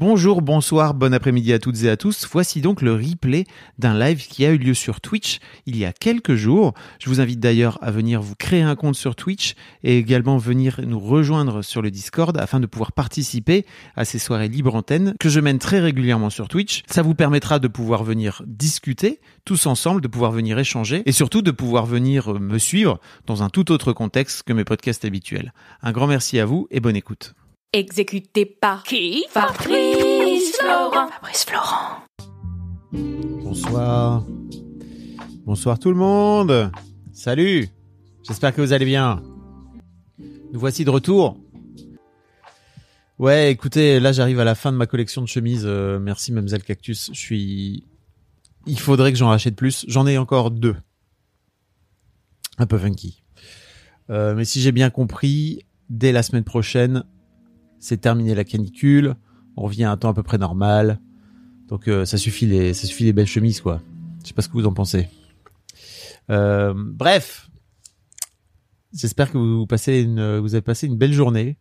Bonjour, bonsoir, bon après-midi à toutes et à tous. Voici donc le replay d'un live qui a eu lieu sur Twitch il y a quelques jours. Je vous invite d'ailleurs à venir vous créer un compte sur Twitch et également venir nous rejoindre sur le Discord afin de pouvoir participer à ces soirées libre antenne que je mène très régulièrement sur Twitch. Ça vous permettra de pouvoir venir discuter tous ensemble, de pouvoir venir échanger et surtout de pouvoir venir euh, me suivre dans un tout autre contexte que mes podcasts habituels. Un grand merci à vous et bonne écoute. Exécuté par qui? Fabrice Florent. Fabrice Florent. Bonsoir. Bonsoir tout le monde. Salut. J'espère que vous allez bien. Nous voici de retour. Ouais, écoutez, là j'arrive à la fin de ma collection de chemises. Euh, merci Mademoiselle Cactus. Je suis. Il faudrait que j'en rachète plus. J'en ai encore deux. Un peu funky. Euh, mais si j'ai bien compris, dès la semaine prochaine, c'est terminé la canicule. On revient à un temps à peu près normal. Donc euh, ça suffit les ça suffit les belles chemises quoi. Je sais pas ce que vous en pensez. Euh, bref, j'espère que vous passez une vous avez passé une belle journée.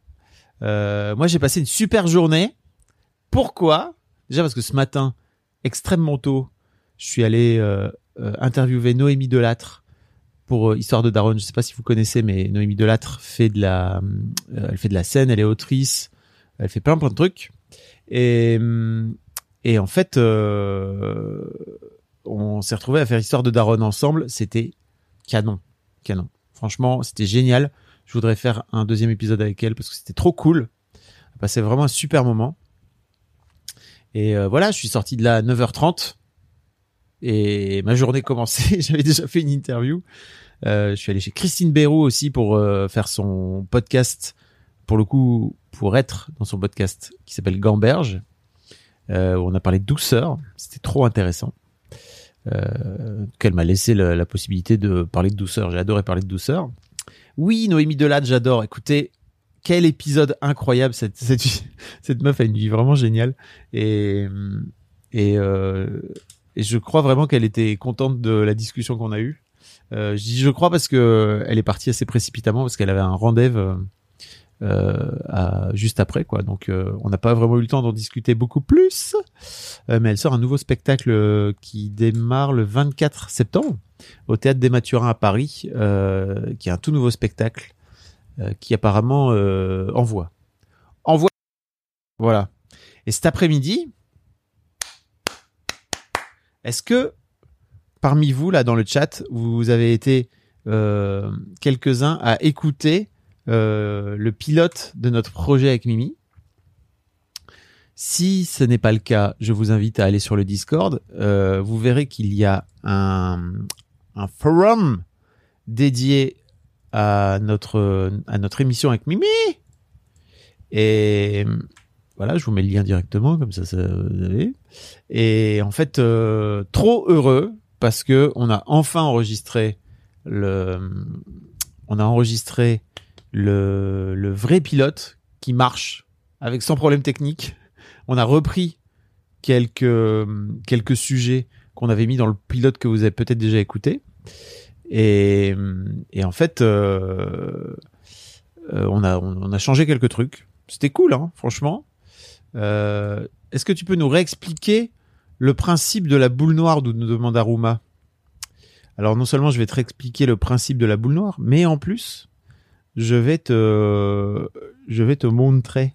Euh, moi j'ai passé une super journée. Pourquoi? Déjà parce que ce matin, extrêmement tôt, je suis allé euh, interviewer Noémie Delattre pour euh, Histoire de Daronne. Je sais pas si vous connaissez, mais Noémie Delattre fait de la, euh, elle fait de la scène, elle est autrice, elle fait plein plein de trucs. Et et en fait, euh, on s'est retrouvé à faire Histoire de Daronne ensemble. C'était canon, canon. Franchement, c'était génial. Je voudrais faire un deuxième épisode avec elle parce que c'était trop cool. On a passé vraiment un super moment. Et euh, voilà, je suis sorti de là à 9h30 et ma journée commençait. J'avais déjà fait une interview. Euh, je suis allé chez Christine Béroux aussi pour euh, faire son podcast, pour le coup, pour être dans son podcast qui s'appelle Gamberge. Euh, où on a parlé de douceur. C'était trop intéressant. Qu'elle m'a laissé la, possibilité de parler de douceur. J'ai adoré parler de douceur. Oui, Noémie Delade, j'adore. Écoutez, quel épisode incroyable. Cette, cette, cette meuf a une vie vraiment géniale. Et, et, et je crois vraiment qu'elle était contente de la discussion qu'on a eue. Euh, je dis je crois parce que elle est partie assez précipitamment parce qu'elle avait un rendez-vous euh, euh, juste après quoi. Donc euh, on n'a pas vraiment eu le temps d'en discuter beaucoup plus. Euh, mais elle sort un nouveau spectacle euh, qui démarre le 24 septembre au théâtre des Mathurins à Paris, euh, qui est un tout nouveau spectacle euh, qui apparemment euh, envoie. Envoie. Voilà. Et cet après-midi, est-ce que parmi vous là dans le chat, vous avez été euh, quelques-uns à écouter euh, le pilote de notre projet avec Mimi? Si ce n'est pas le cas, je vous invite à aller sur le Discord. Euh, vous verrez qu'il y a un, forum dédié à notre à notre émission avec Mimi. Et voilà, je vous mets le lien directement comme ça, ça vous avez. Et en fait, euh, trop heureux parce que on a enfin enregistré le, on a enregistré le, le vrai pilote qui marche avec sans problème technique. On a repris quelques quelques sujets qu'on avait mis dans le pilote que vous avez peut-être déjà écouté. Et, et en fait, euh, euh, on a on, on a changé quelques trucs. C'était cool, hein, franchement. Euh, Est-ce que tu peux nous réexpliquer le principe de la boule noire, nous demande Aruma? Alors non seulement je vais te réexpliquer le principe de la boule noire, mais en plus, je vais te, je vais te montrer.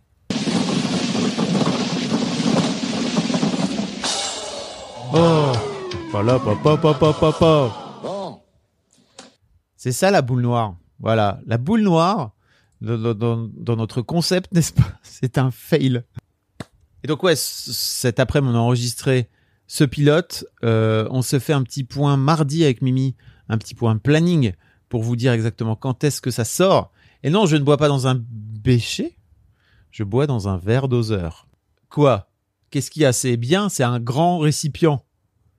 Oh, voilà. C'est ça la boule noire. Voilà, la boule noire dans- dans- dans notre concept, n'est-ce pas? C'est un fail. Et donc ouais, cet après-midi, on a enregistré ce pilote. Euh, on se fait un petit point mardi avec Mimi, un petit point planning pour vous dire exactement quand est-ce que ça sort. Et non, je ne bois pas dans un bécher. Je bois dans un verre doseur. Quoi? Qu'est-ce qu'il y a? C'est bien, c'est un grand récipient.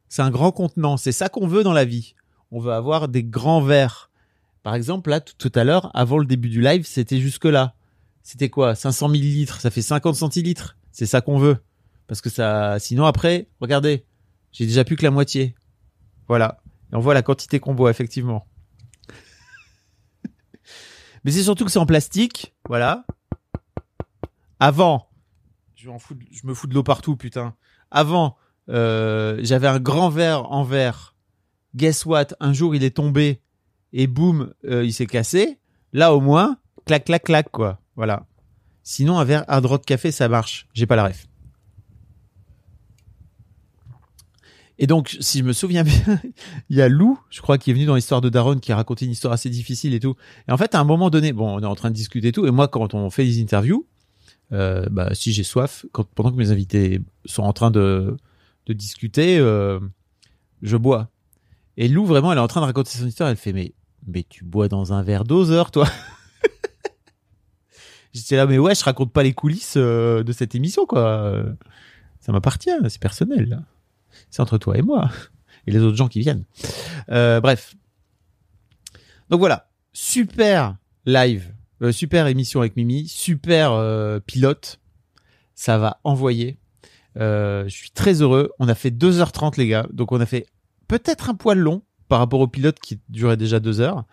C'est un grand contenant. C'est ça qu'on veut dans la vie. On veut avoir des grands verres. Par exemple, là, tout, tout à l'heure, avant le début du live, c'était jusque-là. C'était quoi? 500 millilitres. Ça fait 50 centilitres. C'est ça qu'on veut. Parce que ça, sinon après, regardez, j'ai déjà plus que la moitié. Voilà. Et on voit la quantité qu'on boit, effectivement. Mais c'est surtout que c'est en plastique. Voilà. Avant, je, me fous de l'eau partout, putain. Avant, euh, j'avais un grand verre en verre. Guess what? Un jour, il est tombé et boum, euh, il s'est cassé. Là, au moins, clac, clac, clac, quoi. Voilà. Sinon, un verre hard rock café, ça marche. J'ai pas la ref. Et donc, si je me souviens bien, il y a Lou, je crois, qui est venu dans l'histoire de Daron, qui a raconté une histoire assez difficile et tout. Et en fait, à un moment donné, bon, on est en train de discuter et tout. Et moi, quand on fait des interviews, euh, bah, si j'ai soif, quand, pendant que mes invités sont en train de, de discuter, euh, je bois. Et Lou, vraiment, elle est en train de raconter son histoire. Elle fait, mais, mais tu bois dans un verre doseur, toi? J'étais là, mais ouais, je raconte pas les coulisses euh, de cette émission, quoi. Ça m'appartient, c'est personnel. C'est entre toi et moi et les autres gens qui viennent. Euh, bref. Donc voilà, super live, euh, super émission avec Mimi, super pilote. Ça va envoyer. Je suis très heureux. On a fait 2h30 les gars, donc on a fait peut-être un poil long par rapport au pilote qui durait déjà deux heures.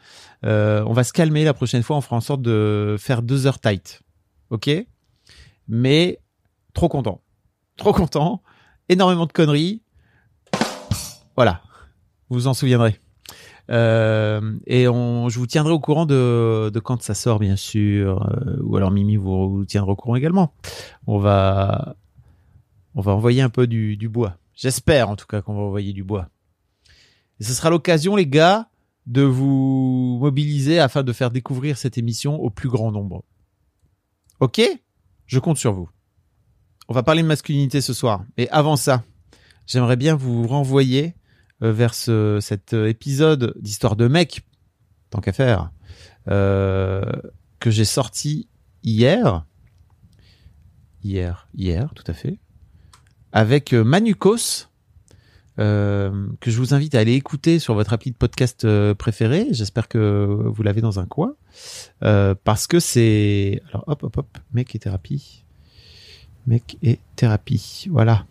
Euh, on va se calmer la prochaine fois. On fera en sorte de faire deux heures tight. Ok? Mais trop content. Trop content. Énormément de conneries. Voilà. Vous vous en souviendrez. Euh, et je vous tiendrai au courant de, quand ça sort, bien sûr. Euh, ou alors Mimi vous, vous tiendra au courant également. On va, on va envoyer un peu du bois. J'espère en tout cas qu'on va envoyer du bois. Ce sera l'occasion, les gars, de vous mobiliser afin de faire découvrir cette émission au plus grand nombre. Ok? Je compte sur vous. On va parler de masculinité ce soir. Mais avant ça, j'aimerais bien vous renvoyer euh, vers ce, cet euh, épisode d'Histoire de mec, tant qu'à faire, euh, que j'ai sorti hier. Hier, hier, tout à fait. Avec Manukos, euh, que je vous invite à aller écouter sur votre appli de podcast euh, préféré. J'espère que vous l'avez dans un coin. Euh, parce que c'est... Alors hop, hop, hop, mec et thérapie. Mec et thérapie. Voilà.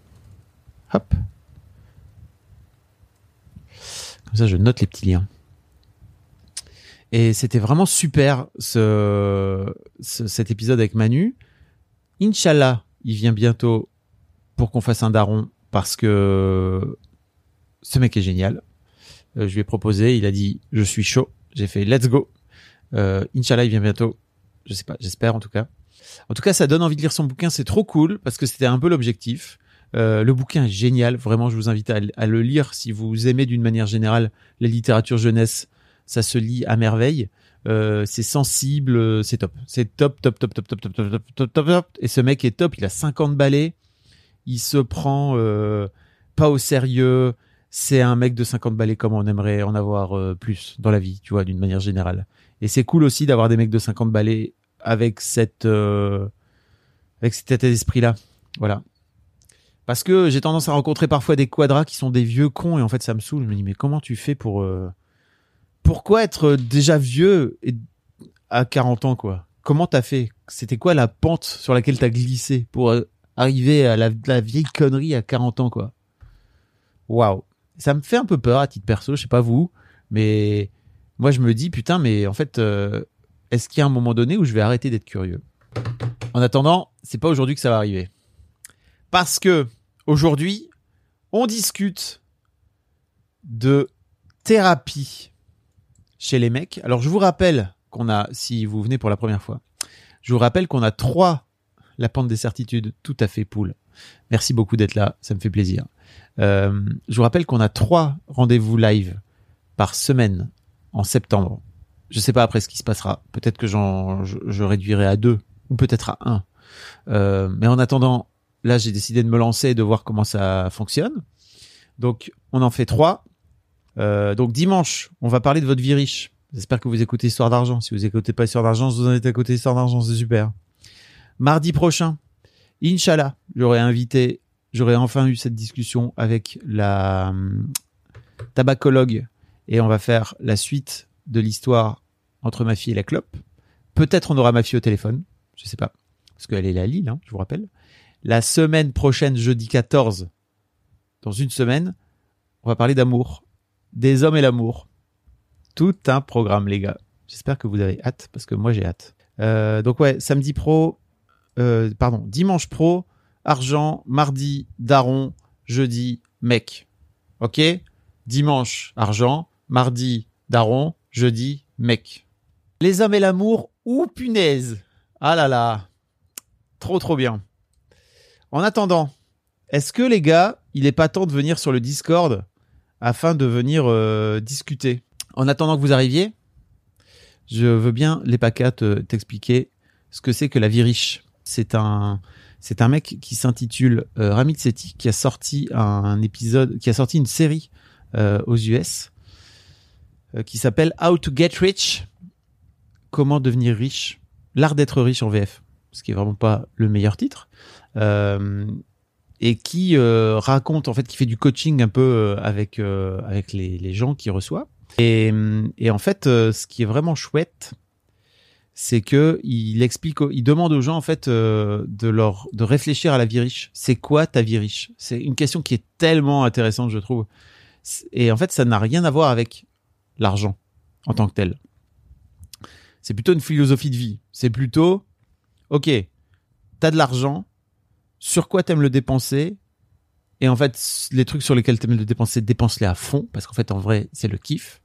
Hop. Comme ça, je note les petits liens. Et c'était vraiment super ce, ce- cet épisode avec Manu. Inch'Allah, il vient bientôt pour qu'on fasse un daron parce que ce mec est génial. Euh, je lui ai proposé, il a dit je suis chaud. J'ai fait let's go. Euh, Inch'Allah, il vient bientôt. Je sais pas, j'espère en tout cas. En tout cas, ça donne envie de lire son bouquin. C'est trop cool parce que c'était un peu l'objectif. Euh, le bouquin est génial. Vraiment, je vous invite à, le lire si vous aimez d'une manière générale la littérature jeunesse. Ça se lit à merveille. Euh, c'est sensible, euh, c'est top. C'est top, top, top, top, top, top, top, top, top, top, top. Et ce mec est top. Il a 50 balais. Il se prend euh, pas au sérieux. C'est un mec de 50 balais comme on aimerait en avoir euh, plus dans la vie, tu vois, d'une manière générale. Et c'est cool aussi d'avoir des mecs de 50 balais avec cette euh, avec cet état d'esprit là. Voilà. Parce que j'ai tendance à rencontrer parfois des quadras qui sont des vieux cons et en fait ça me saoule. Je me dis mais comment tu fais pour euh, pourquoi être déjà vieux et à 40 ans quoi? Comment t'as fait? C'était quoi la pente sur laquelle t'as glissé pour euh, arriver à la, la vieille connerie à 40 ans quoi? Waouh Ça me fait un peu peur à titre perso, je sais pas vous, mais moi je me dis putain mais en fait euh, est-ce qu'il y a un moment donné où je vais arrêter d'être curieux? En attendant, c'est pas aujourd'hui que ça va arriver. Parce que aujourd'hui, on discute de thérapie chez les mecs. Alors je vous rappelle qu'on a, si vous venez pour la première fois, je vous rappelle qu'on a trois la pente des certitudes tout à fait poule. Merci beaucoup d'être là, ça me fait plaisir. Euh, je vous rappelle qu'on a trois rendez-vous live par semaine en septembre. Je sais pas après ce qui se passera. Peut-être que je, réduirai à deux ou peut-être à un. Euh, mais en attendant, là j'ai décidé de me lancer et de voir comment ça fonctionne. Donc on en fait trois. Euh, donc dimanche, on va parler de votre vie riche. J'espère que vous écoutez Histoire d'argent. Si vous écoutez pas Histoire d'argent, vous en êtes à côté Histoire d'argent, c'est super. Mardi prochain, Inch'Allah, j'aurais invité, j'aurais enfin eu cette discussion avec la hum, tabacologue et on va faire la suite de l'histoire entre ma fille et la clope. Peut-être on aura ma fille au téléphone, je sais pas, parce qu'elle est à Lille, hein, je vous rappelle. La semaine prochaine, jeudi 14, dans une semaine, on va parler d'amour, des hommes et l'amour. Tout un programme, les gars. J'espère que vous avez hâte, parce que moi j'ai hâte. Euh, donc ouais, samedi pro, euh, pardon, dimanche pro, argent, mardi, daron, jeudi, mec. Ok? Dimanche, argent, mardi, daron, jeudi, mec. Les hommes et l'amour, ou punaise Ah là là Trop trop bien. En attendant, est-ce que les gars, il est pas temps de venir sur le Discord afin de venir euh, discuter? En attendant que vous arriviez, je veux bien les paquets t'expliquer ce que c'est que la vie riche. C'est un c'est un mec qui s'intitule euh, Ramit Sethi qui a sorti un épisode, qui a sorti une série euh, aux US euh, qui s'appelle How to Get Rich, comment devenir riche, l'art d'être riche en VF, ce qui est vraiment pas le meilleur titre. Euh, et qui euh, raconte en fait qui fait du coaching un peu avec avec les, gens qui reçoit et, et en fait ce qui est vraiment chouette c'est que il explique il demande aux gens en fait euh, de leur de réfléchir à la vie riche. C'est quoi ta vie riche? C'est une question qui est tellement intéressante je trouve. Et en fait ça n'a rien à voir avec l'argent en tant que tel. C'est plutôt une philosophie de vie. C'est plutôt ok t'as de l'argent sur quoi t'aimes le dépenser? Et en fait les trucs sur lesquels t'aimes le dépenser dépense-les à fond parce qu'en fait en vrai c'est le kiff.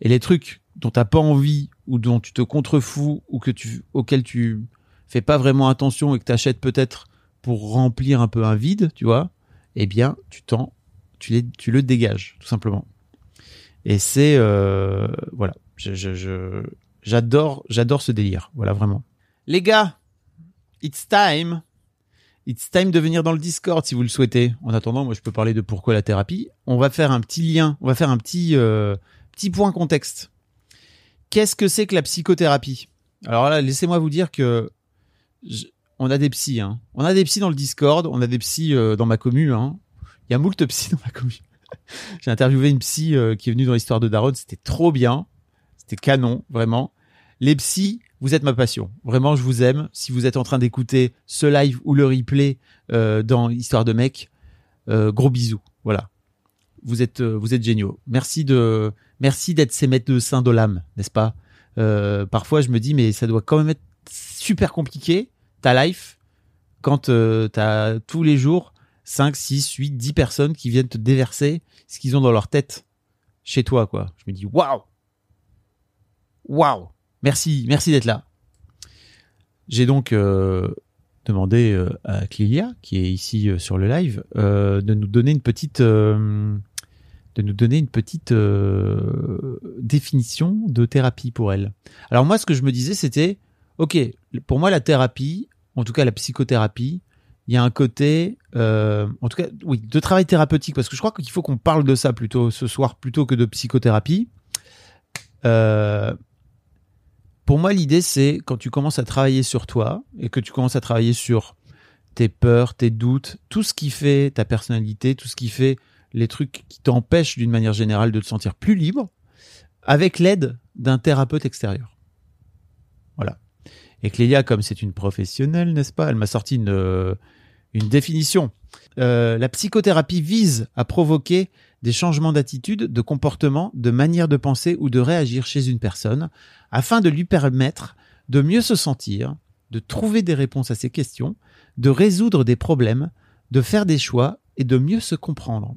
Et les trucs dont t'as pas envie ou dont tu te contrefous ou que tu auxquels tu fais pas vraiment attention et que t'achètes peut-être pour remplir un peu un vide tu vois eh bien tu t'en tu les tu le dégages tout simplement et c'est euh, voilà j'adore j'adore ce délire voilà vraiment les gars it's time It's time de venir dans le Discord si vous le souhaitez. En attendant, moi je peux parler de pourquoi la thérapie. On va faire un petit lien, on va faire un petit euh, petit point contexte. Qu'est-ce que c'est que la psychothérapie? Alors là, laissez-moi vous dire que on a des psys, hein. On a des psys dans le Discord, on a des psys euh, dans ma commune. Hein. Il y a moult psys dans ma commune. J'ai interviewé une psy euh, qui est venue dans l'histoire de Daron, c'était trop bien, c'était canon, vraiment. Les psys, vous êtes ma passion. Vraiment, je vous aime. Si vous êtes en train d'écouter ce live ou le replay euh, dans Histoire de mec, gros bisous. Voilà. Vous êtes, vous êtes géniaux. Merci de, merci d'être ces maîtres de sein de l'âme, n'est-ce pas? Euh, Parfois, je me dis, mais ça doit quand même être super compliqué ta life quand euh, t'as tous les jours 5, 6, 8, 10 personnes qui viennent te déverser ce qu'ils ont dans leur tête chez toi, quoi. Je me dis, waouh, waouh. Merci, merci d'être là. J'ai donc euh, demandé euh, à Clélia, qui est ici sur le live, de nous donner une petite, de nous donner une petite euh, définition de thérapie pour elle. Alors moi, ce que je me disais, c'était, ok, pour moi, la thérapie, en tout cas la psychothérapie, il y a un côté, euh, en tout cas, oui, de travail thérapeutique, parce que je crois qu'il faut qu'on parle de ça plutôt ce soir plutôt que de psychothérapie. Euh, pour moi, l'idée, c'est quand tu commences à travailler sur toi et que tu commences à travailler sur tes peurs, tes doutes, tout ce qui fait ta personnalité, tout ce qui fait les trucs qui t'empêchent d'une manière générale de te sentir plus libre, avec l'aide d'un thérapeute extérieur. Voilà. Et Clélia, comme c'est une professionnelle, n'est-ce pas Elle m'a sorti une, euh, définition. Euh, la psychothérapie vise à provoquer des changements d'attitude, de comportement, de manière de penser ou de réagir chez une personne afin de lui permettre de mieux se sentir, de trouver des réponses à ses questions, de résoudre des problèmes, de faire des choix et de mieux se comprendre.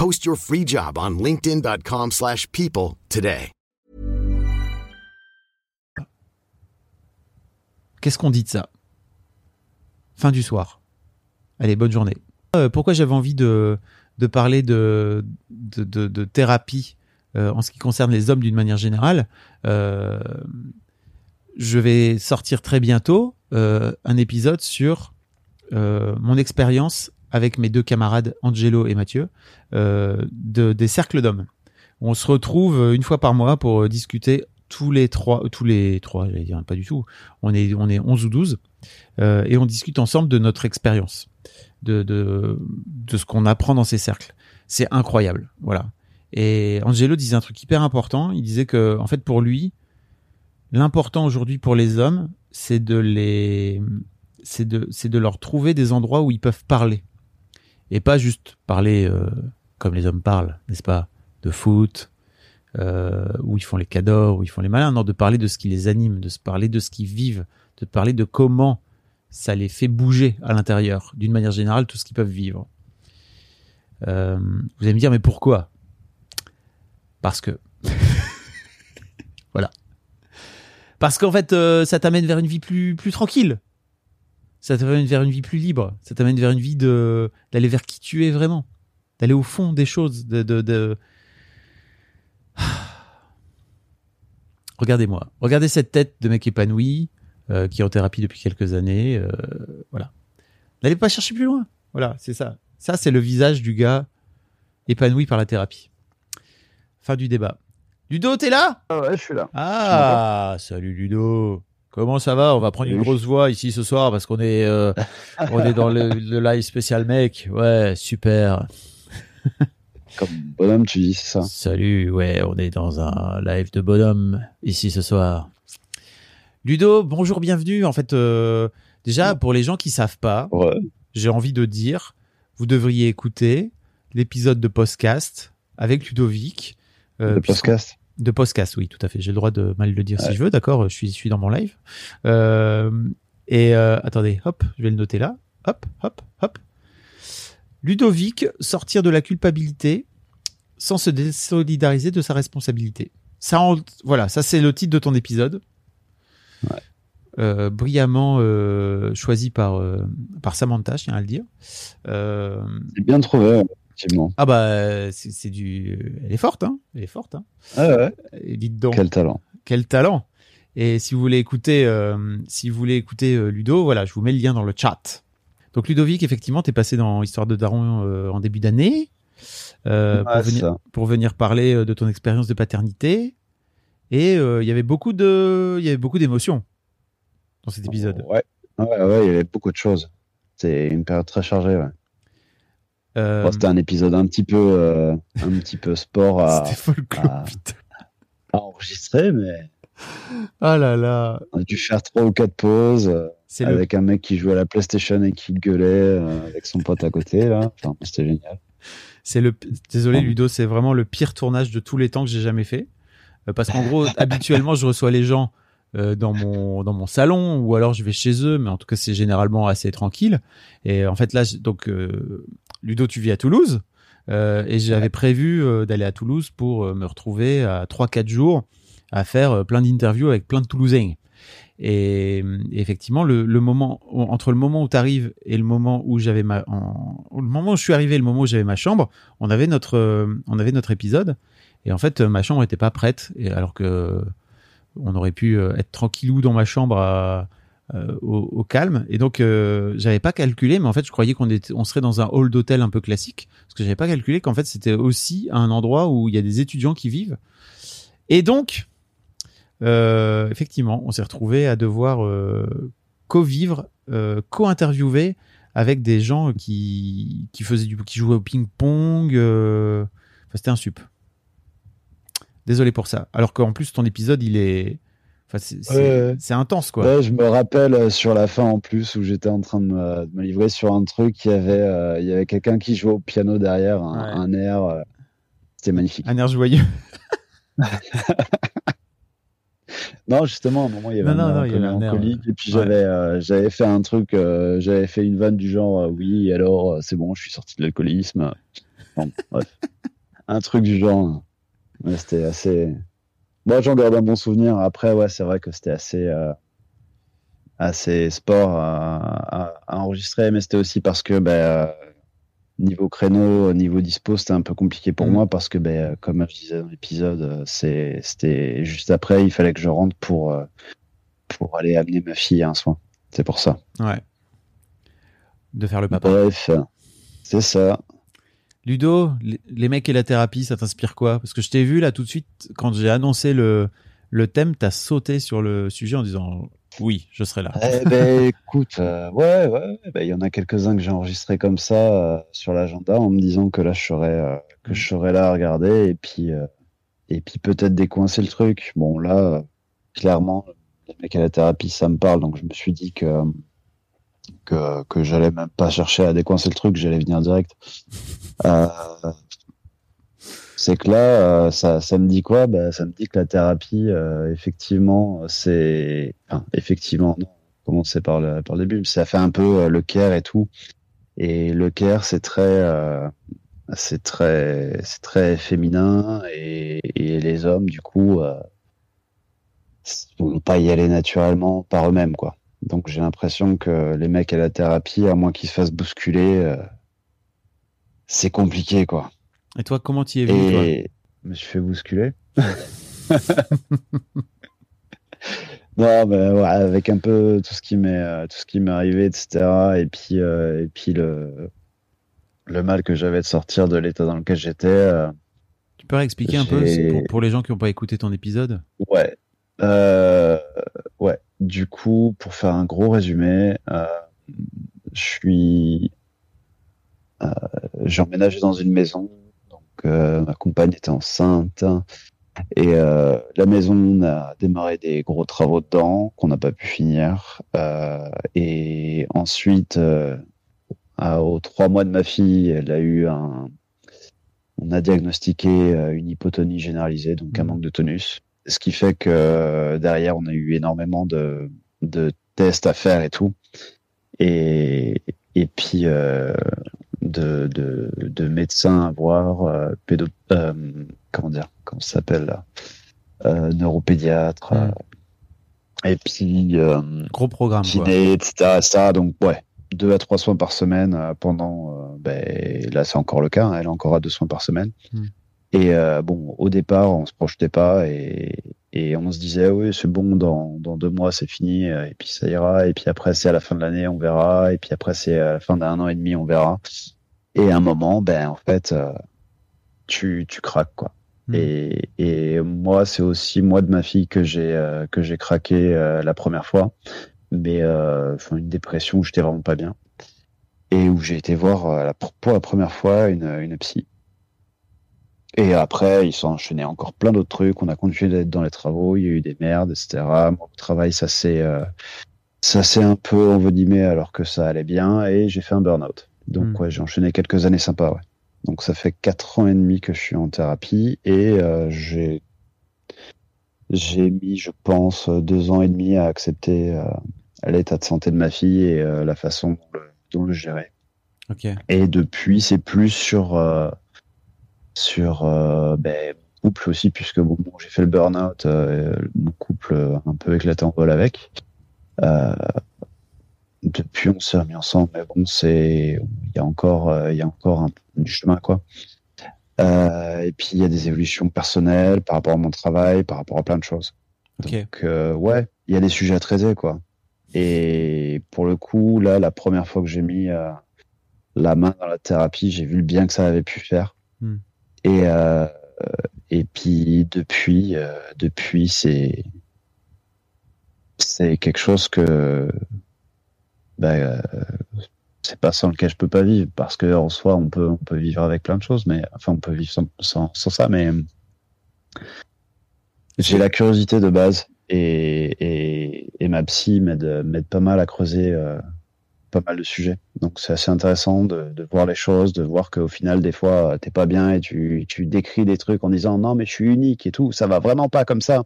Post your free job on linkedin.com/people slash people today. Qu'est-ce qu'on dit de ça? Fin du soir. Allez, bonne journée. Euh, pourquoi j'avais envie de, parler de, thérapie euh, en ce qui concerne les hommes d'une manière générale? Euh, Je vais sortir très bientôt un épisode sur mon expérience avec mes deux camarades Angelo et Mathieu euh, de, des cercles d'hommes. On se retrouve une fois par mois pour discuter tous les trois, tous les trois, j'allais dire pas du tout. On est, on est 11 ou 12 euh, et on discute ensemble de notre expérience, de, de, de ce qu'on apprend dans ces cercles. C'est incroyable, voilà. Et Angelo disait un truc hyper important. Il disait que, en fait, pour lui, l'important aujourd'hui pour les hommes, c'est de les, c'est de, c'est de leur trouver des endroits où ils peuvent parler et pas juste parler euh, comme les hommes parlent, n'est-ce pas, de foot, euh, où ils font les cadors, où ils font les malins, non, de parler de ce qui les anime, de se parler de ce qu'ils vivent, de parler de comment ça les fait bouger à l'intérieur, d'une manière générale, tout ce qu'ils peuvent vivre. Euh, vous allez me dire, mais pourquoi? Parce que. voilà. Parce qu'en fait, ça t'amène vers une vie plus, plus tranquille. Ça t'amène vers une vie plus libre. Ça t'amène vers une vie de d'aller vers qui tu es vraiment. D'aller au fond des choses. De, de, de... Regardez-moi. Regardez cette tête de mec épanoui, euh, qui est en thérapie depuis quelques années. euh, voilà. N'allez pas chercher plus loin. Voilà, c'est ça. Ça, c'est le visage du gars épanoui par la thérapie. Fin du débat. Ludo, t'es là? Ah ouais, je suis là. Ah, salut Ludo. Comment ça va? On va prendre une grosse voix ici ce soir parce qu'on est euh, on est dans le, le live spécial mec. Ouais, super. Comme bonhomme, tu dis, ça? Salut, ouais, on est dans un live de bonhomme ici ce soir. Ludo, bonjour, bienvenue. En fait, euh, déjà pour les gens qui savent pas, Ouais. j'ai envie de dire, vous devriez écouter l'épisode de podcast avec Ludovic. euh, le podcast. De podcast, oui, tout à fait. J'ai le droit de mal le dire si je veux, d'accord. Je suis, je suis dans mon live. Euh, et euh, attendez, hop, je vais le noter là. Hop, hop, hop. Ludovic, sortir de la culpabilité sans se désolidariser de sa responsabilité. Ça, en- voilà, ça c'est le titre de ton épisode. Ouais. Euh, brillamment euh, choisi par euh, par Samantha, je tiens à le dire. C'est bien trouvé, effectivement. ah bah c'est du, elle est forte, hein. Elle est forte, hein. Ah ouais, Et dites donc quel talent. quel talent Et si vous voulez écouter, euh, si vous voulez écouter euh, Ludo, voilà, je vous mets le lien dans le chat. Donc Ludovic, effectivement, t'es passé dans Histoire de Daron euh, en début d'année euh, pour, venir, ça. pour venir parler de ton expérience de paternité. Et il y avait beaucoup de, il y avait beaucoup d'émotions dans cet épisode. Ouais. ouais, ouais, il y avait beaucoup de choses. C'est une période très chargée, ouais. Euh, Bon, C'était un épisode un petit peu, euh, un petit peu sport à, enregistrer, mais Ah là là, on a dû faire trois ou quatre pauses euh, le, avec un mec qui jouait à la PlayStation et qui gueulait euh, avec son pote à côté, là. Enfin, c'était génial. c'est le, désolé. Ludo, c'est vraiment le pire tournage de tous les temps que j'ai jamais fait. Parce qu'en gros, habituellement, je reçois les gens euh, dans mon dans mon salon ou alors je vais chez eux, mais en tout cas, c'est généralement assez tranquille. Et en fait, là, donc euh, Ludo, tu vis à Toulouse. Euh, et j'avais prévu euh, d'aller à Toulouse pour euh, me retrouver à 3-4 jours à faire plein d'interviews avec plein de Toulousains. Et, effectivement, le, le moment entre le moment où tu arrives et le moment où j'avais ma, en- le moment où je suis arrivé et le moment où j'avais ma chambre, on avait notre, on avait notre épisode. Et en fait, ma chambre était pas prête. Et alors que on aurait pu être tranquillou dans ma chambre à- euh, au, au calme. Et donc, euh, j'avais pas calculé, mais en fait, je croyais qu'on était, on serait dans un hall d'hôtel un peu classique, parce que j'avais pas calculé qu'en fait, c'était aussi un endroit où il y a des étudiants qui vivent. Et donc, euh, effectivement, on s'est retrouvé à devoir euh, co-vivre, euh, co-interviewer avec des gens qui qui faisaient du, qui jouaient au ping-pong. euh, Enfin, c'était un sup. Désolé pour ça. Alors qu'en plus, ton épisode, il est, enfin, c'est Ouais, ouais. intense, quoi. Ouais, je me rappelle euh, sur la fin en plus où j'étais en train de me, de me livrer sur un truc, il y avait, euh, il y avait quelqu'un qui jouait au piano derrière, un, air. euh, C'était magnifique. Un air joyeux. Non, justement, à un moment, il y avait Non, un non, air non, un il y peu avait un air, mélancolique. Et puis j'avais euh, j'avais fait un truc, j'avais fait une vanne du genre, oui, alors c'est bon, je suis sorti de l'alcoolisme. Bon, bref. un truc du genre. Ouais, c'était assez. Moi, j'en garde un bon souvenir. Après, ouais, c'est vrai que c'était assez, euh, assez sport à, à- à enregistré, mais c'était aussi parce que ben, niveau créneau, niveau dispo, c'était un peu compliqué pour Mhm. moi parce que, ben, comme je disais dans l'épisode, c'était juste après, il fallait que je rentre pour, euh, pour aller amener ma fille à un soin. C'est pour ça. Ouais. De faire le papa. Bref, c'est ça. Ludo, les- mecs et la thérapie, ça t'inspire quoi? Parce que je t'ai vu là tout de suite, quand j'ai annoncé le, le thème, t'as sauté sur le sujet en disant oui, je serai là. Eh ben, écoute, euh, ouais, ouais, ben, il y en a quelques-uns que j'ai enregistrés comme ça euh, sur l'agenda en me disant que là, je serais, euh, que je là à regarder et puis, euh, et puis peut-être décoincer le truc. Bon, là, clairement, les mecs à la thérapie, ça me parle, donc je me suis dit que, que, que j'allais même pas chercher à décoincer le truc, j'allais venir direct. Euh, c'est que là, euh, ça, ça me dit quoi? Bah, Ça me dit que la thérapie, euh, effectivement, c'est... Enfin, effectivement, non, commencer par le, par le début, ça fait un peu euh, le care et tout. Et le care, c'est très... euh, c'est très, c'est très féminin et, et les hommes, du coup, euh, vont pas y aller naturellement par eux-mêmes, quoi. Donc j'ai l'impression que les mecs à la thérapie, à moins qu'ils se fassent bousculer, euh, c'est compliqué, quoi. Et toi, comment t'y es toi Et je me suis fait bousculer. non, mais ouais, avec un peu tout ce qui m'est euh, tout ce qui m'est arrivé, etc. Et puis euh, et puis le le mal que j'avais de sortir de l'état dans lequel j'étais. euh, Tu peux réexpliquer un peu pour, pour les gens qui n'ont pas écouté ton épisode? Ouais. Euh, ouais. Du coup, pour faire un gros résumé, euh, je suis, euh, j'ai emménagé dans une maison. Donc, euh, ma compagne était enceinte. Et euh, la maison a démarré des gros travaux dedans qu'on n'a pas pu finir. Euh, et ensuite, euh, à- aux trois mois de ma fille, elle a eu un. On a diagnostiqué une hypotonie généralisée, donc un Mhm. manque de tonus. Ce qui fait que euh, derrière, on a eu énormément de, de tests à faire et tout. Et, et puis euh, de, de, de médecins à voir, euh, pédo, euh, comment dire, comment ça s'appelle là, euh, neuropédiatre. Mm. euh, et puis Gros programme. Quoi. kiné, etc., etc. Donc ouais, deux à trois soins par semaine pendant. ben, là, c'est encore le cas. hein, elle est encore à deux soins par semaine. Hmm. Et euh, bon, au départ, on se projetait pas et, et on se disait oui, c'est bon, dans, dans deux mois, c'est fini euh, et puis ça ira. Et puis après, c'est à la fin de l'année, on verra. Et puis après, c'est à la fin d'un an et demi, on verra. Et à un moment, ben en fait, euh, tu tu craques quoi. Hmm. Et, et moi, c'est aussi moi de ma fille que j'ai euh, que j'ai craqué euh, la première fois, mais euh, enfin une dépression où j'étais vraiment pas bien et où j'ai été voir euh, la- pour la première fois une une psy. Et après, ils sont enchaînés encore plein d'autres trucs. On a continué d'être dans les travaux. Il y a eu des merdes, etc. Au travail, ça s'est euh, ça s'est un peu envenimé alors que ça allait bien et j'ai fait un burn-out. Donc Hmm. ouais, j'ai enchaîné quelques années sympas. Ouais. Donc ça fait quatre ans et demi que je suis en thérapie et euh, j'ai j'ai mis, je pense, deux ans et demi à accepter euh, l'état de santé de ma fille et euh, la façon dont le, dont le gérer. Ok. Et depuis, c'est plus sur euh, sur euh, ben, mon couple aussi, puisque bon, bon, j'ai fait le burn-out, euh, mon couple euh, un peu éclaté en vol avec. Depuis, on s'est remis ensemble, mais bon, c'est il y a encore il y a encore un, du chemin quoi. Euh, et puis il y a des évolutions personnelles par rapport à mon travail, par rapport à plein de choses. Donc euh, ouais, il y a des sujets à traiter quoi. Et pour le coup, là, la première fois que j'ai mis euh, la main dans la thérapie, j'ai vu le bien que ça avait pu faire. Hmm. Et euh, et puis depuis, euh, depuis c'est c'est quelque chose que bah, euh, c'est pas sans lequel je peux pas vivre parce que en soi on peut on peut vivre avec plein de choses, mais enfin on peut vivre sans sans, sans ça, mais j'ai la curiosité de base et, et, et ma psy m'aide pas mal à creuser euh, pas mal de sujets. Donc c'est assez intéressant de, de voir les choses, de voir qu'au final des fois t'es pas bien et tu, tu décris des trucs en disant non mais je suis unique et tout, ça va vraiment pas comme ça.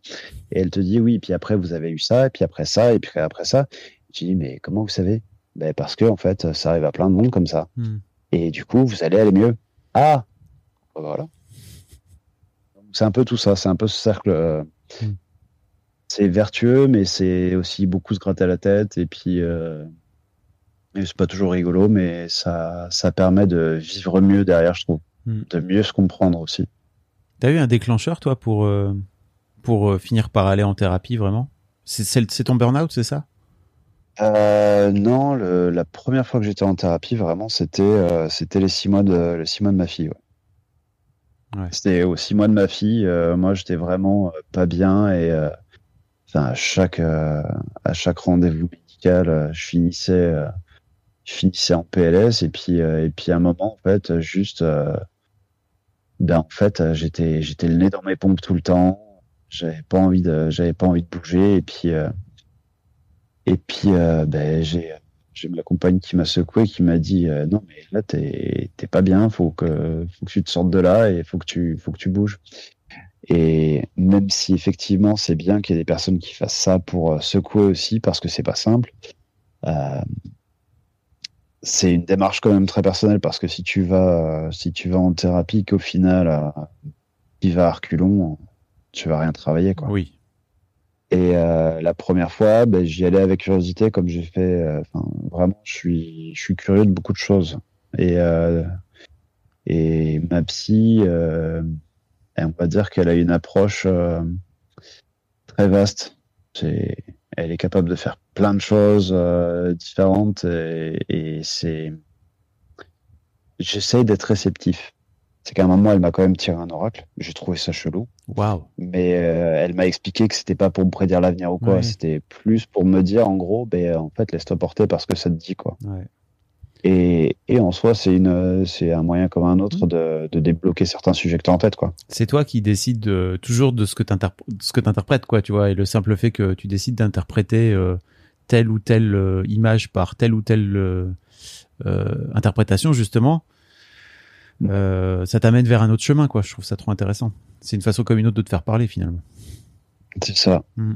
Et elle te dit oui, puis après vous avez eu ça, et puis après ça, et puis après ça. Tu dis mais comment vous savez? Ben parce que en fait ça arrive à plein de monde comme ça. Hmm. Et du coup vous allez aller mieux. Ah voilà. Donc, C'est un peu tout ça, c'est un peu ce cercle. euh, Mm. C'est vertueux, mais c'est aussi beaucoup se gratter la tête et puis euh, Et c'est pas toujours rigolo, mais ça, ça permet de vivre mieux derrière, je trouve. Hmm. De mieux se comprendre aussi. T'as eu un déclencheur, toi, pour, euh, pour euh, finir par aller en thérapie, vraiment? C'est ton burn-out, c'est ça? Euh, non, le- la première fois que j'étais en thérapie, vraiment, c'était euh, c'était les six mois de les six mois de ma fille. ouais. Ouais. C'était aux six mois de ma fille. moi, j'étais vraiment pas bien et à chaque à chaque rendez-vous médical, je finissais je finissais en PLS et puis euh, et puis à un moment, en fait, juste euh, ben en fait, j'étais j'étais le nez dans mes pompes tout le temps. J'avais pas envie de j'avais pas envie de bouger et puis euh, et puis, euh, ben, j'ai, j'ai ma compagne qui m'a secoué, qui m'a dit non mais là t'es, t'es pas bien, faut que, faut que tu te sortes de là et faut que tu, faut que tu bouges. Et même si effectivement c'est bien qu'il y ait des personnes qui fassent ça pour secouer aussi, parce que c'est pas simple. C'est une démarche quand même très personnelle parce que si tu vas, si tu vas en thérapie, qu'au final, euh, tu vas à reculons, tu vas rien travailler quoi. Oui. Et euh, la première fois, ben, j'y allais avec curiosité, comme j'ai fait. euh, Enfin, vraiment, je suis, je suis curieux de beaucoup de choses. Et euh, et ma psy, euh, on va dire qu'elle a une approche euh, très vaste. C'est, elle est capable de faire plein de choses euh, différentes et, et c'est. J'essaye d'être réceptif. C'est qu'à un moment, elle m'a quand même tiré un oracle. J'ai trouvé ça chelou Waouh. mais euh, elle m'a expliqué que c'était pas pour me prédire l'avenir ou quoi, Ouais. c'était plus pour me dire en gros, ben en fait laisse-toi porter parce que ça te dit quoi. Ouais. Et, et en soi c'est une c'est un moyen comme un autre de, de débloquer certains sujets que t'as en tête quoi. C'est toi qui décides de, toujours de ce que que t'interprètes, quoi, tu vois. Et le simple fait que tu décides d'interpréter euh, telle ou telle euh, image par telle ou telle euh, interprétation, justement, ça t'amène vers un autre chemin, quoi. Je trouve ça trop intéressant. C'est une façon comme une autre de te faire parler, finalement. C'est ça. Euh,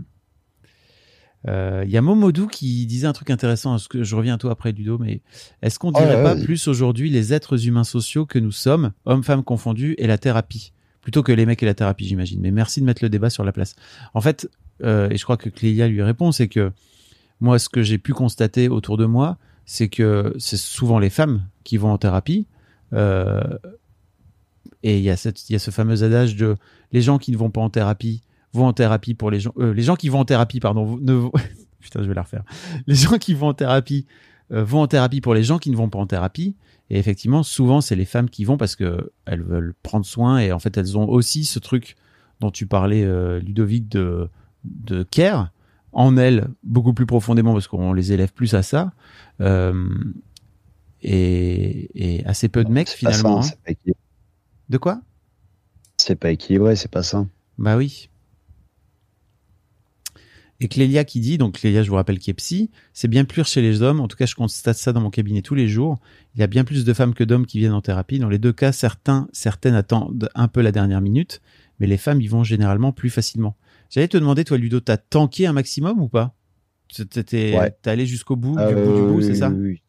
Il y a Momodou qui disait un truc intéressant. Est-ce que je reviens à toi après Ludo, mais est-ce qu'on dirait ouais, pas vas-y. plus aujourd'hui les êtres humains sociaux que nous sommes, hommes-femmes confondus, et la thérapie? Plutôt que les mecs et la thérapie, j'imagine. Mais merci de mettre le débat sur la place. En fait, euh, et je crois que Clélia lui répond, c'est que moi, ce que j'ai pu constater autour de moi, c'est que c'est souvent les femmes qui vont en thérapie. Euh, et y, il y a ce fameux adage de les gens qui ne vont pas en thérapie vont en thérapie pour les gens. euh, les gens qui vont en thérapie, pardon, ne vont- putain, je vais la refaire. Les gens qui vont en thérapie euh, vont en thérapie pour les gens qui ne vont pas en thérapie. Et effectivement, souvent, c'est les femmes qui vont parce que elles veulent prendre soin et en fait, elles ont aussi ce truc dont tu parlais, euh, Ludovic, de, de care en elles beaucoup plus profondément parce qu'on les élève plus à ça. Euh, et, et assez peu de mecs pas finalement. hein. pas. De quoi? C'est pas équilibré, c'est pas ça. Bah oui. Et Clélia qui dit, donc Clélia, je vous rappelle, qui est psy, c'est bien plus chez les hommes. En tout cas, je constate ça dans mon cabinet tous les jours. Il y a bien plus de femmes que d'hommes qui viennent en thérapie. Dans les deux cas, certains, certaines attendent un peu la dernière minute, mais les femmes y vont généralement plus facilement. J'allais te demander, toi, Ludo, t'as tanké un maximum ou pas? T'es Ouais. allé jusqu'au bout, du bout du oui, bout, oui, c'est ça? Oui, oui.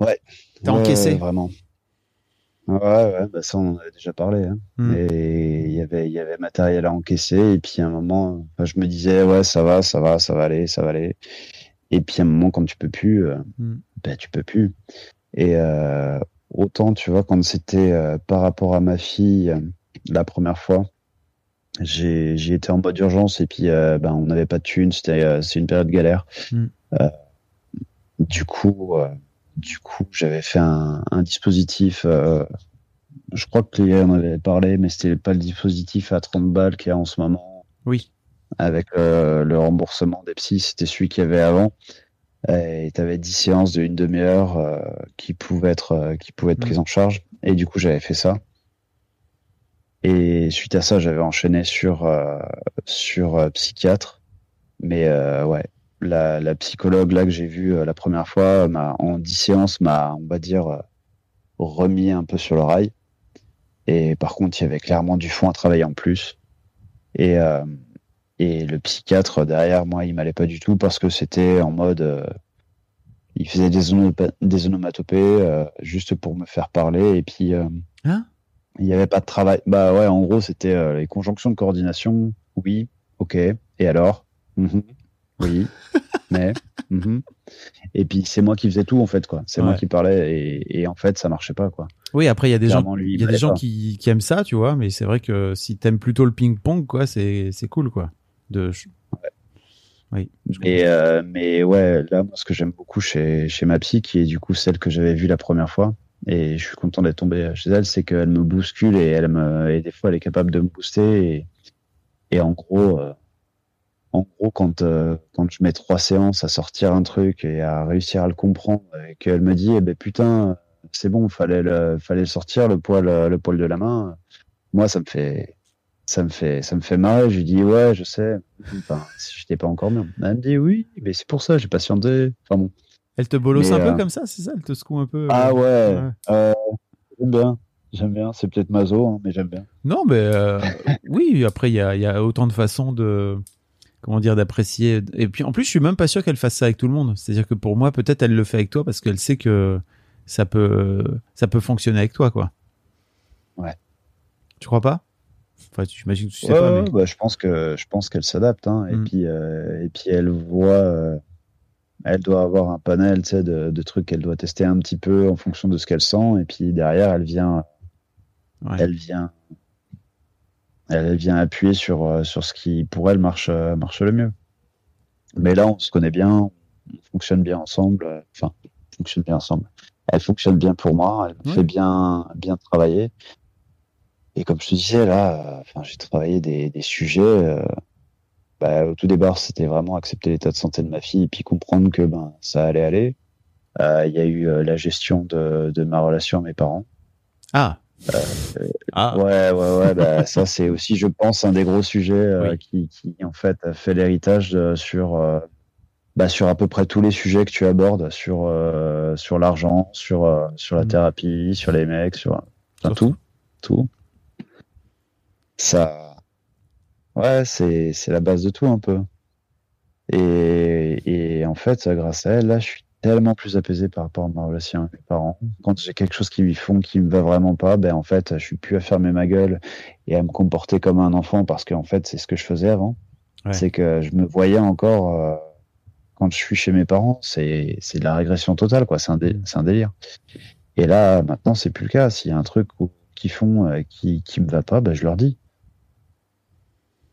Ouais. T'as Ouais, encaissé Vraiment. Ouais, ouais, bah ça on en avait déjà parlé. Hein. Hmm. Et il y avait, il y avait matériel à encaisser. Et puis à un moment, enfin, je me disais, ouais, ça va, ça va, ça va aller, ça va aller. Et puis à un moment, quand tu peux plus, euh, Hmm. ben tu peux plus. Et euh, autant, tu vois, quand c'était euh, par rapport à ma fille, euh, la première fois, j'ai j'ai été en mode urgence et puis ben on n'avait pas de thunes, c'était c'est une période galère. Mm. Euh, du coup, du coup, j'avais fait un, un dispositif. euh, je crois que Léa en avait parlé, mais c'était pas le dispositif à 30 balles qu'il y a en ce moment Oui. avec euh, le remboursement des psys. C'était celui qu'il y avait avant. Et tu avais 10 séances de une demi-heure euh, qui pouvaient être qui pouvaient être Mm. prises en charge. Et du coup, j'avais fait ça. Et suite à ça, j'avais enchaîné sur sur psychiatre. Mais ouais, la, la psychologue là que j'ai vue euh, la première fois m'a en 10 séances m'a on va dire euh, remis un peu sur le rail. Et par contre, il y avait clairement du fond à travailler en plus. Et euh, et le psychiatre derrière moi, il m'allait pas du tout parce que c'était en mode euh, il faisait des, des onomatopées euh, juste pour me faire parler et puis euh, Hein? il n'y avait pas de travail. Bah ouais, en gros, c'était euh, les conjonctions de coordination. Oui, ok. Et alors? Mhm. Oui, mais. mhm. Et puis c'est moi qui faisais tout en fait quoi. C'est moi qui parlais et, et en fait ça marchait pas quoi. Oui, après, il y a des gens, Clairement, il y a des gens qui, qui aiment ça, tu vois, mais c'est vrai que si t'aimes plutôt le ping-pong, quoi, c'est, c'est cool, quoi. De... Oui. Et euh, mais ouais, là moi ce que j'aime beaucoup chez chez ma psy qui est du coup celle que j'avais vue la première fois et je suis content d'être tombé chez elle, c'est qu'elle me bouscule et elle me et des fois elle est capable de me booster et et en gros euh, en gros quand euh, quand je mets trois séances à sortir un truc et à réussir à le comprendre et qu'elle me dit eh ben putain c'est bon fallait le fallait le sortir le poil le poil de la main. Moi ça me fait ça me fait ça me fait marrer. Je lui dis ouais je sais. Enfin si j'étais pas encore bien elle me dit oui mais c'est pour ça j'ai patienté. Enfin bon. Elle te bolosse un peu euh, comme ça, c'est ça? Elle te secoue un peu ah euh, ouais, ouais. euh, j'aime bien. J'aime bien. C'est peut-être maso hein, mais j'aime bien. Non, mais euh, oui, après, il y a, il y a autant de façons de. Comment dire, d'apprécier. Et puis, en plus, je suis même pas sûr qu'elle fasse ça avec tout le monde. C'est-à-dire que pour moi, peut-être, elle le fait avec toi parce qu'elle sait que ça peut, ça peut fonctionner avec toi, quoi. Ouais. Tu crois pas? Enfin, tu- j'imagine que tu sais Ouais, pas, mais. bah, je pense que je pense qu'elle s'adapte hein, et Mm. puis euh, et puis elle voit euh, elle doit avoir un panel tu sais de, de trucs qu'elle doit tester un petit peu en fonction de ce qu'elle sent et puis derrière elle vient Ouais. elle vient elle, vient appuyer sur euh, sur ce qui pour elle marche euh, marche le mieux. Mais là on se connaît bien on fonctionne bien ensemble euh, enfin on fonctionne bien ensemble. Elle fonctionne bien pour moi elle me fait bien bien travailler. Et comme je te disais là enfin j'ai travaillé des, des sujets euh, bah, au tout départ c'était vraiment accepter l'état de santé de ma fille et puis comprendre que ben ça allait aller. Euh, il y a eu euh, la gestion de, de ma relation à mes parents. Ah Ah Ouais, ouais, ouais. Bah, ça, c'est aussi, je pense, un des gros sujets euh, Oui. qui, qui, en fait, a fait l'héritage euh, sur, euh, bah, sur à peu près tous les sujets que tu abordes, sur, euh, sur l'argent, sur, euh, sur la Mhm. thérapie, sur les mecs, sur, enfin, tout, tout. Ça, ouais, c'est, c'est la base de tout un peu. Et, et en fait, grâce à elle, là, je suis tellement plus apaisé par rapport à ma relation avec mes parents. Quand j'ai quelque chose qui lui font qui me va vraiment pas, ben en fait, je suis plus à fermer ma gueule et à me comporter comme un enfant parce qu'en fait, c'est ce que je faisais avant. Ouais. C'est que je me voyais encore euh, quand je suis chez mes parents, c'est c'est de la régression totale quoi, c'est un dé- c'est un délire. Et là, maintenant, c'est plus le cas. S'il y a un truc qu'ils font euh, qui qui me va pas, ben je leur dis.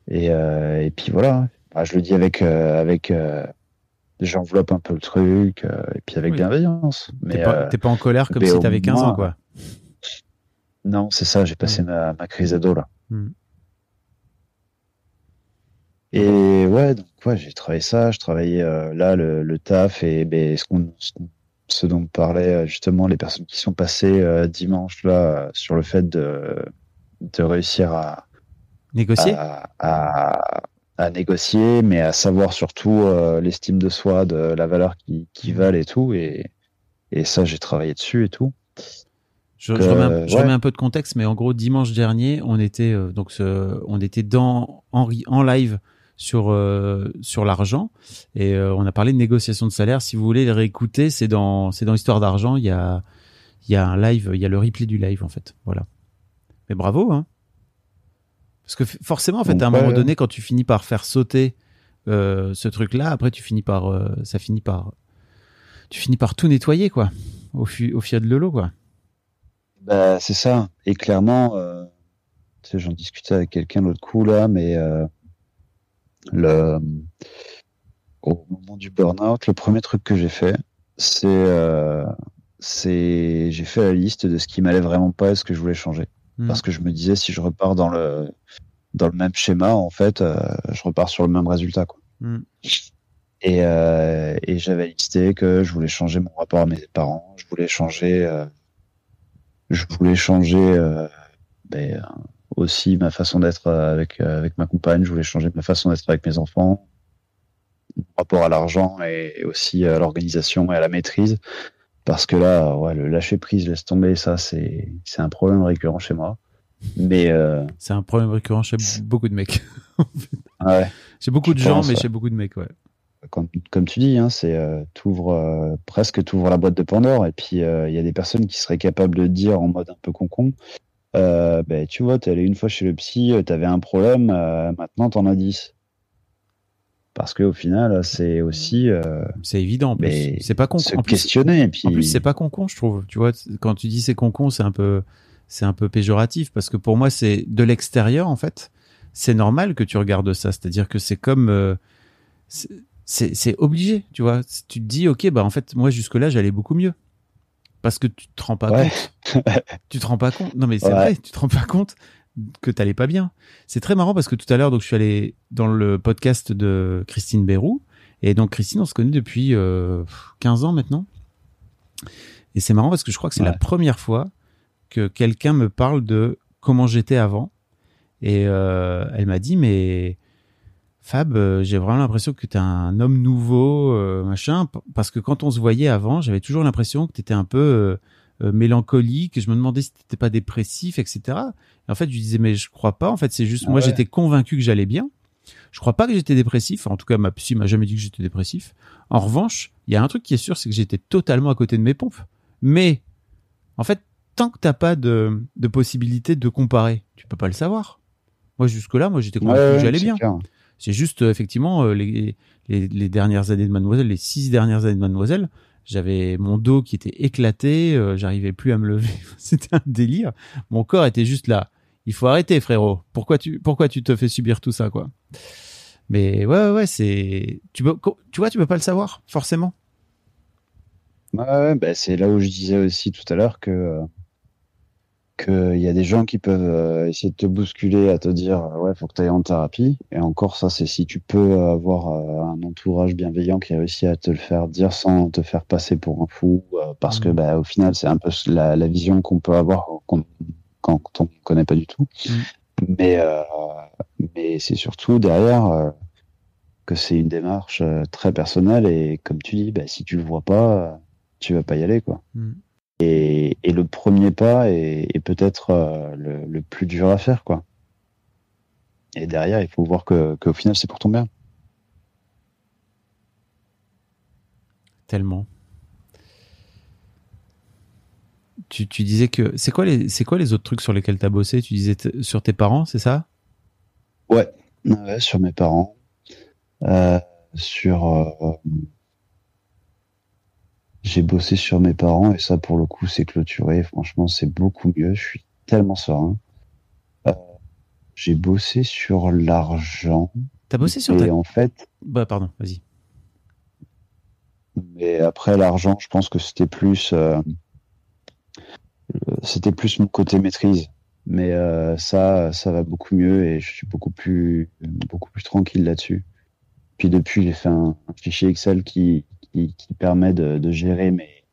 Et euh, et puis voilà, Bah, je le dis avec euh, avec euh, j'enveloppe un peu le truc euh, et puis avec Oui. bienveillance. Mais T'es pas, euh, t'es pas en colère comme si t'avais 15 ans, quoi. Non, c'est ça, j'ai passé ma, ma crise ado là. Hmm. Et ouais, donc ouais, j'ai travaillé ça, je travaillais euh, là le, le taf et ben, ce, qu'on, dont parlaient justement les personnes qui sont passées euh, dimanche là sur le fait de, de réussir à, Négocier? à, à, à négocier, mais à savoir surtout euh, l'estime de soi, de la valeur qui, qui valent et tout. Et, et ça, j'ai travaillé dessus et tout. Je, remets, un- euh, je ouais. remets un peu de contexte, mais en gros, dimanche dernier, on était euh, donc ce- on était dans en, en live sur euh, sur l'argent et on a parlé de négociation de salaire. Si vous voulez les réécouter, c'est dans c'est dans Histoire d'argent. Il y a il y a un live, il y a le replay du live en fait. Voilà. Mais bravo, hein. Parce que forcément, en fait, à un moment donné, quand tu finis par faire sauter euh, ce truc-là, après tu finis par euh, ça finit par tu finis par tout nettoyer quoi, au, fu- au fiat de l'eau quoi. Bah, c'est ça. Et clairement, euh, j'en discutais avec quelqu'un l'autre coup là, mais le, au moment du burn-out, le premier truc que j'ai fait, c'est, c'est, j'ai fait la liste de ce qui m'allait vraiment pas et ce que je voulais changer. Hmm. Parce que je me disais, si je repars dans le, dans le même schéma, en fait, euh, je repars sur le même résultat, quoi. Hmm. Et, euh, et j'avais listé que je voulais changer mon rapport à mes parents, je voulais changer, euh, je voulais changer euh, ben, aussi ma façon d'être euh, avec euh, avec ma compagne, je voulais changer ma façon d'être avec mes enfants, mon rapport à l'argent et aussi à l'organisation et à la maîtrise, parce que là, ouais, le lâcher prise, laisse tomber, ça c'est c'est un problème récurrent chez moi. Mais euh, C'est un problème récurrent chez beaucoup de mecs. ouais. chez beaucoup de gens, mais ouais. chez beaucoup de mecs, ouais. comme, comme tu dis, hein, c'est euh, t'ouvres euh, presque t'ouvres la boîte de Pandore et puis euh, il y a des personnes qui seraient capables de dire en mode un peu concon, euh, ben tu vois, t'es allé une fois chez le psy, t'avais un problème, maintenant t'en as 10. Parce qu'au final, c'est aussi euh, C'est évident. en plus. C'est pas con. se En plus, questionner. Puis, En plus, c'est pas con je trouve. Tu vois, quand tu dis c'est con c'est un peu, c'est un peu péjoratif parce que pour moi, c'est de l'extérieur en fait. C'est normal que tu regardes ça. C'est-à-dire que c'est comme, euh, c'est- obligé. Tu vois, tu te dis ok, bah en fait, moi jusque là, j'allais beaucoup mieux parce que tu te rends pas Ouais. compte. tu te rends pas compte. Non, mais c'est Ouais. vrai, tu te rends pas compte que t'allais pas bien. C'est très marrant parce que tout à l'heure, donc je suis allé dans le podcast de Christine Bérou et donc Christine, on se connaît depuis euh, 15 ans maintenant. Et c'est marrant parce que je crois que c'est la première fois que quelqu'un me parle de comment j'étais avant. Et euh, elle m'a dit, mais Fab, euh, j'ai vraiment l'impression que tu es un homme nouveau, euh, machin. Parce que quand on se voyait avant, j'avais toujours l'impression que tu étais un peu mélancolique. et Je me demandais si tu pas dépressif, etc. En fait, je disais, mais je crois pas. En fait, c'est juste, Ah moi, ouais. j'étais convaincu que j'allais bien. Je crois pas que j'étais dépressif. En tout cas, ma psy m'a jamais dit que j'étais dépressif. En revanche, il y a un truc qui est sûr, c'est que j'étais totalement à côté de mes pompes. Mais, en fait, tant que t'as pas de, de possibilité de comparer, tu peux pas le savoir. Moi, jusque-là, moi, j'étais convaincu Ouais, que j'allais bien. C'est juste, euh, effectivement, euh, les, les, les dernières années de Mademoiselle, les six dernières années de Mademoiselle, j'avais mon dos qui était éclaté, euh, j'arrivais plus à me lever. C'était un délire. Mon corps était juste là. Il faut arrêter, frérot. Pourquoi tu, pourquoi tu te fais subir tout ça, quoi? Mais ouais, ouais, c'est. Tu, peux, tu vois, tu peux pas le savoir, forcément. Ouais, bah, c'est là où je disais aussi tout à l'heure que euh, que il y a des gens qui peuvent euh, essayer de te bousculer, à te dire euh, ouais, faut que tu ailles en thérapie. Et encore ça, c'est si tu peux avoir un entourage bienveillant qui réussit à te le faire dire sans te faire passer pour un fou, parce que Mhm. bah au final, c'est un peu la, la vision qu'on peut avoir quand on ne connaît pas du tout. Mais euh, mais c'est surtout derrière. euh, que c'est une démarche euh, très personnelle et comme tu dis, bah, si tu le vois pas, tu vas pas y aller quoi. Mm. Et, et le premier pas est, est peut-être le, le plus dur à faire quoi. Et derrière, il faut voir que qu'au final, c'est pour ton bien. Tellement. Tu, tu disais que. C'est quoi, les, c'est quoi les autres trucs sur lesquels tu as bossé? Tu disais sur tes parents, c'est ça? Ouais. Ouais, sur mes parents, euh, sur. euh, j'ai bossé sur mes parents et ça, pour le coup, c'est clôturé. Franchement, c'est beaucoup mieux. Je suis tellement serein. Euh, j'ai bossé sur l'argent. T'as bossé sur et ta. en fait, Bah, pardon, vas-y. Mais après l'argent, je pense que c'était plus, c'était plus mon côté maîtrise. Mais euh, ça, ça va beaucoup mieux et je suis beaucoup plus, beaucoup plus tranquille là-dessus. Puis depuis, j'ai fait un, un fichier Excel qui, qui, qui permet de, de gérer mes,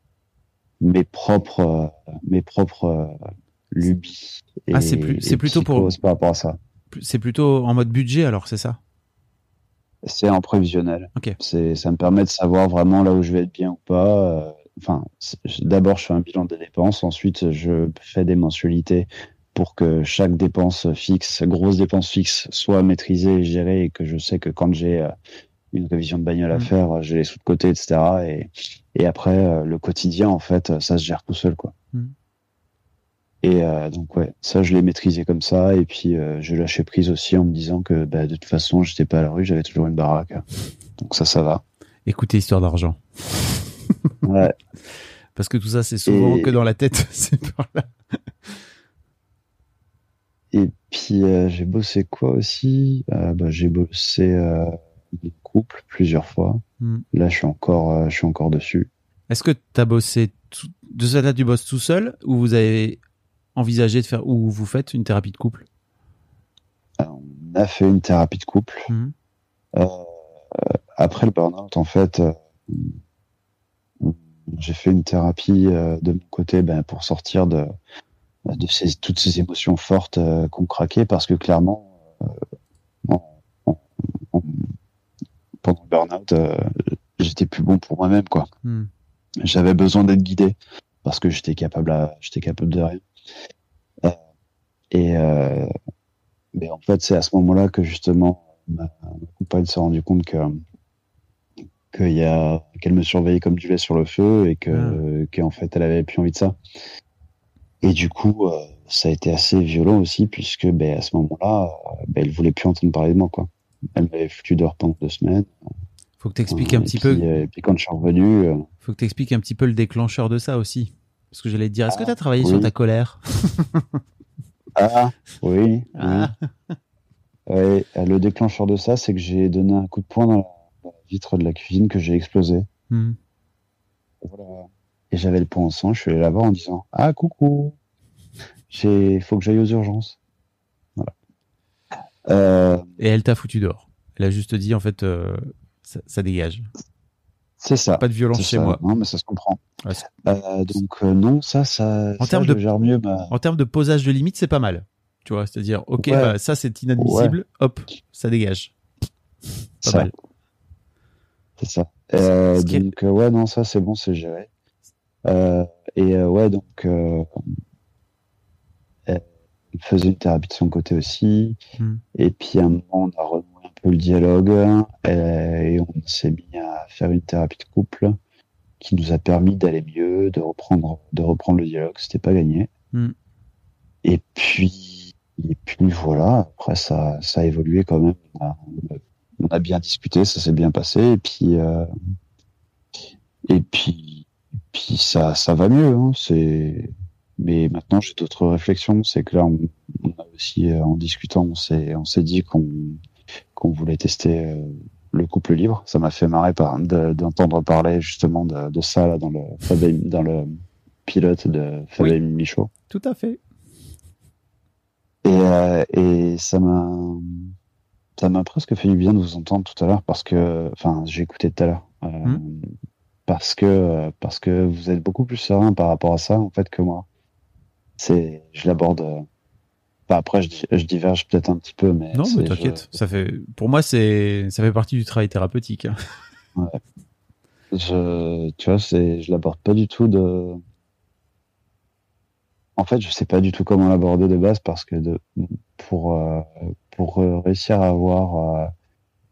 mes propres, euh, mes propres euh, lubies. Ah, c'est plutôt pour- par rapport à ça. C'est plutôt en mode budget alors, c'est ça? C'est en prévisionnel. Ok. C'est, ça me permet de savoir vraiment là où je vais être bien ou pas. Enfin, d'abord, je fais un bilan des dépenses. Ensuite, je fais des mensualités pour que chaque dépense fixe, grosse dépense fixe, soit maîtrisée et gérée et que je sais que quand j'ai euh, une révision de bagnole à Mm. faire, j'ai les sous de côté, etc. Et, et après, euh, le quotidien, en fait, ça se gère tout seul, quoi. Mm. Et euh, donc, ouais, ça, je l'ai maîtrisé comme ça. Et puis, euh, je lâchais prise aussi en me disant que, bah, de toute façon, j'étais pas à la rue, j'avais toujours une baraque. Donc ça, ça va. Écoutez, histoire d'argent. Ouais. Parce que tout ça, c'est souvent Et- que dans la tête. c'est par là. Et puis euh, j'ai bossé quoi aussi? Euh, bah, J'ai bossé euh, en couple plusieurs fois. Hmm. Là, je suis encore, euh, je suis encore dessus. Est-ce que tu as bossé tout... de ça là tu bosses tout seul ou vous avez envisagé de faire ou vous faites une thérapie de couple? Alors, on a fait une thérapie de couple. Euh, après le burn-out, en fait, j'ai fait une thérapie euh, de mon côté ben, pour sortir de, de ces, toutes ces émotions fortes euh, qu'on craquait parce que clairement, euh, en- en- en- pendant le burn-out, euh, j'étais plus bon pour moi-même, quoi. Hmm. j'avais besoin d'être guidé parce que j'étais capable j'étais capable de rien. Et euh, mais en fait, c'est à ce moment-là que justement ma, ma compagne s'est rendu compte que qu'il y a qu'elle me surveillait comme du lait sur le feu et que qu'en fait elle avait plus envie de ça. Et du coup, euh, ça a été assez violent aussi puisque ben à ce moment-là, euh, ben, elle voulait plus entendre parler de moi quoi. elle m'avait foutu dehors pendant deux semaines. Faut que tu expliques un Et petit puis, peu. euh, Et puis quand je suis revenu, euh, Faut que tu expliques un petit peu le déclencheur de ça aussi. Parce que j'allais te dire, est-ce que tu as travaillé oui. sur ta colère? Ah oui, oui. Ah. Ouais, euh, le déclencheur de ça, c'est que j'ai donné un coup de poing dans la vitre de la cuisine que j'ai explosé. Hmm. Voilà. Et j'avais le poing en sang, je suis allé là-bas en disant Ah coucou, j'ai faut que j'aille aux urgences. Voilà. Euh, Et elle t'a foutu dehors. Elle a juste dit, en fait, euh, ça, ça dégage. c'est ça. Pas de violence chez ça. moi. Non, mais ça se comprend. Ouais, Euh, donc non, ça, ça, En termes de- gère mieux ma. En termes de posage de limite, c'est pas mal. Tu vois, c'est-à-dire, ok, Ouais. bah, ça c'est inadmissible, hop, ça dégage. Pas ça. mal. C'est ça. Euh, est- donc euh, ouais, non, ça c'est bon, c'est géré. Euh, et euh, ouais, donc euh, elle faisait une thérapie de son côté aussi. Hmm. Et puis à un moment, on a renoué un peu le dialogue et on s'est mis à faire une thérapie de couple qui nous a permis d'aller mieux, de reprendre, de reprendre le dialogue. C'était pas gagné. Hmm. Et puis, et puis voilà. Après, ça, ça a évolué quand même. On a, bien discuté, ça s'est bien passé. Et puis, euh, et puis, puis ça, ça va mieux. Hein, c'est. Mais maintenant, j'ai d'autres réflexions. C'est que là, on, on a aussi, euh, en discutant, on s'est, on s'est dit qu'on, qu'on voulait tester euh, le couple libre. Ça m'a fait marrer par, de- d'entendre parler justement de, de ça là, dans le, dans le pilote de Fabien Michaud. Tout à fait. Et, euh, et ça m'a, ça m'a presque fait du bien de vous entendre tout à l'heure parce que, enfin, j'ai écouté tout à l'heure. Euh, Hmm. Parce que, parce que vous êtes beaucoup plus serein par rapport à ça, en fait, que moi. C'est, je l'aborde. euh, après, je, di- je diverge peut-être un petit peu, mais. Non, mais je- t'inquiète. Ça fait, pour moi, c'est, ça fait partie du travail thérapeutique. hein. Je, tu vois, c'est, je l'aborde pas du tout de. En fait, je sais pas du tout comment l'aborder de base parce que de, pour, euh, pour réussir à avoir euh,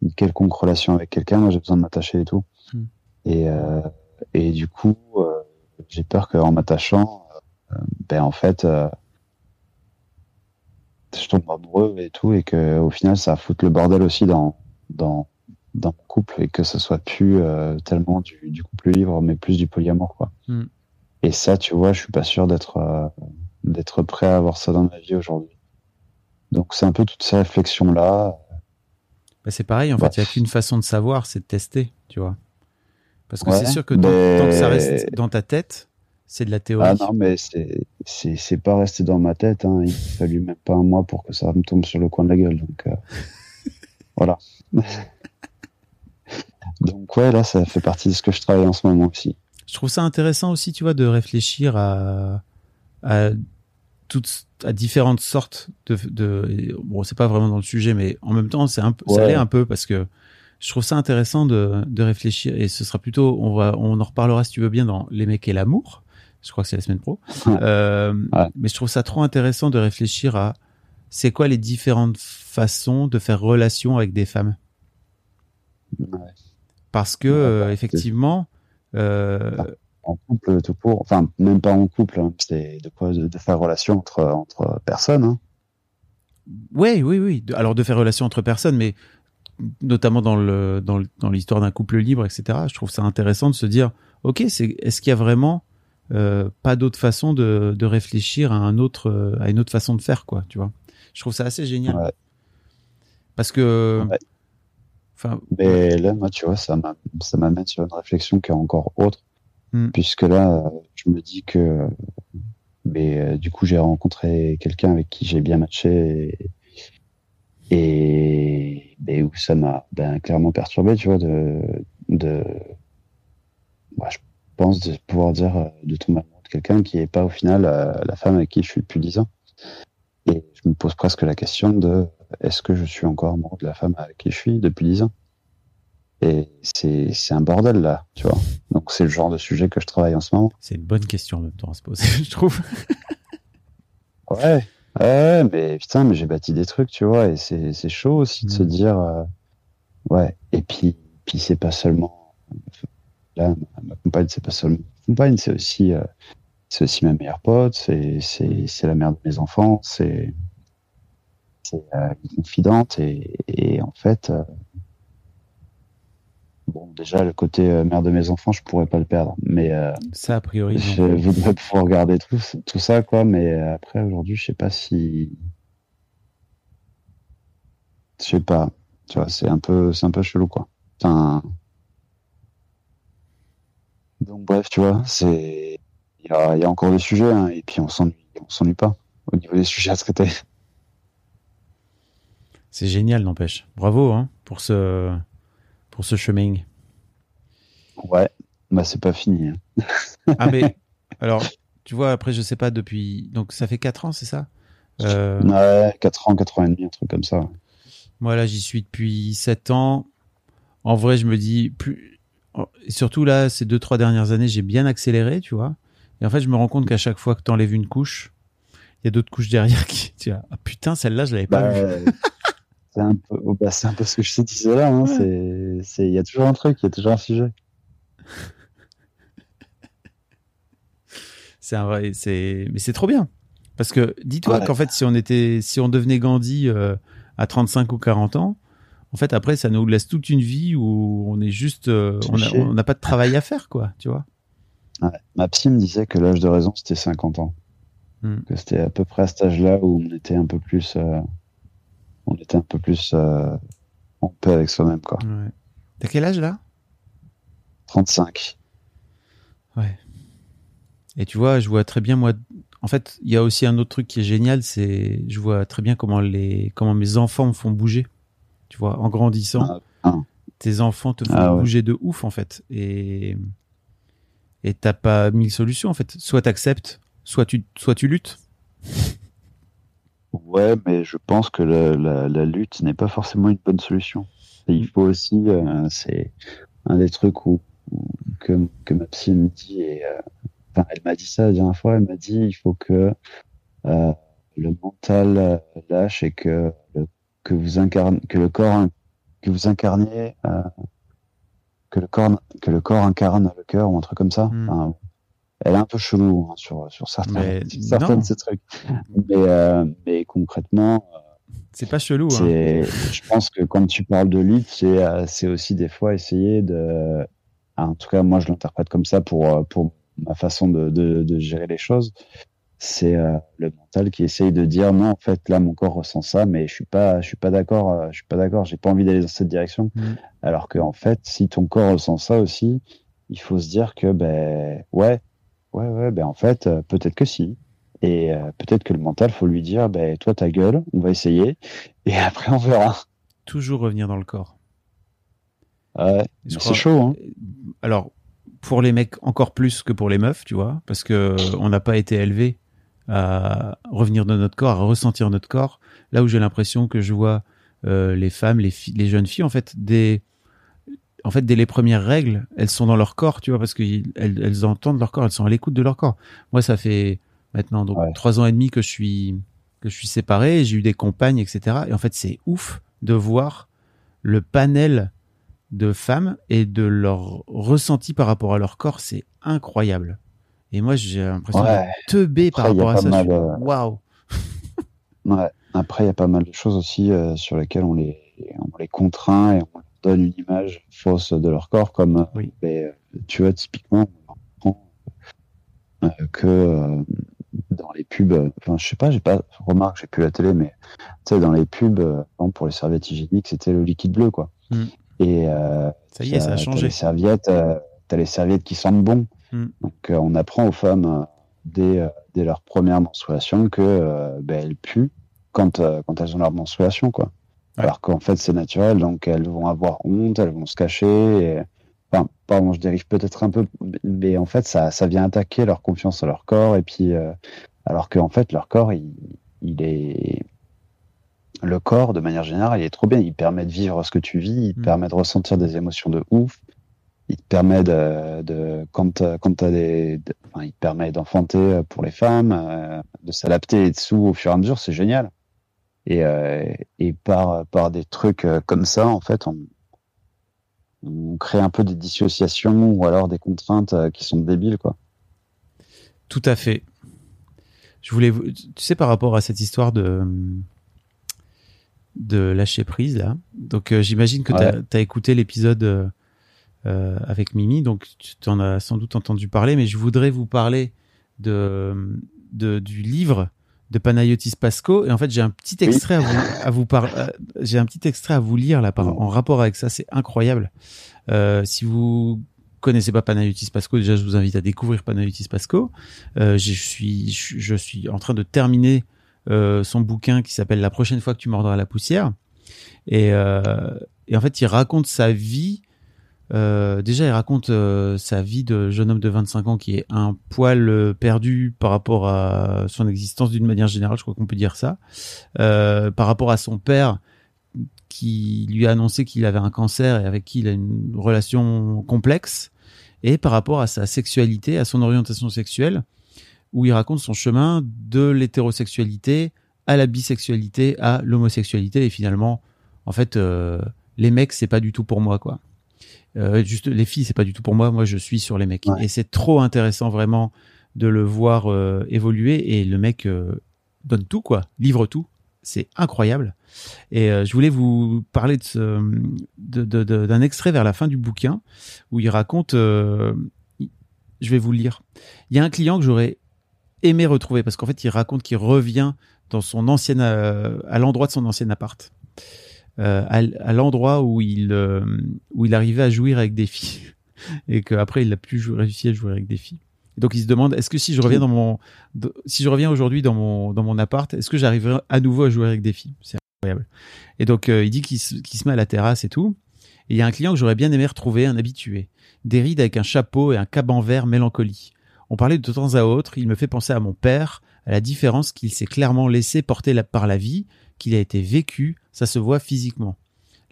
une quelconque relation avec quelqu'un, moi j'ai besoin de m'attacher et tout. Hmm. Et, euh, et du coup, euh, j'ai peur qu'en m'attachant, euh, ben en fait, euh, je tombe amoureux et tout, et que au final, ça fout le bordel aussi dans, dans, dans mon couple et que ce soit plus euh, tellement du, du couple libre, mais plus du polyamour, quoi. Hmm. Et ça, tu vois, je suis pas sûr d'être euh, d'être prêt à avoir ça dans ma vie aujourd'hui. Donc c'est un peu toutes ces réflexions là. Bah, c'est pareil, en Bah. fait, il n'y a qu'une façon de savoir, c'est de tester, tu vois. Parce que Ouais, c'est sûr que tant, mais- tant que ça reste dans ta tête, c'est de la théorie. Ah non, mais c'est pas resté dans ma tête. Hein. Il a fallu même pas un mois pour que ça me tombe sur le coin de la gueule. Donc euh, voilà. donc ouais, là, ça fait partie de ce que je travaille en ce moment aussi. Je trouve ça intéressant aussi, tu vois, de réfléchir à, à toutes, à différentes sortes de, de bon, c'est pas vraiment dans le sujet, mais en même temps, c'est un peu, ça Ouais. l'est un peu parce que je trouve ça intéressant de, de réfléchir et ce sera plutôt, on va, on en reparlera si tu veux bien dans les mecs et l'amour. Je crois que c'est la semaine pro. Euh, Ouais. Mais je trouve ça trop intéressant de réfléchir à c'est quoi les différentes façons de faire relation avec des femmes. Ouais. Parce que, Ouais, euh, bah, effectivement, En couple, tout court. Enfin, même pas en couple. hein. C'est de quoi de, de faire relation entre entre personnes. Hein. Oui, oui. De- Alors de faire relation entre personnes, mais notamment dans le dans dans l'histoire d'un couple libre, etc. Je trouve ça intéressant de se dire, ok, c'est est-ce qu'il y a vraiment euh, pas d'autre façon de, de réfléchir à un autre euh, à une autre façon de faire, quoi, tu vois Je trouve ça assez génial Ouais. parce que, Ouais. Enfin, Mais là, moi, tu vois, ça m'a- ça m'amène sur une réflexion qui est encore autre, Hmm. puisque là, je me dis que, mais euh, du coup, j'ai rencontré quelqu'un avec qui j'ai bien matché et, et où ça m'a ben, clairement perturbé, tu vois, de, de, ouais, je pense de pouvoir dire euh, de tomber amoureux de quelqu'un qui est pas au final euh, la femme avec qui je suis depuis dix ans. Et je me pose presque la question de est-ce que je suis encore amoureux de la femme avec qui je suis depuis dix ans? Et c'est c'est un bordel là, tu vois. Donc c'est le genre de sujet que je travaille en ce moment. c'est une bonne question en même temps à se poser, je trouve. Ouais, ouais, mais putain, mais j'ai bâti des trucs, tu vois, et c'est c'est chaud aussi de se Mm. dire, euh, ouais. Et puis puis c'est pas seulement là, ma, compagne, c'est pas seulement ma compagne, c'est aussi euh, c'est aussi ma meilleure pote, c'est c'est c'est la mère de mes enfants, c'est c'est euh, une confidente et, et en fait, euh, bon, déjà le côté euh, mère de mes enfants, je pourrais pas le perdre, mais euh, Ça, a priori. je voudrais pouvoir regarder tout, tout ça, quoi. Mais après, aujourd'hui, je sais pas si, je sais pas, tu vois, c'est un peu, c'est un peu chelou, quoi. Enfin, donc bref, tu vois, c'est, il y a, il y a encore des sujets, hein, et puis on s'ennuie, on s'ennuie pas au niveau des sujets à traiter. C'est génial, n'empêche. Bravo hein, pour ce pour ce chemin. Ouais, bah c'est pas fini. hein. Ah mais alors, tu vois, après je sais pas depuis donc ça fait 4 ans, c'est ça? Euh, Ouais, 4 ans, 4 ans et demi, un truc comme ça. Moi là, j'y suis depuis 7 ans. En vrai, je me dis plus et surtout là, ces deux trois dernières années, j'ai bien accéléré, tu vois. Et en fait, je me rends compte qu'à chaque fois que tu enlèves une couche, il y a d'autres couches derrière qui tu vois, ah putain, celle-là, je l'avais pas Bah, vue. C'est un peu, bah, c'est un peu ce que je te disais là. Hein, c'est, il y a toujours un truc, il y a toujours un sujet. C'est un vrai, c'est, mais c'est trop bien. Parce que dis-toi Ouais. qu'en fait, si on était, si on devenait Gandhi euh, à 35 ou 40 ans, en fait, après, ça nous laisse toute une vie où on est juste, euh, on n'a pas de travail à faire, quoi, tu vois. Ouais. Ma psy me disait que l'âge de raison c'était 50 ans, Hmm. que c'était à peu près à cet âge-là où on était un peu plus, euh, on était un peu plus euh, en paix avec soi-même quoi. Ouais. T'as quel âge là? 35. Ouais. Et tu vois, je vois très bien moi. En fait, il y a aussi un autre truc qui est génial, c'est je vois très bien comment les comment mes enfants me font bouger. Tu vois, en grandissant, Ah, ah. tes enfants te font Ah ouais. bouger de ouf en fait. Et et t'as pas mille solutions en fait. Soit t'acceptes, soit tu soit tu luttes. Ouais, mais je pense que la, la, la lutte n'est pas forcément une bonne solution. Et il faut aussi, euh, c'est un des trucs où, où- que, que ma psy me dit, et, euh, enfin, elle m'a dit ça la dernière fois, elle m'a dit il faut que euh, le mental euh, lâche et que, le- que vous incarne, que le corps, que vous incarniez, euh, que le corps, que le corps incarne le cœur ou un truc comme ça. Hmm. Enfin, elle est un peu chelou hein, sur, sur certains, certains de ces trucs. Mais, euh, mais concrètement, C'est pas chelou. Hein. je pense que quand tu parles de lutte, c'est, euh, aussi des fois essayer de, en tout cas, moi, je l'interprète comme ça pour, euh, pour ma façon de, de, de gérer les choses. C'est euh, le mental qui essaye de dire non, en fait, là, mon corps ressent ça, mais je suis pas, je suis pas d'accord, euh, je suis pas d'accord, j'ai pas envie d'aller dans cette direction. Mm. Alors que, en fait, si ton corps ressent ça aussi, il faut se dire que, ben, ouais, ouais, ouais, ben, en fait, euh, peut-être que si. Et euh, peut-être que le mental, faut lui dire, ben, toi, ta gueule, on va essayer, et après, on verra. Toujours revenir dans le corps. Ouais, mais crois- c'est chaud, hein. Alors, pour les mecs, encore plus que pour les meufs, tu vois, parce que on n'a pas été élevé à revenir dans notre corps, à ressentir notre corps. Là où j'ai l'impression que je vois euh, les femmes, les, filles- les jeunes filles, en fait, des, en fait, dès les premières règles, elles sont dans leur corps, tu vois, parce qu'elles elles entendent leur corps, elles sont à l'écoute de leur corps. Moi, ça fait maintenant donc Ouais. trois ans et demi que je suis que je suis séparé, j'ai eu des compagnes, etc. Et en fait, c'est ouf de voir le panel de femmes et de leur ressenti par rapport à leur corps, c'est incroyable. Et moi, j'ai l'impression Ouais. de teubé par rapport à ça. euh, Waouh. Ouais. Après, il y a pas mal de choses aussi euh, sur lesquelles on les, on les contraint et on donne une image fausse de leur corps, comme euh, Oui. ben, tu vois typiquement on euh, que euh, dans les pubs, enfin je sais pas, j'ai pas remarque, j'ai plus la télé, mais tu sais dans les pubs, pour les serviettes hygiéniques, c'était le liquide bleu quoi. Mm. Et euh, Ça y est, ça a changé. les serviettes, euh, t'as les serviettes qui sentent bon. Mm. Donc euh, on apprend aux femmes dès, dès leur première menstruation que ben, elles puent quand, quand elles ont leur menstruation, quoi. Ouais. Alors qu'en fait, c'est naturel, donc elles vont avoir honte, elles vont se cacher. Et... Enfin, pardon, je dérive peut-être un peu, mais en fait, ça, ça vient attaquer leur confiance en leur corps. Et puis, euh, alors qu'en fait, leur corps, il, il est. Le corps, de manière générale, il est trop bien. Il permet de vivre ce que tu vis, il te Mm. permet de ressentir des émotions de ouf. Il te permet de, de quand, quand t'as des, de- enfin, il te permet d'enfanter euh, pour les femmes, euh, de s'adapter dessous au fur et à mesure, c'est génial. Et, euh, et par, par des trucs euh, comme ça, en fait, on, on crée un peu des dissociations ou alors des contraintes euh, qui sont débiles, quoi. Tout à fait. Je voulais, vous- tu sais, par rapport à cette histoire de de lâcher prise là. Donc euh, j'imagine que Ouais. tu as, écouté l'épisode euh, avec Mimi, donc tu t'en as sans doute entendu parler, mais je voudrais vous parler de, de du livre de Panayotis Pasco et en fait j'ai un petit extrait à vous à vous par- euh, j'ai un petit extrait à vous lire là par, en rapport avec ça, c'est incroyable. Euh, si vous connaissez pas Panayotis Pasco, déjà je vous invite à découvrir Panayotis Pasco. Euh, je suis je, suis en train de terminer euh, son bouquin qui s'appelle La prochaine fois que tu mordras la poussière. Et, et en fait, il raconte sa vie. Euh, déjà, il raconte euh, sa vie de jeune homme de 25 ans qui est un poil euh, perdu par rapport à son existence d'une manière générale, je crois qu'on peut dire ça. Euh, par rapport à son père qui lui a annoncé qu'il avait un cancer et avec qui il a une relation complexe. Et par rapport à sa sexualité, à son orientation sexuelle, où il raconte son chemin de l'hétérosexualité à la bisexualité à l'homosexualité et finalement en fait euh, les mecs c'est pas du tout pour moi quoi euh, juste les filles c'est pas du tout pour moi. Moi je suis sur les mecs. Ouais. et c'est trop intéressant vraiment de le voir euh, évoluer. Et le mec euh, donne tout quoi. Livre tout. C'est incroyable. Et je voulais vous parler de ce, de- de- de- d'un extrait vers la fin du bouquin où il raconte je vais vous le lire il y a un client que j'aurais aimé retrouver parce qu'en fait il raconte qu'il revient dans son ancienne euh, à l'endroit de son ancien appart euh, à, à l'endroit où il euh, où il arrivait à jouir avec des filles. Et qu'après il n'a plus réussi à jouer avec des filles. Et donc il se demande est-ce que si je reviens dans mon si je reviens aujourd'hui dans mon dans mon appart est-ce que j'arriverai à nouveau à jouer avec des filles? C'est incroyable. Et donc euh, il dit qu'il se, qu'il se met à la terrasse et tout. Et il y a un client que j'aurais bien aimé retrouver un habitué. Des rides avec un chapeau et un caban vert mélancolie on parlait de temps à autre, il me fait penser à mon père, à la différence qu'il s'est clairement laissé porter la- par la vie, qu'il a été vécu, ça se voit physiquement.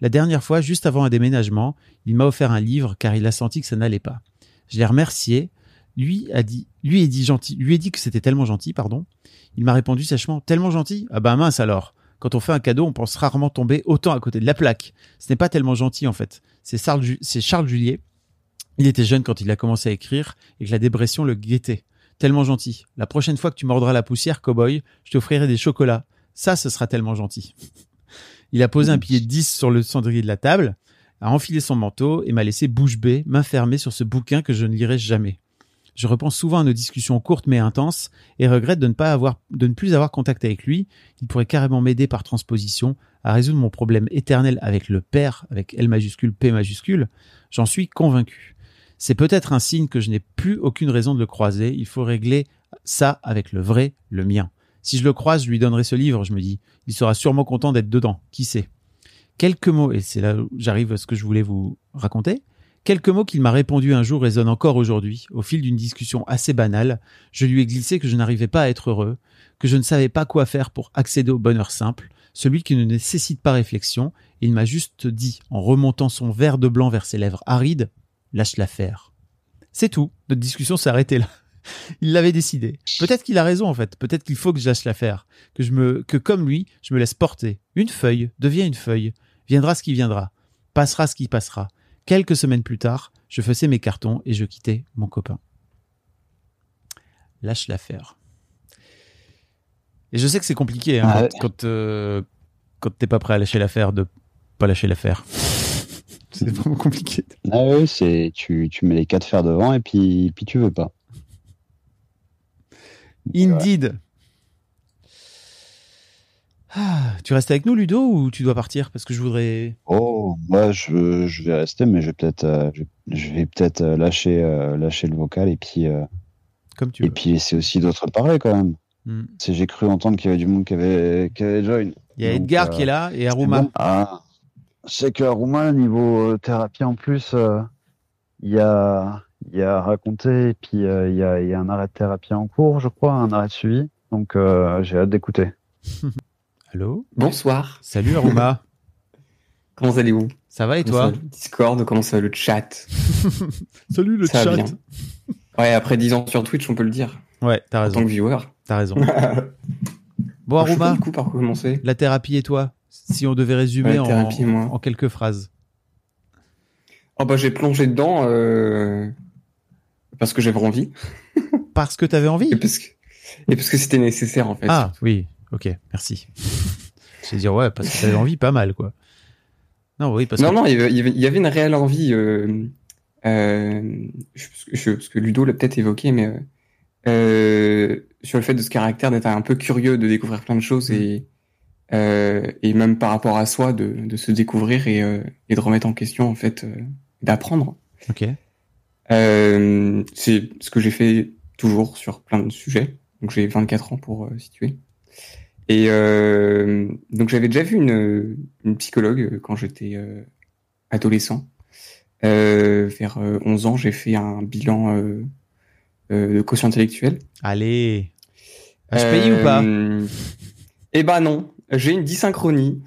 La dernière fois, juste avant un déménagement, il m'a offert un livre car il a senti que ça n'allait pas. Je l'ai remercié, lui a dit, lui a dit gentil, lui a dit que c'était tellement gentil, pardon. Il m'a répondu sèchement, tellement gentil? Ah ben mince alors. Quand on fait un cadeau, on pense rarement tomber autant à côté de la plaque. Ce n'est pas tellement gentil en fait. C'est Charles, Ju- c'est Charles Julier. Il était jeune quand il a commencé à écrire et que la dépression le guettait. Tellement gentil. La prochaine fois que tu mordras la poussière, cowboy, je t'offrirai des chocolats. Ça, ce sera tellement gentil. Il a posé un de 10 sur le cendrier de la table, a enfilé son manteau et m'a laissé bouche bée, main fermée sur ce bouquin que je ne lirai jamais. Je repense souvent à nos discussions courtes mais intenses et regrette de ne pas avoir, de ne plus avoir contact avec lui. Il pourrait carrément m'aider par transposition à résoudre mon problème éternel avec le père, avec L majuscule, P majuscule. J'en suis convaincu. C'est peut-être un signe que je n'ai plus aucune raison de le croiser. Il faut régler ça avec le vrai, le mien. Si je le croise, je lui donnerai ce livre, je me dis. Il sera sûrement content d'être dedans. Qui sait? Quelques mots, et c'est là où j'arrive à ce que je voulais vous raconter. Quelques mots qu'il m'a répondu un jour résonnent encore aujourd'hui. Au fil d'une discussion assez banale, je lui ai glissé que je n'arrivais pas à être heureux, que je ne savais pas quoi faire pour accéder au bonheur simple, celui qui ne nécessite pas réflexion, et il m'a juste dit, en remontant son verre de blanc vers ses lèvres arides, lâche l'affaire. C'est tout. Notre discussion s'est arrêtée là. Il l'avait décidé. Peut-être qu'il a raison en fait. Peut-être qu'il faut que je lâche l'affaire. Que je me, que comme lui, je me laisse porter. Une feuille devient une feuille. Viendra ce qui viendra. Passera ce qui passera. Quelques semaines plus tard, je faisais mes cartons et je quittais mon copain. Lâche l'affaire. Et je sais que c'est compliqué hein, Ah ouais. quand, quand, euh, quand t'es pas prêt à lâcher l'affaire de pas lâcher l'affaire. c'est vraiment compliqué. Ah oui, c'est tu, tu mets les quatre fers devant et puis, puis tu veux pas. Indeed. Ah, tu restes avec nous, Ludo, ou tu dois partir? Parce que je voudrais. Oh, moi je, je vais rester, mais je vais peut-être euh, je, je vais peut-être euh, lâcher euh, lâcher le vocal et puis euh, Comme tu et veux. puis laisser aussi d'autres parler quand même. Hmm. C'est j'ai cru entendre qu'il y avait du monde qui avait qui avait join. Il y a Edgar qui est là et c'est Aruma. bon. Ah, sais que Aruma niveau thérapie en plus, il y a il y a raconté et puis euh, il y a il y a un arrêt de thérapie en cours, je crois, un arrêt de suivi. Donc euh, j'ai hâte d'écouter. Allô? Bonsoir. Salut Aruma. Comment allez-vous? Ça va et Comment toi? ça va? Le Discord, comment ça va le chat? Salut le Ça va bien. Ouais, après 10 ans sur Twitch, on peut le dire. Ouais, t'as En tant raison. que viewer. T'as raison. Bon, Aruma, du coup par quoi commencer. la thérapie et toi? Si on devait résumer Ouais, en, thérapie, moi. en quelques phrases. Oh bah j'ai plongé dedans euh... parce que j'avais envie Parce que t'avais envie et parce que et parce que c'était nécessaire en fait. Ah, oui. Ok, merci. C'est dire, ouais, parce que t'avais envie, pas mal, quoi. Non, oui, parce non, que. non, il y avait- une réelle envie. Euh, euh, je, je- parce que Ludo l'a peut-être évoqué, mais euh, euh, sur le fait de ce caractère d'être un peu curieux, de découvrir plein de choses et euh, et même par rapport à soi, de, de se découvrir et, et de remettre en question en fait, d'apprendre. Ok. Euh, c'est ce que j'ai fait toujours sur plein de sujets. Donc j'ai 24 ans pour euh, situer. Et euh, donc j'avais déjà vu une, une psychologue euh, quand j'étais adolescent. Euh, vers euh, 11 ans, j'ai fait un bilan euh, euh, de quotient intellectuel. Allez. HPI ou pas? Eh ben non, j'ai une dysynchronie.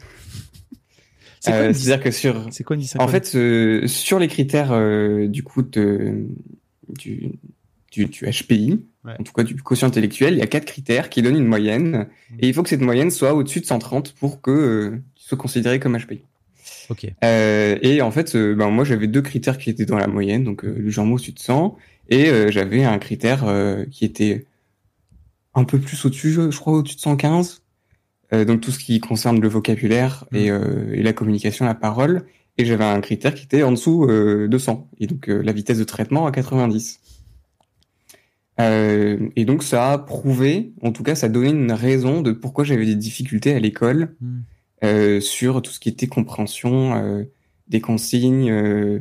C'est quoi Euh, C'est-à-dire que sur, C'est quoi une en fait, euh, sur les critères euh, du coup de, du, du, du HPI, Ouais. en tout cas du quotient intellectuel, il y a quatre critères qui donnent une moyenne, et il faut que cette moyenne soit au-dessus de 130 pour que euh, tu sois considéré comme HPI. Ok. Euh, et en fait, ben moi j'avais deux critères qui étaient dans la moyenne, donc euh, le genre au-dessus de 100, et euh, j'avais un critère euh, qui était un peu plus au-dessus, je crois au-dessus de 115. Euh, donc tout ce qui concerne le vocabulaire et, euh, et la communication, la parole. Et j'avais un critère qui était en dessous euh, de 100. Et donc euh, la vitesse de traitement à 90. Euh, et donc ça a prouvé, en tout cas ça a donné une raison de pourquoi j'avais des difficultés à l'école euh, sur tout ce qui était compréhension euh, des consignes, euh,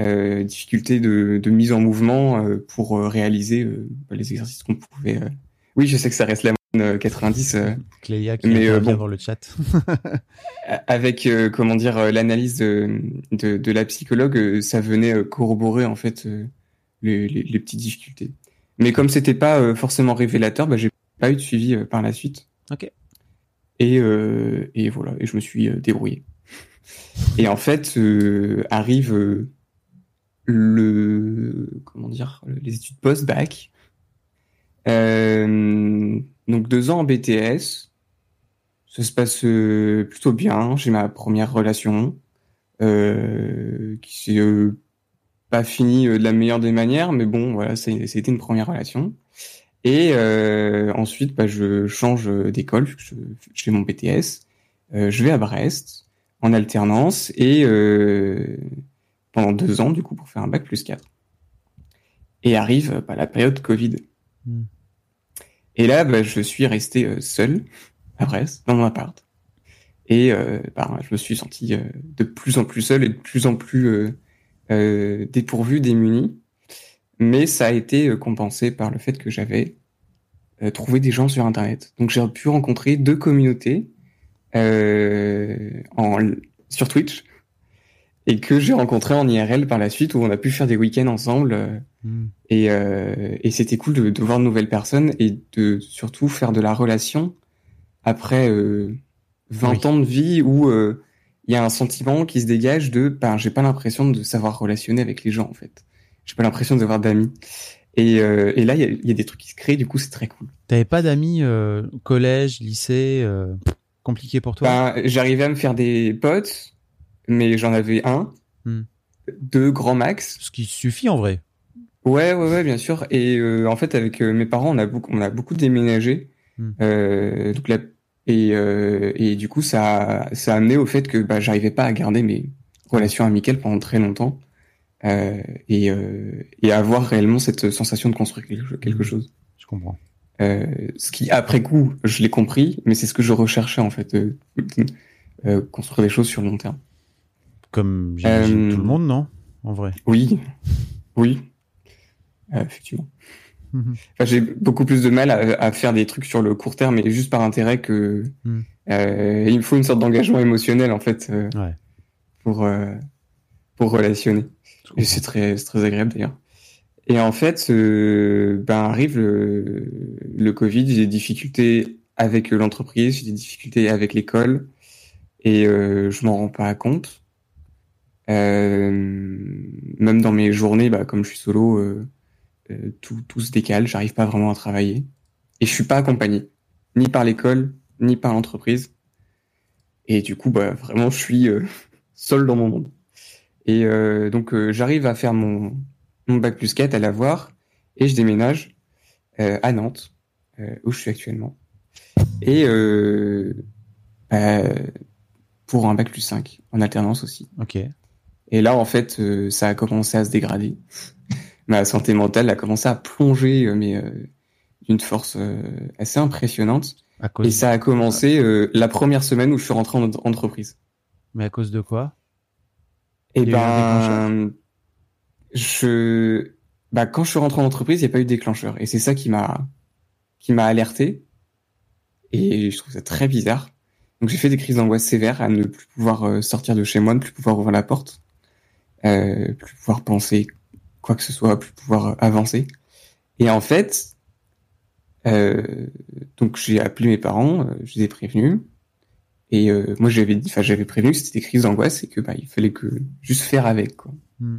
euh, difficultés de, de mise en mouvement euh, pour réaliser euh, les exercices qu'on pouvait. euh. Oui, je sais que ça reste la 90 euh, Clélia qui Mais, euh, bon. dans le chat. avec euh, comment dire l'analyse de, de, de la psychologue, ça venait corroborer en fait les, les, les petites difficultés. Mais comme c'était pas forcément révélateur, bah, j'ai pas eu de suivi par la suite. Ok. Et, euh, et voilà, et je me suis débrouillé. Et en fait, euh, arrive le comment dire les études post-bac. Euh, donc deux ans en BTS. Ça se passe euh, plutôt bien. J'ai ma première relation euh, qui s'est pas finie de la meilleure des manières, mais bon, voilà, c'était une première relation. Et ensuite, bah, je change d'école, je, fais mon BTS. Je vais à Brest en alternance et pendant deux ans, du coup, pour faire un bac plus 4. Et arrive bah, la période Covid. Hmm. Et là, bah, je suis resté euh, seul à Brest, dans mon appart. Et euh, bah, je me suis senti euh, de plus en plus seul et de plus en plus euh, euh, dépourvu, démuni. Mais ça a été euh, compensé par le fait que j'avais trouvé des gens sur Internet. Donc j'ai pu rencontrer deux communautés en, sur Twitch et que j'ai rencontré en IRL par la suite où on a pu faire des week-ends ensemble. euh, Hmm. et, euh, et c'était cool de, de voir de nouvelles personnes et de surtout faire de la relation après euh, 20 Oui. ans de vie où euh, il y a un sentiment qui se dégage de ben j'ai pas l'impression de savoir relationner avec les gens en fait. J'ai pas l'impression d'avoir d'amis. Et, euh, et là il y y a des trucs qui se créent du coup c'est très cool. T'avais pas d'amis euh, collège, lycée, euh, compliqué pour toi? Ben, j'arrivais à me faire des potes mais j'en avais un, Hmm. deux grands max. Ce qui suffit en vrai. Ouais, ouais, ouais, bien sûr. Et euh, en fait, avec euh, mes parents, on a beaucoup, on a beaucoup déménagé. Hmm. Euh, donc là, et, euh, et du coup, ça, ça a amené au fait que bah, j'arrivais pas à garder mes relations amicales pendant très longtemps euh, et, euh, et avoir réellement cette sensation de construire quelque, Hmm. chose. Je comprends. Euh, ce qui, après coup, je l'ai compris, mais c'est ce que je recherchais en fait, euh, euh, construire des choses sur le long terme. Comme j'imagine Euh, tout le monde, non En vrai? Oui, oui, Euh, effectivement. Mhm. Enfin, j'ai beaucoup plus de mal à, à faire des trucs sur le court terme et juste par intérêt que Mm. euh, il me faut une sorte d'engagement émotionnel en fait euh, Ouais. pour euh, pour relationner. Et c'est très très agréable d'ailleurs. Et en fait, euh, ben arrive le, le Covid, j'ai des difficultés avec l'entreprise, j'ai des difficultés avec l'école et euh, je m'en rends pas compte. Euh, même dans mes journées, bah, comme je suis solo, euh, euh, tout, tout se décale, j'arrive pas vraiment à travailler. Et je suis pas accompagné, ni par l'école, ni par l'entreprise. Et du coup, bah, vraiment, je suis seul dans mon monde. Et euh, donc, euh, j'arrive à faire mon, mon bac plus 4, à l'avoir, et je déménage euh, à Nantes, où je suis actuellement. Et euh, pour un bac plus 5, en alternance aussi. Ok. Et là, en fait, euh, ça a commencé à se dégrader. Ma santé mentale a commencé à plonger, euh, mais euh, d'une force euh, assez impressionnante. À cause. Et ça a commencé euh, la première semaine où je suis rentré en en- entreprise. Mais à cause de quoi? Un ben, je, bah, quand je suis rentré en entreprise, il n'y a pas eu de déclencheur. Et c'est ça qui m'a, qui m'a alerté. Et je trouve ça très bizarre. Donc j'ai fait des crises d'angoisse sévères à ne plus pouvoir sortir de chez moi, ne plus pouvoir ouvrir la porte, euh, plus pouvoir penser quoi que ce soit, plus pouvoir euh, avancer. Et en fait, euh, donc j'ai appelé mes parents, euh, je les ai prévenus. Et euh, moi j'avais dit, enfin j'avais prévenu que c'était des crises d'angoisse et que bah il fallait que juste faire avec quoi. Hmm.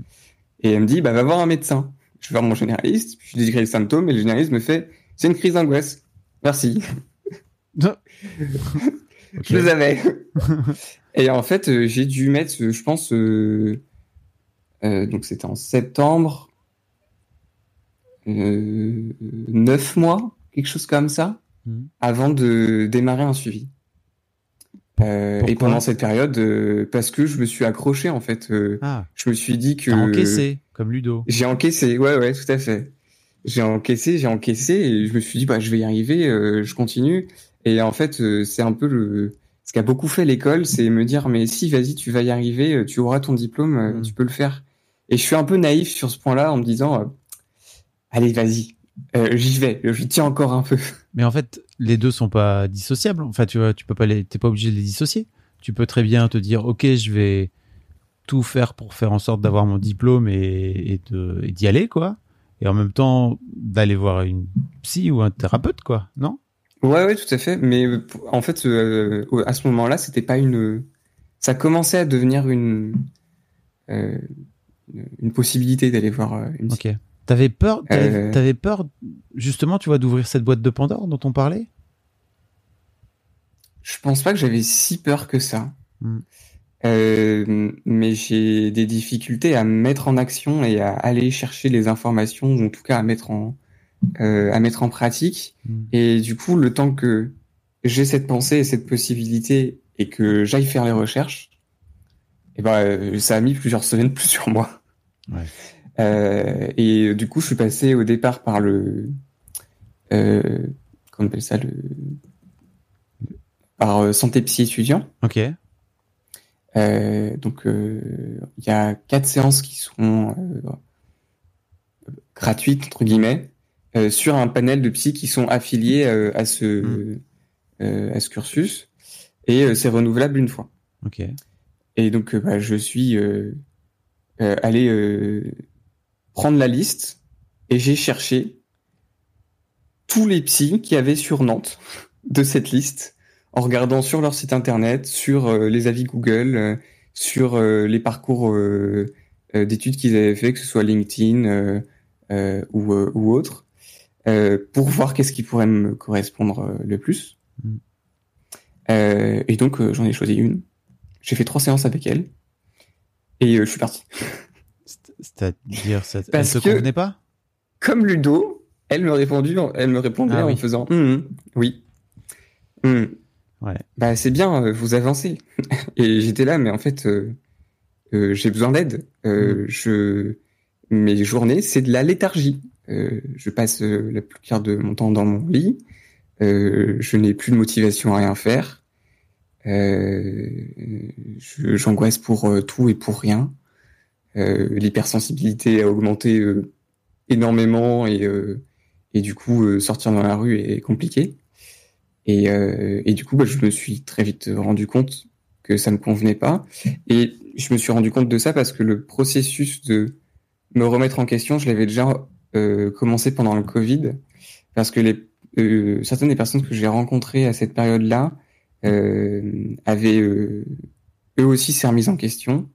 Et elle me dit bah va voir un médecin. Je vais voir mon généraliste, puis je lui décris les symptômes et le généraliste me fait c'est une crise d'angoisse. Merci. Je les avais. et en fait, euh, j'ai dû mettre, je pense, euh, donc c'était en septembre, euh, neuf mois, quelque chose comme ça, Mhm. avant de démarrer un suivi. Euh, et pendant cette période, euh, parce que je me suis accroché en fait, euh, Ah, je me suis dit que t'as encaissé, comme Ludo. j'ai encaissé, ouais, ouais, tout à fait. J'ai encaissé, j'ai encaissé, et je me suis dit, bah, je vais y arriver, euh, je continue. Et en fait, euh, c'est un peu le, ce qu'a beaucoup fait l'école, c'est me dire, mais si, vas-y, tu vas y arriver, euh, tu auras ton diplôme, euh, Mm. tu peux le faire. Et je suis un peu naïf sur ce point-là en me disant, euh, allez, vas-y, euh, j'y vais, je tiens encore un peu. Mais en fait, les deux sont pas dissociables. Enfin, tu vois, tu peux pas les, t'es pas obligé de les dissocier. Tu peux très bien te dire, ok, je vais tout faire pour faire en sorte d'avoir mon diplôme et, d'y aller, quoi. Et en même temps, d'aller voir une psy ou un thérapeute, quoi. Non? Ouais, ouais, tout à fait. Mais en fait, euh, à ce moment-là, c'était pas une. Ça commençait à devenir une euh, une- possibilité d'aller voir euh, une. Ok. T'avais peur, t'avais, Euh. t'avais peur, justement, tu vois, d'ouvrir cette boîte de Pandore dont on parlait? Je pense pas que j'avais si peur que ça. Hmm. Euh, mais j'ai des difficultés à me mettre en action et à aller chercher les informations, ou en tout cas à mettre en euh, à mettre en pratique. Hmm. Et du coup, le temps que j'ai cette pensée et cette possibilité et que j'aille faire les recherches, et ben, euh, ça a mis plusieurs semaines, plusieurs mois. Ouais. Euh, et du coup, je suis passé au départ par le, euh, comment on appelle ça, le, par euh, santé psy étudiant. Ok. Euh, donc, euh, il y a quatre séances qui sont euh, gratuites entre guillemets euh, sur un panel de psy qui sont affiliés euh, à ce Mm. euh, à ce cursus et euh, c'est renouvelable une fois. Ok. Et donc, euh, bah, je suis euh, euh, allé euh, prendre la liste et j'ai cherché tous les psys qu'il y avait sur Nantes de cette liste en regardant sur leur site internet, sur euh, les avis Google, euh, sur euh, les parcours d'études qu'ils avaient fait, que ce soit LinkedIn euh, euh, ou, euh, ou autre, euh, pour voir qu'est-ce qui pourrait me correspondre le plus. Mm. Euh, et donc, j'en ai choisi une. J'ai fait trois séances avec elle. Et euh, je suis parti. C'est- C'est-à-dire, ça, elle Parce te convenait pas? Comme Ludo, elle me répondait, elle me répondait Ah en oui. faisant Hum, oui. Hum. Ouais. Bah c'est bien, euh, vous avancez. Et j'étais là, mais en fait, euh, euh, j'ai besoin d'aide. Je mes journées, c'est de la léthargie. Je passe la plupart de mon temps dans mon lit. Je n'ai plus de motivation à rien faire. Euh, J'angoisse pour euh, tout et pour rien. Euh, L'hypersensibilité a augmenté énormément et, et du coup sortir dans la rue est compliqué. Et, euh, et du coup, bah, je me suis très vite rendu compte que ça me convenait pas. Et je me suis rendu compte de ça parce que le processus de me remettre en question, je l'avais déjà euh, commencé pendant le Covid, parce que les, euh, certaines des personnes que j'ai rencontrées à cette période-là avaient euh, eux aussi s'est remise en question,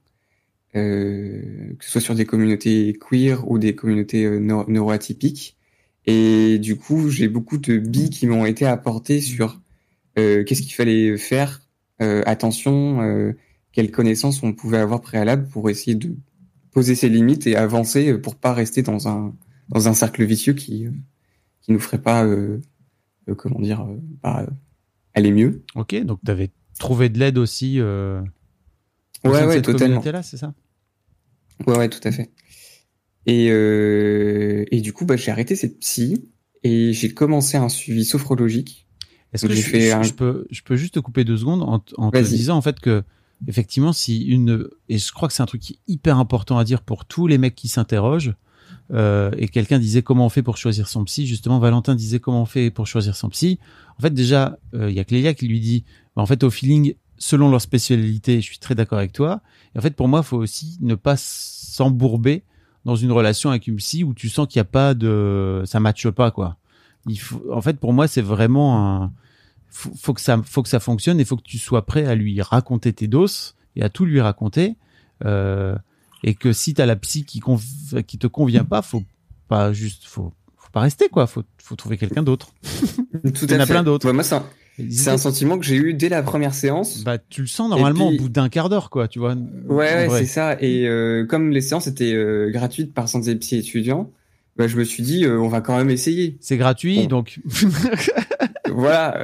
euh, que ce soit sur des communautés queer ou des communautés euh, neuro- neuroatypiques. Et du coup, j'ai beaucoup de billes qui m'ont été apportées sur euh, qu'est-ce qu'il fallait faire, euh, attention, euh, quelles connaissances on pouvait avoir préalable pour essayer de poser ses limites et avancer pour pas rester dans un dans un cercle vicieux qui euh, qui nous ferait pas euh, euh, comment dire euh, euh, aller mieux. Ok, donc t'avais trouver de l'aide aussi. Euh, au Ouais, sein de ouais, cette totalement. communauté-là, c'est ça? Ouais, ouais, tout à fait. Et, euh, et du coup, bah, j'ai arrêté cette psy et j'ai commencé un suivi sophrologique. Est-ce que J'ai je, fait je- un- je peux, je peux juste te couper deux secondes en, en te disant en fait que effectivement si une et je crois que c'est un truc est hyper important à dire pour tous les mecs qui s'interrogent euh, et quelqu'un disait comment on fait pour choisir son psy. Justement Valentin disait comment on fait pour choisir son psy. En fait déjà euh, il y a Clélia qui lui dit bah, en fait au feeling selon leur spécialité je suis très d'accord avec toi. Et en fait pour moi il faut aussi ne pas s'embourber dans une relation avec une psy où tu sens qu'il n'y a pas de ça matche pas quoi. Il faut en fait pour moi c'est vraiment un faut, faut que ça faut que ça fonctionne et faut que tu sois prêt à lui raconter tes doses et à tout lui raconter. Euh, et que si t'as la psy qui qui te convient pas faut pas juste faut faut pas rester quoi faut faut trouver quelqu'un d'autre Tout Il y en a plein d'autres. Ouais, moi, c'est un, c'est un sentiment que j'ai eu dès la première séance. bah tu le sens normalement puis- au bout d'un quart d'heure quoi tu vois Ouais, c'est ça. Et euh, comme les séances étaient euh, gratuites par Santé Psy étudiant, bah, je me suis dit, euh, on va quand même essayer. c'est gratuit Bon. donc voilà.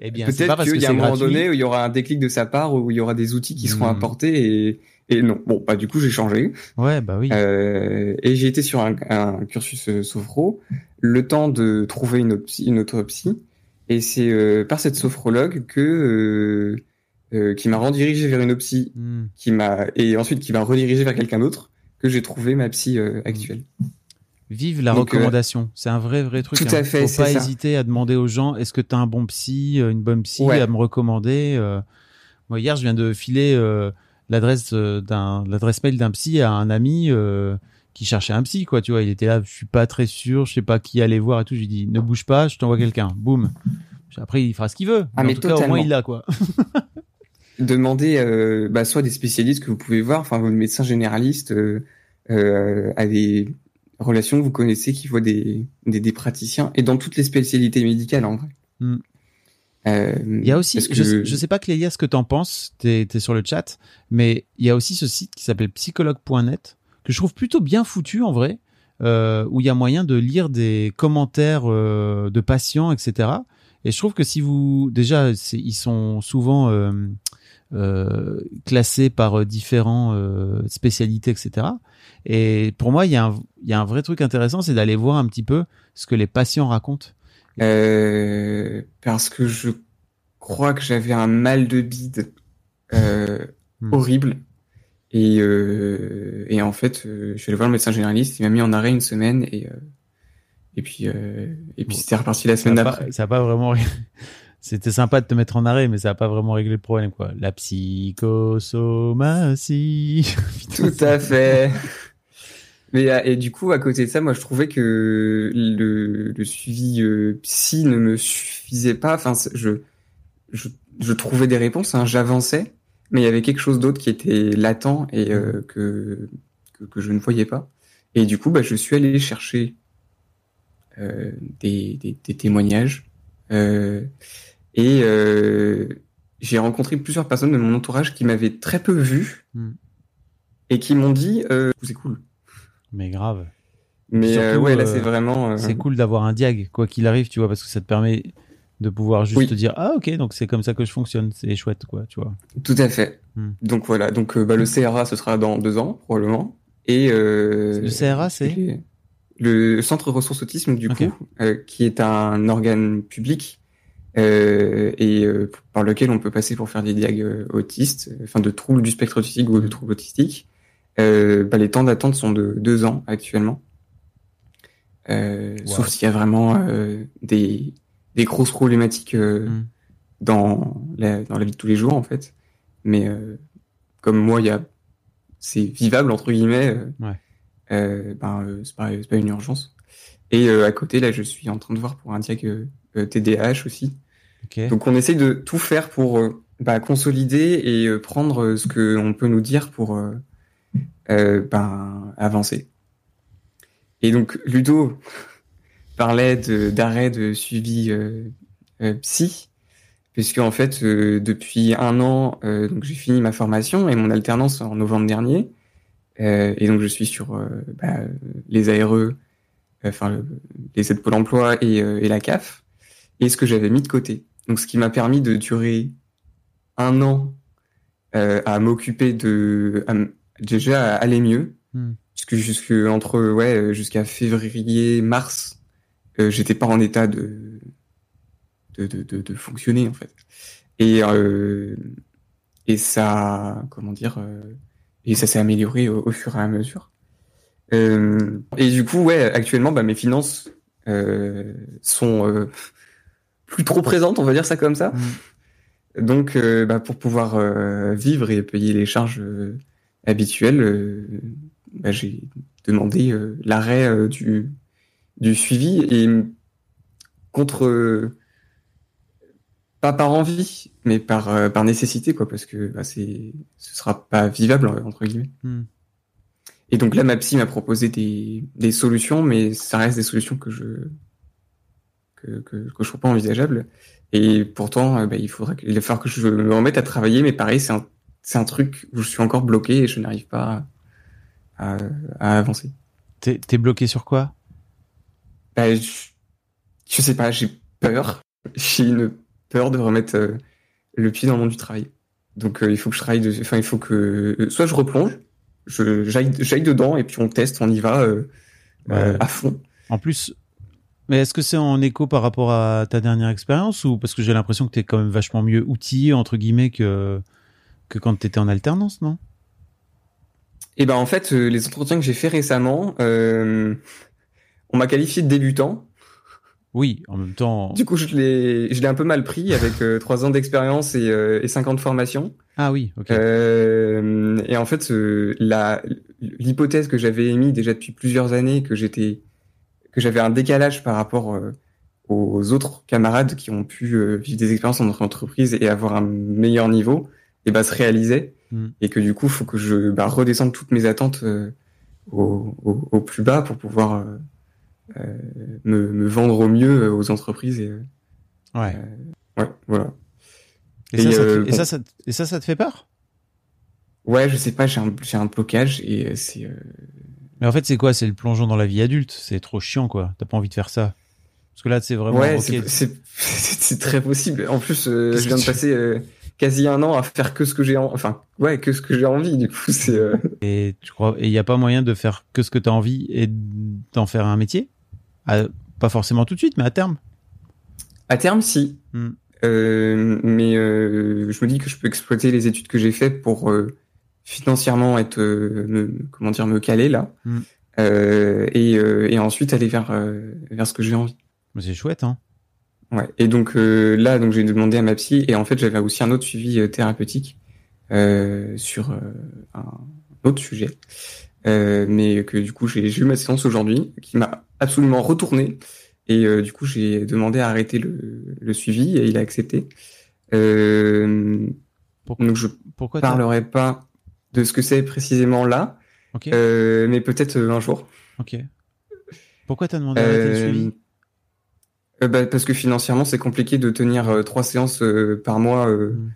eh bien Peut-être qu'il y a un moment donné où il y aura un déclic de sa part, où il y aura des outils qui seront Hmm. apportés et, et non. Bon, bah du coup j'ai changé ouais bah oui euh, et j'ai été sur un, un cursus euh, sophro, le temps de trouver une, une autre psy et c'est euh, par cette sophrologue que euh, euh, qui m'a redirigé vers une psy Hmm. qui m'a et ensuite qui m'a redirigé vers quelqu'un d'autre que j'ai trouvé ma psy euh, actuelle. Vive la Donc, recommandation, c'est un vrai vrai truc. tout hein. à fait, Faut pas ça. hésiter à demander aux gens est-ce que tu as un bon psy, une bonne psy Ouais. à me recommander. Moi hier, je viens de filer euh, l'adresse euh, d'un l'adresse mail d'un psy à un ami euh, qui cherchait un psy quoi, tu vois, il était là, je suis pas très sûr, je sais pas qui aller voir et tout, je lui dis ne bouge pas, je t'envoie quelqu'un. Boum. Après il fera ce qu'il veut. Ah, en mais tout cas au moins il l'a quoi. Demandez euh, bah, soit des spécialistes que vous pouvez voir, enfin vos médecins généralistes, euh, euh, à des relations que vous connaissez qui voient des, des, des praticiens et dans toutes les spécialités médicales en vrai. Hmm. Euh, Il y a aussi, je, je sais pas Clélia ce que t'en penses, t'es es sur le chat, mais il y a aussi ce site qui s'appelle psychologue.net que je trouve plutôt bien foutu en vrai, euh, où il y a moyen de lire des commentaires euh, de patients, etc. Et je trouve que si vous déjà, ils sont souvent euh, classés par différents spécialités, etc. Et pour moi, il y, a un, il y a un vrai truc intéressant, c'est d'aller voir un petit peu ce que les patients racontent. Euh, parce que je crois que j'avais un mal de bide euh, Hmm. horrible. Et, euh, et en fait, euh, je suis allé voir le médecin généraliste, il m'a mis en arrêt une semaine et, euh, et puis, euh, et puis c'était reparti la semaine d'après. ça a pas vraiment. C'était sympa de te mettre en arrêt, mais ça a pas vraiment réglé le problème, quoi. La psychosomatie. Tout à fait. Mais euh, et du coup, à côté de ça, moi, je trouvais que le, le suivi euh, psy ne me suffisait pas. Enfin, je, je, je trouvais des réponses, hein, j'avançais, mais il y avait quelque chose d'autre qui était latent et euh, que, que que je ne voyais pas. Et du coup, bah, je suis allé chercher euh, des, des, des témoignages euh, et euh, j'ai rencontré plusieurs personnes de mon entourage qui m'avaient très peu vu Hmm. et qui m'ont dit euh, c'est cool. Mais grave. Mais Surtout, euh, ouais, là euh, c'est vraiment. euh, C'est cool d'avoir un diag, quoi qu'il arrive, tu vois, parce que ça te permet de pouvoir juste Oui. te dire, ah, ok, donc c'est comme ça que je fonctionne. C'est chouette, quoi, tu vois. Tout à fait. Hmm. Donc voilà, donc bah, le CRA ce sera dans deux ans probablement. Et Le CRA, c'est le Centre Ressources Autisme du coup, qui est un organe public euh, et euh, par lequel on peut passer pour faire des diag euh, autistes, enfin de troubles du spectre autistique ou de troubles autistiques. Euh, bah, les temps d'attente sont de deux ans actuellement. Euh, Wow. Sauf s'il y a vraiment euh, des, des grosses problématiques euh, Hmm. dans, la, dans la vie de tous les jours en fait. Mais euh, comme moi, il y a c'est vivable entre guillemets. euh, Ouais. euh, c'est pas pas une urgence. Et euh, à côté là, je suis en train de voir pour un diag euh, TDAH aussi. Donc on essaye de tout faire pour bah, consolider et prendre ce que on peut nous dire pour euh, ben, avancer. Et donc Ludo parlait d'arrêt de, suivi euh, euh, psy, puisque en fait euh, depuis un an, donc j'ai fini ma formation et mon alternance en novembre dernier, et donc je suis sur bah, les ARE, enfin le- les aides Pôle Emploi et, et la CAF, et ce que j'avais mis de côté. Donc ce qui m'a permis de durer un an à m'occuper de déjà aller mieux. Hmm. jusque jusque entre ouais euh, jusqu'à février mars euh, j'étais pas en état de de, de, de, de fonctionner en fait. Et euh, et ça comment dire euh, et ça s'est amélioré au, au fur et à mesure. Euh, et du coup ouais actuellement bah, mes finances euh, sont euh, plus trop présentes on va dire ça comme ça. Donc, euh, bah, pour pouvoir euh, vivre et payer les charges euh, habituelles, euh, bah, j'ai demandé euh, l'arrêt euh, du, du suivi et contre pas par envie, mais par par nécessité quoi, parce que bah, c'est ce sera pas vivable entre guillemets. Hmm. Et donc là, ma psy m'a proposé des des solutions, mais ça reste des solutions que je que que, que je trouve pas envisageables. Et pourtant, bah, il faudrait que, il va falloir que je me remette à travailler, mais pareil, c'est un, c'est un truc où je suis encore bloqué et je n'arrive pas à, à, à avancer. T'es bloqué sur quoi? Bah, je, je sais pas, j'ai peur. J'ai une peur de remettre euh, le pied dans le monde du travail. Donc, euh, il faut que je travaille, de, enfin, il faut que, euh, soit je replonge, j'aille, j'aille dedans et puis on teste, on y va Ouais. à fond. En plus, mais est-ce que c'est en écho par rapport à ta dernière expérience ou parce que j'ai l'impression que t'es quand même vachement mieux outillé entre guillemets que que quand t'étais en alternance, non? Et ben en fait, euh, les entretiens que j'ai fait récemment, euh, on m'a qualifié de débutant. Oui, en même temps. Du coup, je l'ai, je l'ai un peu mal pris avec euh, trois ans d'expérience et, euh, et cinq ans de formation. Ah oui, ok. Euh, et en fait, euh, la, l'hypothèse que j'avais émise déjà depuis plusieurs années, que j'étais, que j'avais un décalage par rapport euh, aux autres camarades qui ont pu vivre des expériences dans notre entreprise et avoir un meilleur niveau, et ben se réalisait. Mm. Et que du coup, faut que je bah, redescende toutes mes attentes euh, au, au, au plus bas pour pouvoir euh, euh, me, me vendre au mieux aux entreprises. Et, ouais. ouais, voilà. Et, et, ça, ça te fait- et ça, ça te- et ça, ça te fait peur? Ouais, je sais pas, j'ai un, un blocage et c'est. Mais en fait, c'est quoi? C'est le plongeon dans la vie adulte. C'est trop chiant, quoi. T'as pas envie de faire ça. Parce que là, c'est vraiment. Ouais, c'est- très possible. En plus, euh, je viens de passer euh, quasi un an à faire que ce que j'ai, en... enfin, ouais, que ce que j'ai envie. Du coup, c'est. euh, Et tu crois Et il y a pas moyen de faire que ce que t'as envie et d'en faire un métier? À- Pas forcément tout de suite, mais à terme. À terme, si. Hmm. Euh, mais euh, je me dis que je peux exploiter les études que j'ai faites pour euh, financièrement être, me, comment dire, me caler là, Hmm. Et, et ensuite aller vers vers ce que j'ai envie. C'est chouette, hein. Ouais. Et donc euh, là, donc j'ai demandé à ma psy, et en fait j'avais aussi un autre suivi euh, thérapeutique euh, sur euh, un autre sujet, euh, mais que du coup j'ai eu ma séance aujourd'hui, qui m'a absolument retourné, et euh, du coup j'ai demandé à arrêter le, le suivi, et il a accepté. Euh, Pourquoi, donc je pourquoi parlerai pas de ce que c'est précisément là, Ok. euh, mais peut-être un jour. Ok. Pourquoi t'as demandé d'arrêter le Euh, suivi euh, bah, parce que financièrement, c'est compliqué de tenir euh, trois séances euh, par mois Mm.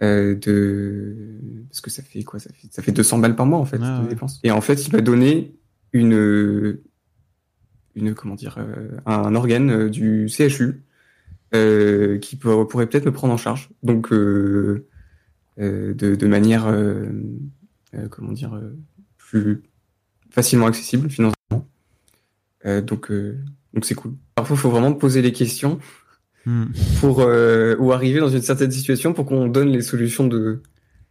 de parce que ça fait quoi? Ça fait ça fait 200 balles par mois en fait Ah, de ouais. dépenses. Et en fait, il m'a donné une une comment dire un organe du CHU qui pour- pourrait peut-être me prendre en charge. Donc de, de manière comment dire plus facilement accessible financièrement. Donc donc c'est cool. Parfois, il faut vraiment poser les questions Hmm. pour euh, ou arriver dans une certaine situation pour qu'on donne les solutions de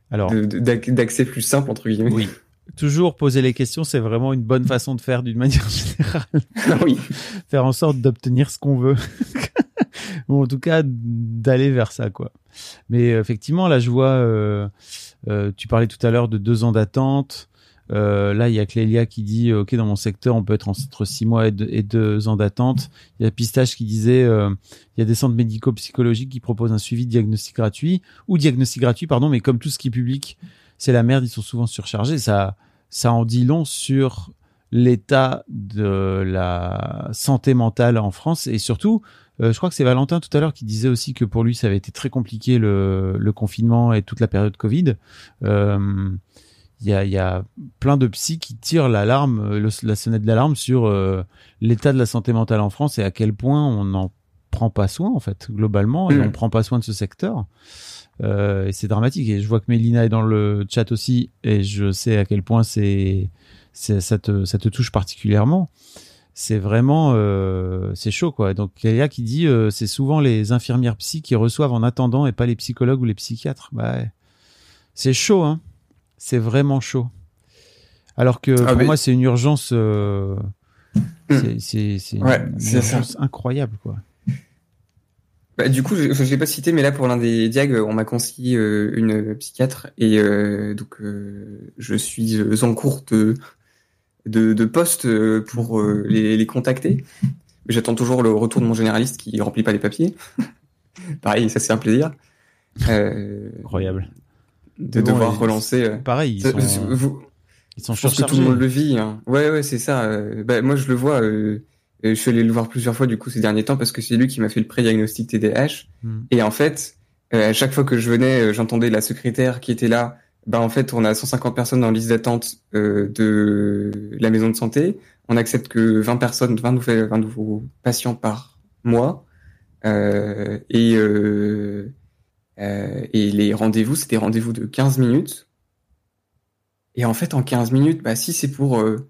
Alors, d'accès plus simple entre guillemets. oui. Toujours poser les questions, c'est vraiment une bonne façon de faire d'une manière générale. Ah oui. faire en sorte d'obtenir ce qu'on veut. Ou en tout cas, d'aller vers ça, quoi. Mais euh, effectivement, là, je vois, euh, euh, tu parlais tout à l'heure de deux ans d'attente. Euh, là, il y a Clélia qui dit, euh, OK, dans mon secteur, on peut être entre six mois et deux, et deux ans d'attente. Il y a Pistache qui disait, euh, il y a des centres médico-psychologiques qui proposent un suivi de diagnostic gratuit, ou diagnostic gratuit, pardon, mais comme tout ce qui est public, c'est la merde, ils sont souvent surchargés. Ça, ça en dit long sur l'état de la santé mentale en France et surtout, je crois que c'est Valentin tout à l'heure qui disait aussi que pour lui ça avait été très compliqué le, confinement et toute la période Covid. Il y, a, il y a plein de psys qui tirent l'alarme, euh, la sonnette d'alarme sur euh, l'état de la santé mentale en France et à quel point on en prend pas soin en fait globalement et Mm. on prend pas soin de ce secteur. Euh, et c'est dramatique. Et je vois que Mélina est dans le chat aussi et je sais à quel point c'est, ça te ça te touche particulièrement. C'est vraiment euh, c'est chaud quoi. Donc il y a qui dit c'est souvent les infirmières psy qui reçoivent en attendant et pas les psychologues ou les psychiatres. Bah c'est chaud hein. C'est vraiment chaud. Alors que Ah, pour mais- moi c'est une urgence. euh, c'est c'est Ouais, incroyable quoi. Bah, du coup, je ne l'ai pas cité, mais là, pour l'un des diag, on m'a conseillé euh, une psychiatre et euh, donc euh, je suis en cours de, de, de poste pour euh, les, les contacter. Mais J'attends toujours le retour de mon généraliste qui remplit pas les papiers. Pareil, ça c'est un plaisir. Euh, Incroyable. De bon, devoir relancer. euh, Pareil, ils ça- sont, vous- ils sont je pense que tout le monde le vit. Hein. Ouais, ouais, c'est ça. Euh, bah, moi, je le vois. euh, euh, je suis allé le voir plusieurs fois du coup ces derniers temps parce que c'est lui qui m'a fait le pré-diagnostic TDAH. Hmm. Et en fait, euh, à chaque fois que je venais, j'entendais la secrétaire qui était là. Bah en fait, on a 150 personnes dans la liste d'attente euh, de la maison de santé. On accepte que 20 personnes, 20 nouveaux, 20 nouveaux patients par mois. Euh, et euh, euh, et les rendez-vous, c'était rendez-vous de 15 minutes. Et en fait, en 15 minutes, bah si c'est pour euh,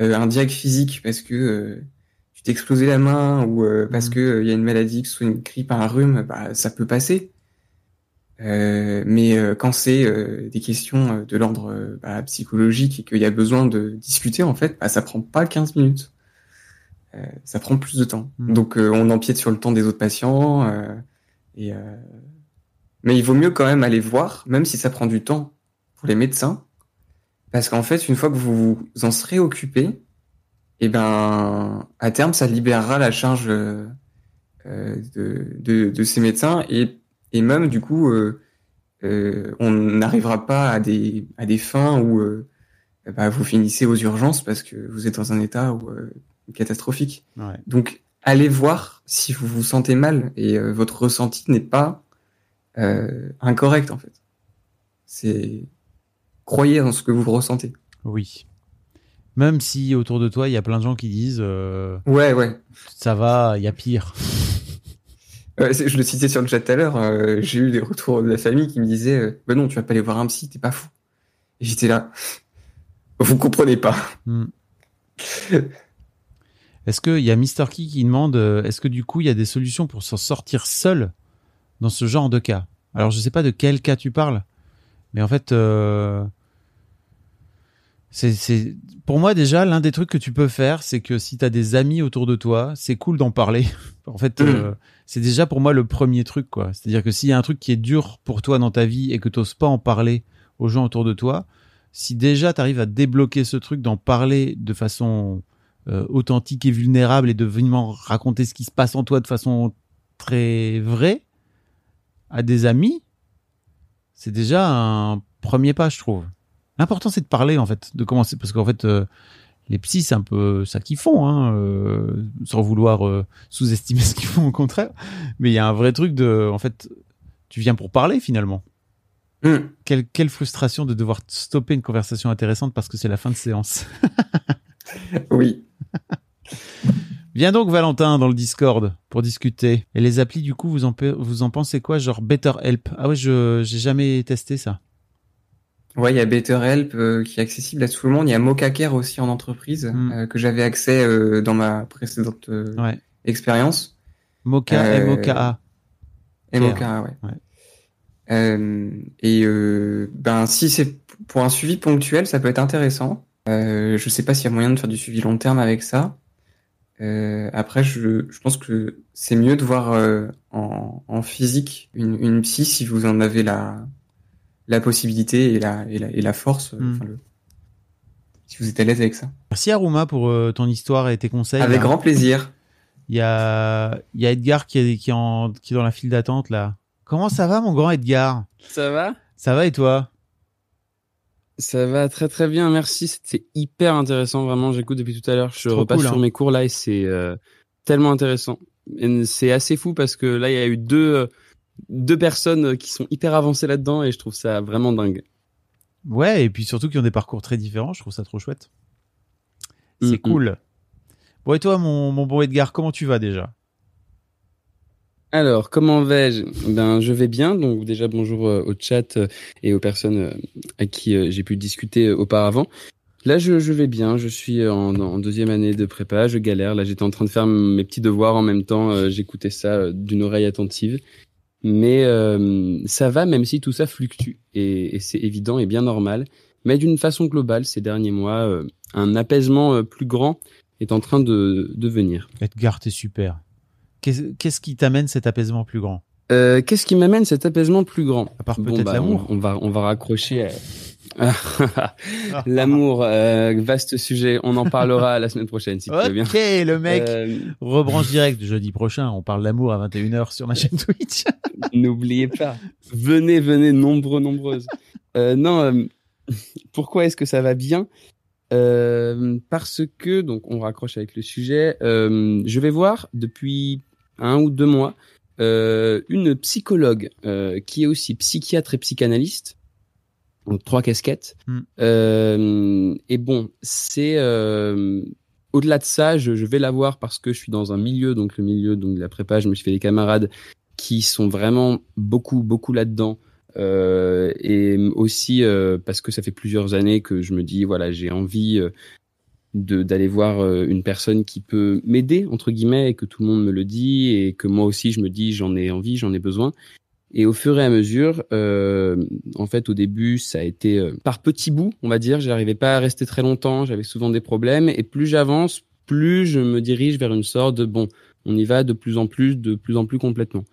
euh, un diag physique parce que euh, tu t'es explosé la main ou euh, parce Mhm. que euh, il y a une maladie, que ce soit une grippe, un rhume, bah ça peut passer. Euh, mais euh, quand c'est euh, des questions de l'ordre bah, psychologique et qu'il y a besoin de discuter, en fait, bah, ça prend pas 15 minutes. Euh, ça prend plus de temps. Mhm. Donc euh, on empiète sur le temps des autres patients. euh, et, euh, Mais il vaut mieux quand même aller voir, même si ça prend du temps pour les médecins. Parce qu'en fait, une fois que vous vous en serez occupé, et ben, à terme, ça libérera la charge euh, euh, de, de, de ces médecins et, et même du coup, euh, euh, on n'arrivera pas à des, à des fins où bah, vous finissez aux urgences parce que vous êtes dans un état où, euh, catastrophique. Ouais. Donc, allez voir si vous vous sentez mal et votre ressenti n'est pas euh, incorrect en fait. C'est croyez en ce que vous ressentez. Oui. Même si autour de toi, il y a plein de gens qui disent euh, Ouais, ouais. ça va, il y a pire. Je le citais sur le chat tout à l'heure. euh, J'ai eu des retours de la famille qui me disaient Bah non, tu vas pas aller voir un psy, t'es pas fou. Et j'étais là. Vous comprenez pas. Hmm. Est-ce qu'il y a Mister Key qui demande est-ce que du coup il y a des solutions pour s'en sortir seul? Dans ce genre de cas Alors je sais pas de quel cas tu parles, mais en fait, euh, c'est, pour moi déjà l'un des trucs que tu peux faire, c'est que si tu as des amis autour de toi, c'est cool d'en parler. en fait, euh, c'est déjà pour moi le premier truc quoi. C'est-à-dire que s'il y a un truc qui est dur pour toi dans ta vie et que t'oses pas en parler aux gens autour de toi, si déjà tu arrives à débloquer ce truc d'en parler de façon euh, authentique et vulnérable et de vraiment raconter ce qui se passe en toi de façon très vraie à des amis, c'est déjà un premier pas, je trouve. L'important, c'est de parler, en fait, de commencer, parce qu'en fait, euh, les psys, c'est un peu ça qu'ils font, hein, euh, sans vouloir euh, sous-estimer ce qu'ils font, au contraire. Mais il y a un vrai truc de, en fait, tu viens pour parler, finalement. Quelle, quelle frustration de devoir stopper une conversation intéressante parce que c'est la fin de séance. Oui. Viens donc Valentin dans le Discord pour discuter. Et les applis du coup, vous en, pe- vous en pensez quoi Genre BetterHelp? Ah ouais, je j'ai jamais testé ça. Ouais, il y a BetterHelp euh, qui est accessible à tout le monde. Il y a Mocacare aussi en entreprise Mm. euh, que j'avais accès euh, dans ma précédente euh, Ouais. expérience. Mocha Euh, M-O-K-A. Moca, ouais. Ouais. Et ben si c'est pour un suivi ponctuel, ça peut être intéressant. Je sais pas s'il y a moyen de faire du suivi long terme avec ça. Euh, après, je, je pense que c'est mieux de voir euh, en, en physique une, une psy si vous en avez la, la possibilité et la, et la, et la force. euh, Mm. enfin, le- si vous êtes à l'aise avec ça. Merci Aruma pour euh, ton histoire et tes conseils. Avec là. grand plaisir. Il y a, il y a Edgar qui est, qui, est en, qui est dans la file d'attente là. Comment ça va mon grand Edgar? Ça va? Ça va et toi? Ça va très très bien, merci. C'était hyper intéressant, vraiment. J'écoute depuis tout à l'heure. Je repasse cool, sur hein. mes cours là et c'est euh, tellement intéressant. C'est assez fou parce que là, il y a eu deux, euh, deux personnes qui sont hyper avancées là-dedans et je trouve ça vraiment dingue. Ouais, et puis surtout qui ont des parcours très différents, je trouve ça trop chouette. C'est Mm, mm. cool. Bon et toi mon, mon bon Edgar, comment tu vas déjà? Alors, comment vais-je? Ben, je vais bien. Donc déjà bonjour euh, au chat euh, et aux personnes euh, à qui j'ai pu discuter auparavant. Là, je, je vais bien. Je suis en, deuxième année de prépa. Je galère. Là, j'étais en train de faire mes petits devoirs en même temps. J'écoutais ça d'une oreille attentive. Mais ça va, même si tout ça fluctue. Et, c'est évident et bien normal. Mais d'une façon globale, ces derniers mois, un apaisement plus grand est en train de, de venir. Edgar, t'es super. Qu'est-ce qui t'amène cet apaisement plus grand? Euh, Qu'est-ce qui m'amène cet apaisement plus grand? À part Bon, peut-être bah, l'amour. On, on va, on va raccrocher. à- L'amour, euh, vaste sujet. On en parlera la semaine prochaine, si tu veux bien. Ok, le mec. Euh, Rebranche direct jeudi prochain. On parle d'amour à 21h sur ma chaîne Twitch. N'oubliez pas. Venez, venez, nombreux, nombreuses. Euh, non, euh, pourquoi est-ce que ça va bien? Euh, Parce que, donc, on raccroche avec le sujet. euh, je vais voir depuis un ou deux mois euh, une psychologue euh, qui est aussi psychiatre et psychanalyste. Donc, trois casquettes. Hmm. Euh, et bon, c'est au-delà de ça, je, je vais la voir parce que je suis dans un milieu, donc le milieu donc de la prépa, je me suis fait des camarades qui sont vraiment beaucoup, beaucoup là-dedans. Euh, et aussi euh, parce que ça fait plusieurs années que je me dis, voilà, j'ai envie d'aller voir euh, une personne qui peut m'aider, entre guillemets, et que tout le monde me le dit, et que moi aussi je me dis, j'en ai envie, j'en ai besoin. Et au fur et à mesure, euh, en fait, au début, ça a été euh, par petits bouts, on va dire. J'arrivais pas à rester très longtemps, j'avais souvent des problèmes. Et plus j'avance, plus je me dirige vers une sorte de bon, on y va de plus en plus, de plus en plus complètement.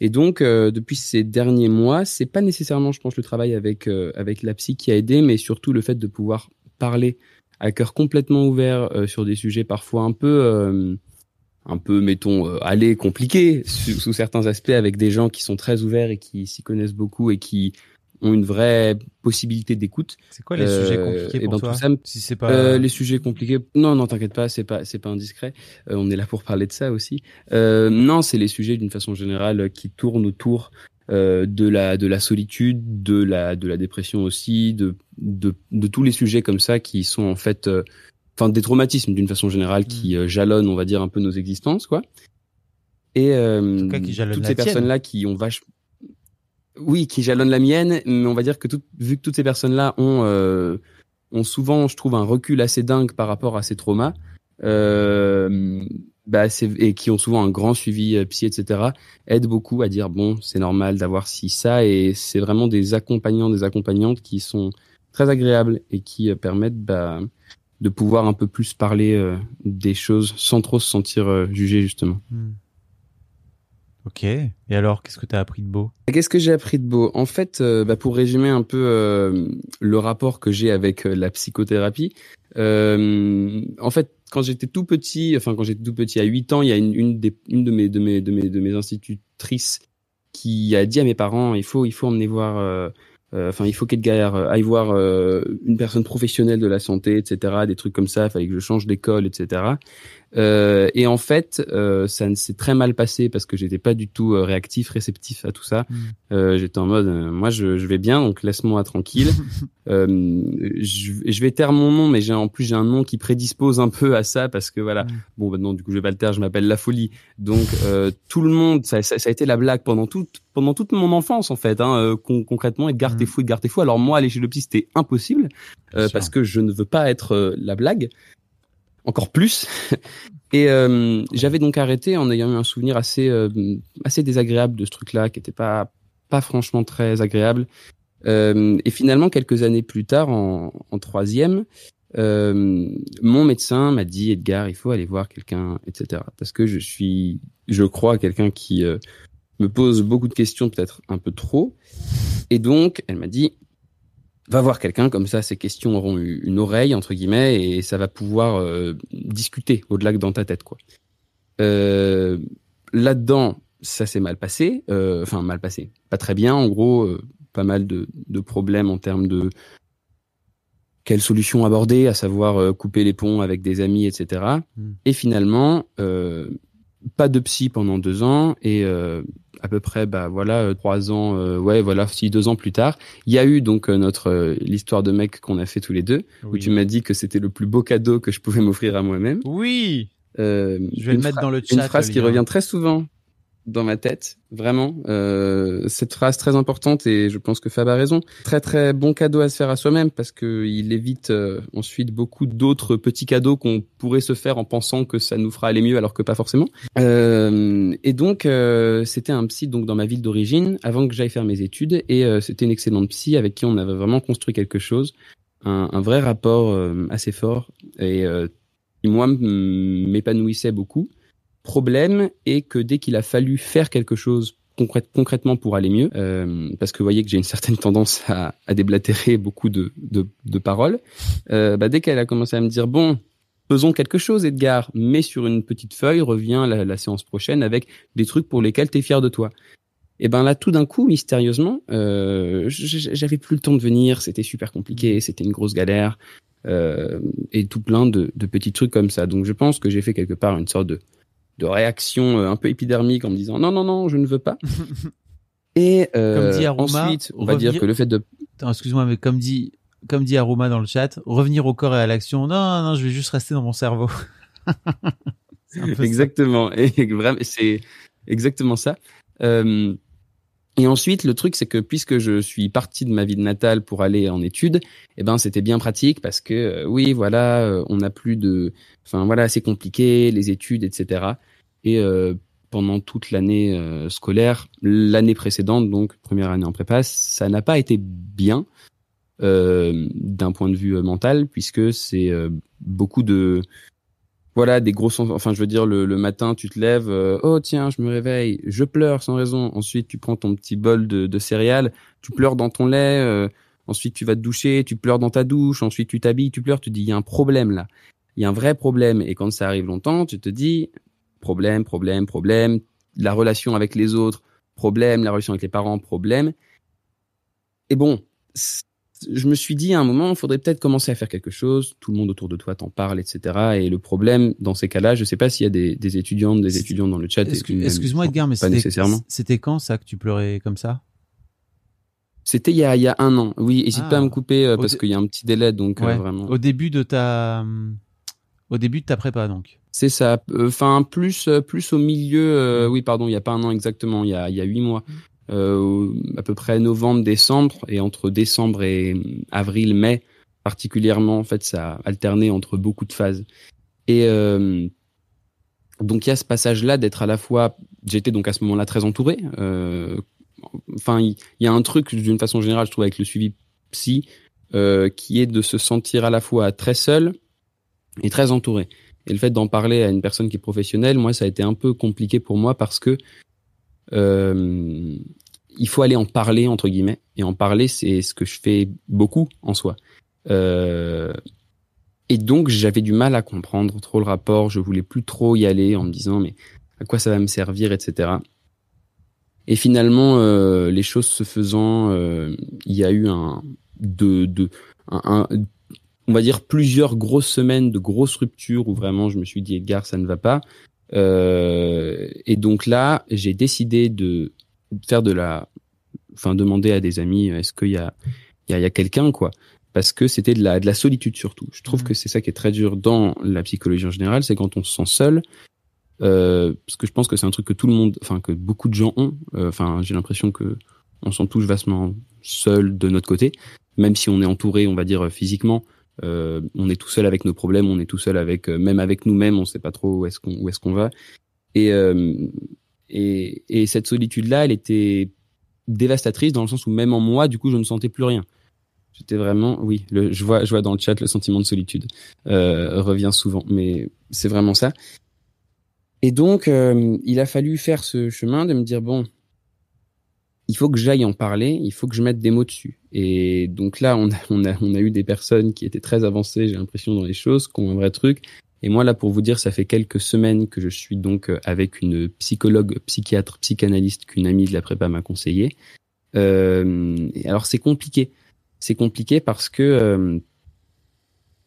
Et donc, euh, depuis ces derniers mois, c'est pas nécessairement, je pense, le travail avec euh, avec la psy qui a aidé, mais surtout le fait de pouvoir parler à cœur complètement ouvert euh, sur des sujets parfois un peu euh, un peu, mettons, euh, aller compliqués sous, sous certains aspects avec des gens qui sont très ouverts et qui s'y connaissent beaucoup et qui ont une vraie possibilité d'écoute. C'est quoi les Euh, sujets compliqués et pour ben, toi tout ça Si c'est pas. Euh, les sujets compliqués. Non, non, t'inquiète pas, c'est pas, c'est pas indiscret. Euh, on est là pour parler de ça aussi. Euh, non, c'est les sujets d'une façon générale euh, qui tournent autour euh, de la, de la solitude, de la, de la dépression aussi, de, de, de tous les sujets comme ça qui sont en fait, euh, enfin, des traumatismes d'une façon générale qui Mm. euh, jalonnent, on va dire, un peu nos existences, quoi. Et euh, tout cas, qui toutes la ces tienne. personnes-là qui ont vache, oui, qui jalonnent la mienne, mais on va dire que tout, vu que toutes ces personnes-là ont euh, ont souvent, je trouve, un recul assez dingue par rapport à ces traumas, euh, bah et qui ont souvent un grand suivi euh, psy, etc. aident beaucoup à dire bon, c'est normal d'avoir ci ça et c'est vraiment des accompagnants, des accompagnantes qui sont très agréables et qui euh, permettent bah, de pouvoir un peu plus parler euh, des choses sans trop se sentir euh, jugé justement. Hmm. Ok. Et alors, qu'est-ce que t'as appris de beau? Qu'est-ce que j'ai appris de beau? En fait, euh, bah, pour résumer un peu euh, le rapport que j'ai avec la psychothérapie, euh, en fait, quand j'étais tout petit, enfin quand j'étais tout petit à 8 ans, il y a une, une, des, une de mes de mes de mes de mes institutrices qui a dit à mes parents il faut il faut emmener voir euh, euh, il faut qu'Edgar euh, aille voir une personne professionnelle de la santé etc des trucs comme ça il fallait que je change d'école etc euh, et en fait euh, ça ne s'est très mal passé parce que j'étais pas du tout euh, réactif réceptif à tout ça. Euh, j'étais en mode euh, moi je, je vais bien donc laisse-moi tranquille. Euh, je, je vais taire mon nom mais j'ai en plus j'ai un nom qui prédispose un peu à ça parce que voilà. Mm. bon bah non du coup je vais pas le taire je m'appelle la folie. Donc euh, tout le monde ça, ça, ça a été la blague pendant toute pendant toute mon enfance en fait hein, con- concrètement Edgar t'es Mm. fou Edgar t'es fou alors moi aller chez le psy c'était impossible euh, parce que je ne veux pas être la blague encore plus et euh, j'avais donc arrêté en ayant eu un souvenir assez euh, assez désagréable de ce truc là qui était pas pas franchement très agréable euh, et finalement, quelques années plus tard, en, en troisième, euh, mon médecin m'a dit Edgar, il faut aller voir quelqu'un, etc. Parce que je suis, je crois, quelqu'un qui euh, me pose beaucoup de questions, peut-être un peu trop. Et donc, elle m'a dit va voir quelqu'un comme ça, ces questions auront eu une oreille entre guillemets et ça va pouvoir euh, discuter au-delà que dans ta tête, quoi. Euh, Là-dedans, ça s'est mal passé, euh, enfin mal passé, pas très bien. En gros, euh, pas mal de, de problèmes en termes de quelle solution aborder, à savoir euh, couper les ponts avec des amis, etc. Mm. Et finalement, euh, pas de psy pendant deux ans et euh, à peu près, bah voilà, euh, trois ans, euh, ouais, voilà, si deux ans plus tard, il y a eu donc euh, notre euh, l'histoire de mec qu'on a fait tous les deux, où tu m'as dit que c'était le plus beau cadeau que je pouvais m'offrir à moi-même. Oui Euh, Je vais le une mettre dans le Une chat, phrase le qui revient très souvent. Dans ma tête, vraiment. Euh, cette phrase très importante et je pense que Fab a raison. Très très bon cadeau à se faire à soi-même parce que il évite euh, ensuite beaucoup d'autres petits cadeaux qu'on pourrait se faire en pensant que ça nous fera aller mieux alors que pas forcément. Euh, et donc euh, c'était un psy donc dans ma ville d'origine avant que j'aille faire mes études et euh, c'était une excellente psy avec qui on avait vraiment construit quelque chose, un, un vrai rapport assez fort et qui moi m'épanouissait beaucoup problème est que dès qu'il a fallu faire quelque chose concrètement pour aller mieux, euh, parce que vous voyez que j'ai une certaine tendance à, déblatérer beaucoup de, paroles, euh, bah dès qu'elle a commencé à me dire bon, faisons quelque chose Edgar, mets sur une petite feuille, reviens la, la séance prochaine avec des trucs pour lesquels tu es fier de toi. Et ben là, tout d'un coup, mystérieusement, euh, j'avais plus le temps de venir, c'était super compliqué, c'était une grosse galère, euh, et tout plein de petits trucs comme ça. Donc je pense que j'ai fait quelque part une sorte de de réaction euh, un peu épidermique en me disant non non non je ne veux pas. Et euh, comme dit Aroma, ensuite on va dire que le fait de excuse-moi mais comme dit comme dit Aroma dans le chat revenir au corps et à l'action non non je vais juste rester dans mon cerveau. Exactement. Et vraiment c'est exactement ça. Euh, et ensuite, le truc, c'est que puisque je suis parti de ma ville natale pour aller en études, eh ben, c'était bien pratique parce que, euh, oui, voilà, euh, on n'a plus de, enfin, voilà, c'est compliqué, les études, etc. Et euh, pendant toute l'année scolaire, l'année précédente, donc première année en prépa, ça n'a pas été bien d'un point de vue mental puisque c'est beaucoup de voilà des gros enfin je veux dire le, matin tu te lèves euh, oh tiens je me réveille je pleure sans raison. Ensuite tu prends ton petit bol de, céréales tu pleures dans ton lait euh, ensuite tu vas te doucher tu pleures dans ta douche ensuite tu t'habilles tu pleures tu dis il y a un problème là. Il y a un vrai problème. Et quand ça arrive longtemps tu te dis problème problème problème la relation avec les autres problème la relation avec les parents problème. Et bon je me suis dit à un moment, il faudrait peut-être commencer à faire quelque chose. Tout le monde autour de toi t'en parle, etc. Et le problème dans ces cas-là, je sais pas s'il y a des, des étudiantes, des étudiants dans le chat. Excuse-moi Edgar, mais c'était quand ça que tu pleurais comme ça? C'était il y a il y a un an. Oui, n'hésite pas à me ah. couper euh, parce qu'il y a un petit délai, donc euh, vraiment. Au début de ta au début de ta prépa, donc. C'est ça. Enfin, plus plus au milieu. oui, pardon, il y a pas un an exactement. Il y a il y a huit mois euh, à peu près novembre, décembre, et entre décembre et avril, mai, particulièrement, en fait, ça a alterné entre beaucoup de phases. Et euh, donc il y a ce passage-là d'être à la fois, j'étais donc à ce moment-là très entouré. Euh, enfin, il y, a un truc d'une façon générale, je trouve, avec le suivi psy, euh, qui est de se sentir à la fois très seul et très entouré. Et le fait d'en parler à une personne qui est professionnelle, moi, ça a été un peu compliqué pour moi parce que euh, il faut aller en parler entre guillemets et en parler c'est ce que je fais beaucoup en soi. Euh, et donc j'avais du mal à comprendre trop le rapport je voulais plus trop y aller en me disant mais à quoi ça va me servir etc et finalement euh, les choses se faisant euh, il y a eu un de de un, on va dire plusieurs grosses semaines de grosses ruptures où vraiment je me suis dit Edgar ça ne va pas. Euh, et donc là, j'ai décidé de faire de la, enfin demander à des amis, est-ce qu'il y a, il y a, y a quelqu'un quoi Parce que c'était de la, de la solitude surtout. Je trouve mmh. que c'est ça qui est très dur dans la psychologie en général, c'est quand on se sent seul. Euh, parce que je pense que c'est un truc que tout le monde, enfin que beaucoup de gens ont. Euh, enfin, j'ai l'impression que on s'en touche vastement seul de notre côté, même si on est entouré, on va dire physiquement. Euh, on est tout seul avec nos problèmes, on est tout seul avec euh, même avec nous-mêmes, on sait pas trop où est-ce qu'on où est-ce qu'on va. Et, euh, et et cette solitude là, elle était dévastatrice dans le sens où même en moi, du coup, je ne sentais plus rien. J'étais vraiment, oui, le, je vois, je vois dans le chat le sentiment de solitude euh, revient souvent, mais c'est vraiment ça. Et donc, il a fallu faire ce chemin de me dire bon, il faut que j'aille en parler, il faut que je mette des mots dessus. Et donc là, on a, on a, on a eu des personnes qui étaient très avancées, j'ai l'impression, dans les choses, qui ont un vrai truc. Et moi, là, pour vous dire, ça fait quelques semaines que je suis donc euh, avec une psychologue, psychiatre, psychanalyste qu'une amie de la prépa m'a conseillé. Euh, alors, c'est compliqué. C'est compliqué parce que euh,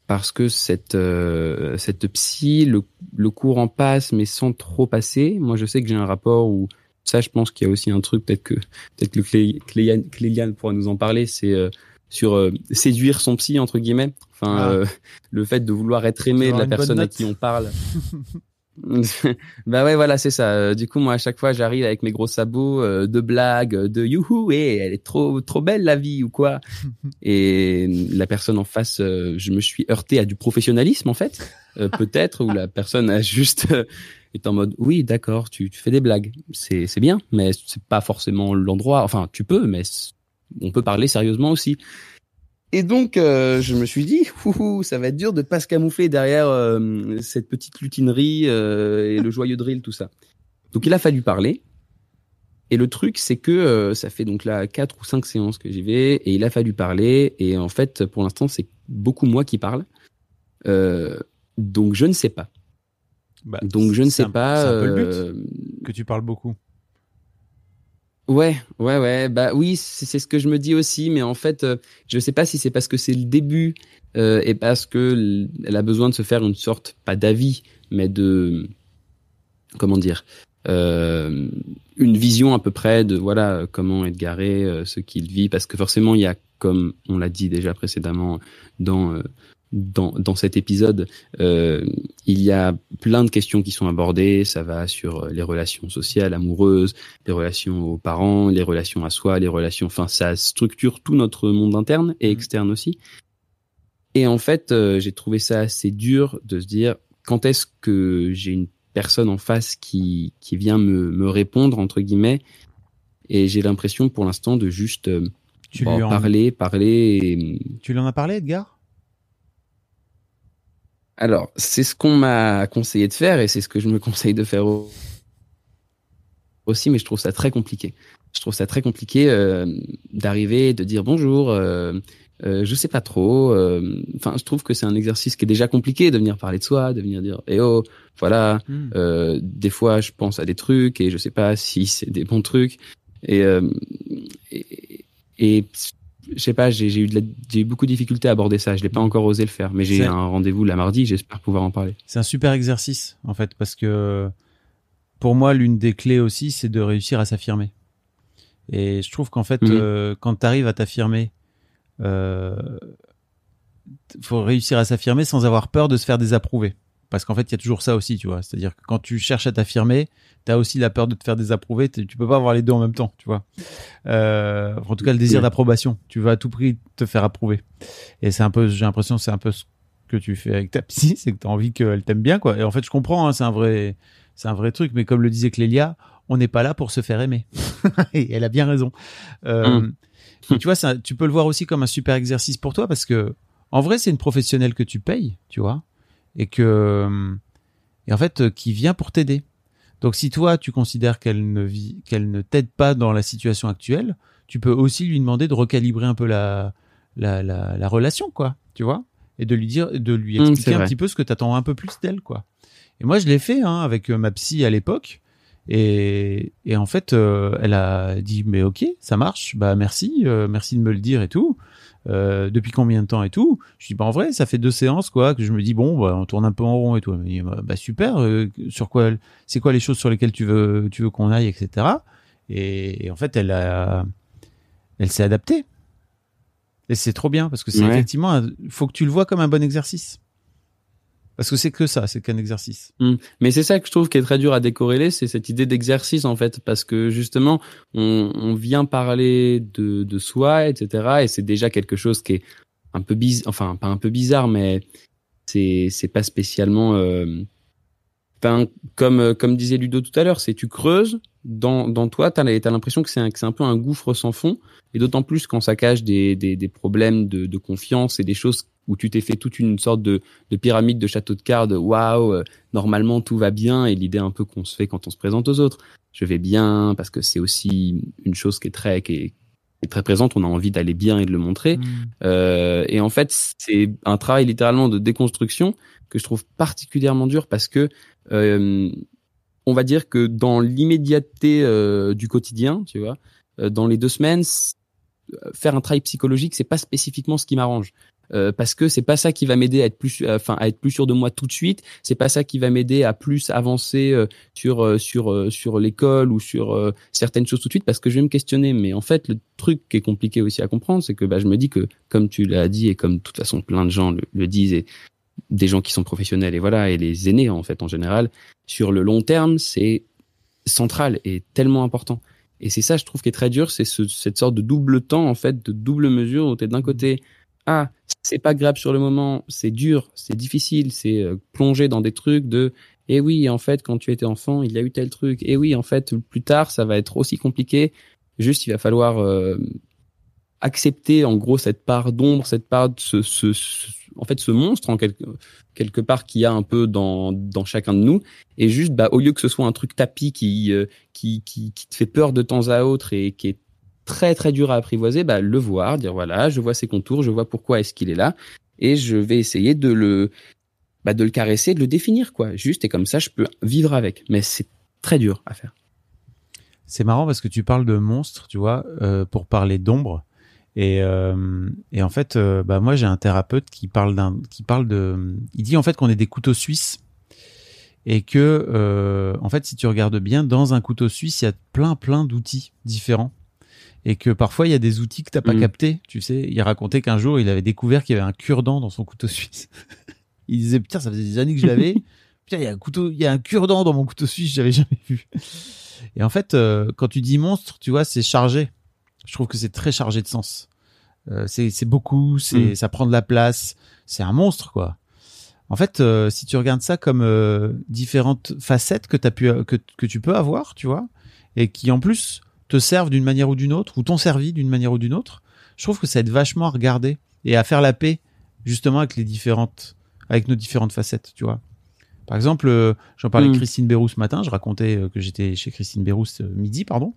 parce que cette euh, cette psy, le, le cours en passe, mais sans trop passer. Moi, je sais que j'ai un rapport où ça, je pense qu'il y a aussi un truc, peut-être que peut-être que Cléliane, pourra nous en parler, c'est euh, sur euh, séduire son psy entre guillemets. Enfin, ah. euh, le fait de vouloir être aimé de la personne à qui on parle. bah ouais, voilà, c'est ça. Euh, Du coup, moi, à chaque fois, j'arrive avec mes gros sabots euh, de blagues, de youhou, et elle est trop, trop belle la vie ou quoi. et la personne en face, euh, je me suis heurté à du professionnalisme en fait, euh, peut-être, où la personne a juste euh, est en mode oui, d'accord, tu, tu fais des blagues, c'est c'est bien, mais c'est pas forcément l'endroit. Enfin, tu peux, mais on peut parler sérieusement aussi. Et donc, euh, je me suis dit, ouhou, ça va être dur de pas se camoufler derrière euh, cette petite lutinerie euh, et le joyeux drill, tout ça. Donc, il a fallu parler. Et le truc, c'est que euh, ça fait donc là quatre ou cinq séances que j'y vais, et il a fallu parler. Et en fait, pour l'instant, c'est beaucoup moi qui parle. Euh, donc, je ne sais pas. Bah, Donc, je ne sais un- pas. C'est un peu le euh, but que tu parles beaucoup. Ouais, ouais, ouais. Bah oui, c'est ce que je me dis aussi, mais en fait, euh, je sais pas si c'est parce que c'est le début euh, et parce que elle a besoin de se faire une sorte, pas d'avis, mais de comment dire, euh, une vision à peu près de voilà comment Edgaré, euh, ce qu'il vit, parce que forcément il y a, comme on l'a dit déjà précédemment dans dans, dans cet épisode, euh, il y a plein de questions qui sont abordées. Ça va sur les relations sociales, amoureuses, les relations aux parents, les relations à soi, les relations. Enfin, ça structure tout notre monde interne et externe aussi. Et en fait, euh, j'ai trouvé ça assez dur de se dire quand est-ce que j'ai une personne en face qui qui vient me me répondre entre guillemets. Et j'ai l'impression pour l'instant de juste euh, Tu bon, lui en- parler, parler. Et... Tu lui en as parlé, Edgar? Alors, c'est ce qu'on m'a conseillé de faire et c'est ce que je me conseille de faire au- aussi, mais je trouve ça très compliqué. Je trouve ça très compliqué euh, d'arriver, de dire bonjour. Euh, euh, je sais pas trop. euh, Enfin, je trouve que c'est un exercice qui est déjà compliqué de venir parler de soi, de venir dire eh oh, voilà. Hmm. Euh, des fois, je pense à des trucs et je sais pas si c'est des bons trucs. Et, euh, et, et je sais pas, j'ai eu, beaucoup de difficultés à aborder ça. Je l'ai pas encore osé le faire, mais j'ai un rendez-vous la mardi. J'espère pouvoir en parler. C'est un super exercice, en fait, parce que pour moi, l'une des clés aussi, c'est de réussir à s'affirmer. Et je trouve qu'en fait, Mhm. euh, quand tu arrives à t'affirmer, euh, faut réussir à s'affirmer sans avoir peur de se faire désapprouver. Parce qu'en fait, il y a toujours ça aussi, tu vois. C'est-à-dire que quand tu cherches à t'affirmer, tu as aussi la peur de te faire désapprouver. Tu peux pas avoir les deux en même temps, tu vois. Euh, en tout cas, le désir d'approbation. Tu veux à tout prix te faire approuver. Et c'est un peu, j'ai l'impression, c'est un peu ce que tu fais avec ta psy, c'est que tu as envie qu'elle t'aime bien, quoi. Et en fait, je comprends, hein, c'est un vrai, c'est un vrai truc. Mais comme le disait Clélia, on n'est pas là pour se faire aimer. Et elle a bien raison. Euh, Mm. et tu vois, ça, tu peux le voir aussi comme un super exercice pour toi parce que, en vrai, c'est une professionnelle que tu payes, tu vois, et que, et en fait, euh, qui vient pour t'aider. Donc, si toi, tu considères qu'elle ne vit, qu'elle ne t'aide pas dans la situation actuelle, tu peux aussi lui demander de recalibrer un peu la, la, la, la relation, quoi, tu vois, et de lui dire, de lui Mm, expliquer un petit peu ce que tu attends un peu plus d'elle, quoi. Et moi, je l'ai fait hein, avec euh, ma psy à l'époque. Et, et en fait, euh, elle a dit mais ok, ça marche, bah merci, euh, merci de me le dire et tout. Euh, depuis combien de temps et tout Je dis bah en vrai, ça fait deux séances quoi que je me dis bon, bah, on tourne un peu en rond et tout. Elle me dit bah, bah, super. euh, sur quoi C'est quoi les choses sur lesquelles tu veux tu veux qu'on aille, etc. Et, et en fait, elle a, elle s'est adaptée. Et c'est trop bien parce que c'est Ouais. effectivement, un- faut que tu le vois comme un bon exercice. Parce que c'est que ça, c'est qu'un exercice. Mm. Mais c'est ça que je trouve qui est très dur à décorréler, c'est cette idée d'exercice en fait, parce que justement, on, vient parler de, soi, etc. Et c'est déjà quelque chose qui est un peu bizarre, enfin pas un peu bizarre, mais c'est c'est pas spécialement. Euh... Comme euh, comme disait Ludo tout à l'heure, c'est tu creuses dans dans toi, t'as as, l'impression que c'est un c'est un peu un gouffre sans fond, et d'autant plus quand ça cache des des, problèmes de confiance et des choses où tu t'es fait toute une sorte de de pyramide de château de cartes, waouh, euh, normalement tout va bien et l'idée un peu qu'on se fait quand on se présente aux autres, je vais bien parce que c'est aussi une chose qui est très qui est, très présente, on a envie d'aller bien et de le montrer. Euh, et en fait, c'est un travail littéralement de déconstruction que je trouve particulièrement dur parce que euh, on va dire que dans l'immédiateté euh, du quotidien, tu vois, euh, dans les deux semaines, c- faire un travail psychologique, c'est pas spécifiquement ce qui m'arrange. Euh, parce que c'est pas ça qui va m'aider à être plus, enfin à être plus sûr de moi tout de suite. C'est pas ça qui va m'aider à plus avancer euh, sur euh, sur euh, sur l'école ou sur euh, certaines choses tout de suite parce que je vais me questionner. Mais en fait, le truc qui est compliqué aussi à comprendre, c'est que bah, je me dis que comme tu l'as dit et comme de toute façon plein de gens le, le disent et des gens qui sont professionnels et voilà, et les aînés en fait en général, sur le long terme, c'est central et tellement important. Et c'est ça, je trouve, qui est très dur, c'est ce, cette sorte de double temps, en fait, de double mesure où tu es d'un côté, ah, c'est pas grave sur le moment, c'est dur, c'est difficile, c'est euh, plonger dans des trucs de, eh oui, en fait, quand tu étais enfant, il y a eu tel truc, eh oui, en fait, plus tard, ça va être aussi compliqué. Juste, il va falloir euh, accepter, en gros, cette part d'ombre, cette part de ce, en fait ce monstre en quelque part qu'il y a un peu dans dans chacun de nous et juste bah au lieu que ce soit un truc tapis qui euh, qui, qui qui te fait peur de temps à autre et qui est très très dur à apprivoiser bah le voir dire voilà je vois ses contours je vois pourquoi est-ce qu'il est là et je vais essayer de le bah de le caresser de le définir quoi. Juste et comme ça je peux vivre avec. Mais c'est très dur à faire. C'est marrant parce que tu parles de monstre tu vois euh, pour parler d'ombre. Et, euh, et en fait, euh, bah moi j'ai un thérapeute qui parle d'un, qui parle de, il dit en fait qu'on est des couteaux suisses. Et que en fait si tu regardes bien dans un couteau suisse il y a plein plein d'outils différents et que parfois il y a des outils que t'as pas Mm. capté. Tu sais, il racontait qu'un jour il avait découvert qu'il y avait un cure-dent dans son couteau suisse. il disait putain ça faisait des années que je l'avais. putain il y a un couteau, il y a un cure-dent dans mon couteau suisse, j'avais jamais vu. Et en fait euh, quand tu dis monstre, tu vois c'est chargé je trouve que c'est très chargé de sens. Euh, c'est beaucoup, c'est Mm. ça prend de la place, c'est un monstre quoi. En fait, euh, si tu regardes ça comme euh, différentes facettes que pu que que tu peux avoir, tu vois, et qui en plus te servent d'une manière ou d'une autre ou t'ont servi d'une manière ou d'une autre, je trouve que ça aide vachement à regarder et à faire la paix justement avec les différentes avec nos différentes facettes, tu vois. Par exemple, euh, j'en parlais avec Christine Bérou ce matin, je racontais euh, que j'étais chez Christine Bérou ce midi, pardon,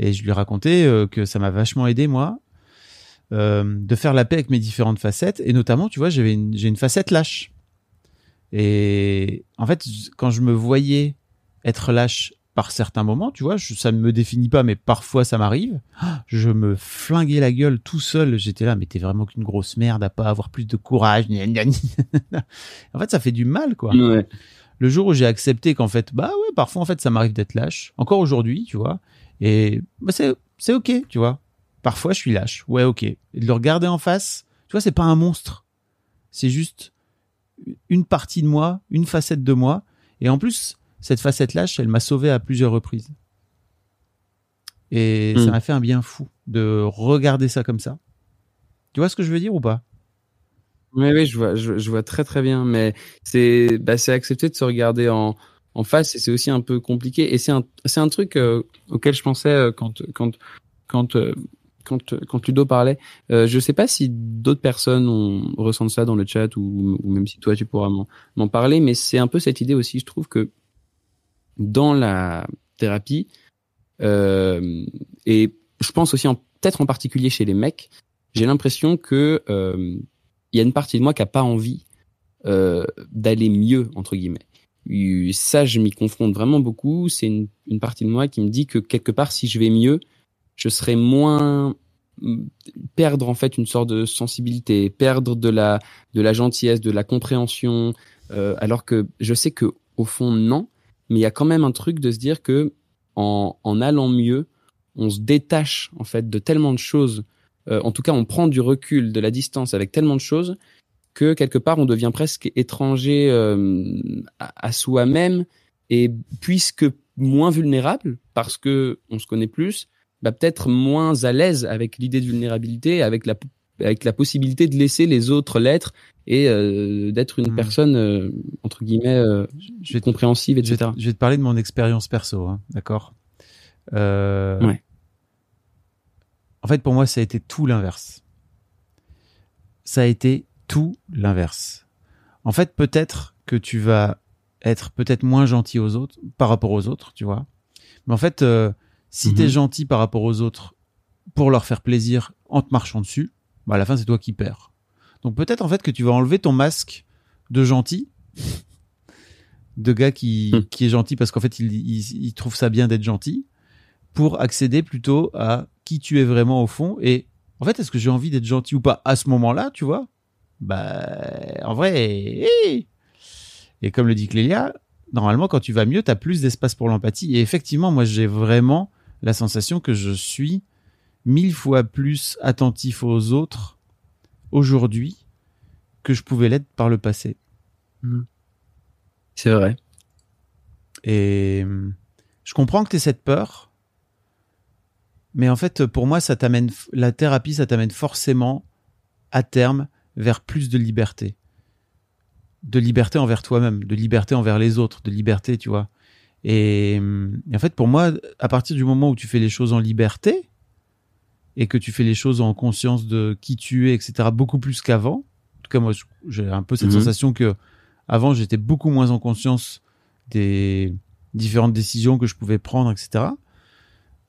et je lui racontais euh, que ça m'a vachement aidé moi de faire la paix avec mes différentes facettes et notamment tu vois j'avais une, j'ai une facette lâche et en fait quand je me voyais être lâche par certains moments tu vois je, ça ne me définit pas mais parfois ça m'arrive. Ah, je me flinguais la gueule tout seul. J'étais là mais t'es vraiment qu'une grosse merde à pas avoir plus de courage en fait ça fait du mal quoi. Ouais. le jour où j'ai accepté qu'en fait, bah ouais, parfois en fait ça m'arrive d'être lâche, encore aujourd'hui, tu vois, et bah c'est c'est ok, tu vois. Parfois je suis lâche, ouais ok. Et de le regarder en face, tu vois, c'est pas un monstre, c'est juste une partie de moi, une facette de moi, et en plus cette facette lâche, elle m'a sauvé à plusieurs reprises. Et Mm. ça m'a fait un bien fou de regarder ça comme ça. Tu vois ce que je veux dire ou pas? Oui, oui, je vois, je, je vois très très bien, mais c'est, bah, accepter de se regarder en, en face et c'est aussi un peu compliqué. Et c'est un, truc euh, auquel je pensais euh, quand, quand, quand, euh, quand, quand Ludo parlait. Euh, je sais pas si d'autres personnes ont, ressentent ça dans le chat ou, ou même si toi tu pourras m'en, m'en parler, mais c'est un peu cette idée aussi. Je trouve que dans la thérapie, euh, et je pense aussi peut-être en particulier chez les mecs, j'ai l'impression que euh, il y a une partie de moi qui a pas envie euh, d'aller mieux entre guillemets. Ça, je m'y confronte vraiment beaucoup. C'est une, une partie de moi qui me dit que quelque part, si je vais mieux, je serai moins mm, perdre en fait une sorte de sensibilité, perdre de la de la gentillesse, de la compréhension, euh, alors que je sais que au fond non, mais il y a quand même un truc de se dire que en, en allant mieux, on se détache en fait de tellement de choses euh, en tout cas, on prend du recul, de la distance avec tellement de choses que quelque part, on devient presque étranger euh, à, à soi-même et puisque moins vulnérable parce que on se connaît plus, bah, peut-être moins à l'aise avec l'idée de vulnérabilité, avec la avec la possibilité de laisser les autres l'être et euh, d'être une Hmm. personne euh, entre guillemets euh, Je vais te- compréhensive, je vais, etc. te, je vais te parler de mon expérience perso, hein, d'accord? Ouais. En fait, pour moi, ça a été tout l'inverse. Ça a été tout l'inverse. En fait, peut-être que tu vas être peut-être moins gentil aux autres par rapport aux autres, tu vois. Mais en fait, si Mhm. t'es gentil par rapport aux autres pour leur faire plaisir en te marchant dessus, bah à la fin c'est toi qui perds. Donc peut-être en fait que tu vas enlever ton masque de gentil, de gars qui, Hmm. qui est gentil parce qu'en fait il, il, il trouve ça bien d'être gentil, pour accéder plutôt à qui tu es vraiment au fond. Et en fait, est-ce que j'ai envie d'être gentil ou pas à ce moment-là, tu vois? Bah, en vrai, et comme le dit Clélia, normalement quand tu vas mieux, tu as plus d'espace pour l'empathie. Et effectivement, moi j'ai vraiment la sensation que je suis mille fois plus attentif aux autres aujourd'hui que je pouvais l'être par le passé. C'est vrai. Et hum, je comprends que tu aies cette peur, mais en fait, pour moi, ça t'amène, la thérapie, ça t'amène forcément à terme vers plus de liberté. De liberté envers toi-même, de liberté envers les autres, de liberté, tu vois. Et, et en fait, pour moi, à partir du moment où tu fais les choses en liberté et que tu fais les choses en conscience de qui tu es, etc., beaucoup plus qu'avant. En tout cas, moi, j'ai un peu cette Mhm. sensation que avant, j'étais beaucoup moins en conscience des différentes décisions que je pouvais prendre, etc.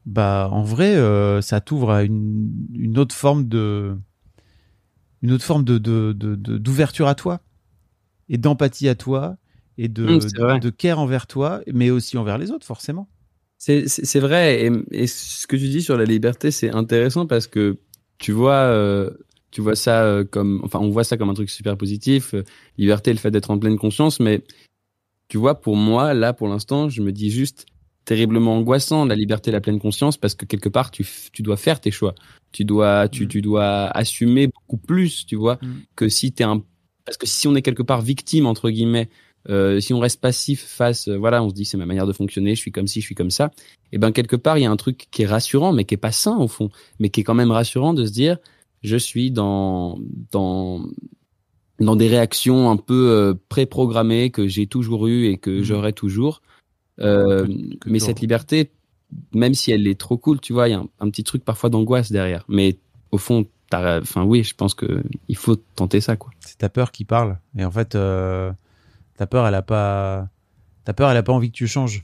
Bah, en vrai, euh, ça t'ouvre à une, une autre forme de, une autre forme de, de, de- de- d'ouverture à toi et d'empathie à toi et de, Mm, c'est vrai. de care envers toi, mais aussi envers les autres, forcément. C'est, vrai. Et, et ce que tu dis sur la liberté, c'est intéressant parce que tu vois, euh, tu vois ça euh, comme, enfin, on voit ça comme un truc super positif. euh, liberté, le fait d'être en pleine conscience. Mais tu vois, pour moi, là, pour l'instant, je me dis juste terriblement angoissant la liberté, la pleine conscience, parce que quelque part, tu, tu dois faire tes choix. Tu dois, tu, Mm. tu dois assumer beaucoup plus, tu vois, Mm. que si t'es un, parce que si on est quelque part victime entre guillemets. Euh, si on reste passif face, euh, voilà, on se dit c'est ma manière de fonctionner, je suis comme ci, je suis comme ça. Et ben quelque part il y a un truc qui est rassurant, mais qui est pas sain au fond, mais qui est quand même rassurant de se dire je suis dans dans dans des réactions un peu euh, préprogrammées que j'ai toujours eues et que Mhm. j'aurai toujours. Euh, Que- que mais cette liberté, même si elle est trop cool, tu vois, il y a un, un petit truc parfois d'angoisse derrière. Mais au fond, enfin oui, je pense que il faut tenter ça quoi. c'est ta peur qui parle. Et en fait, euh, ta peur, elle a pas, ta peur, elle a pas envie que tu changes.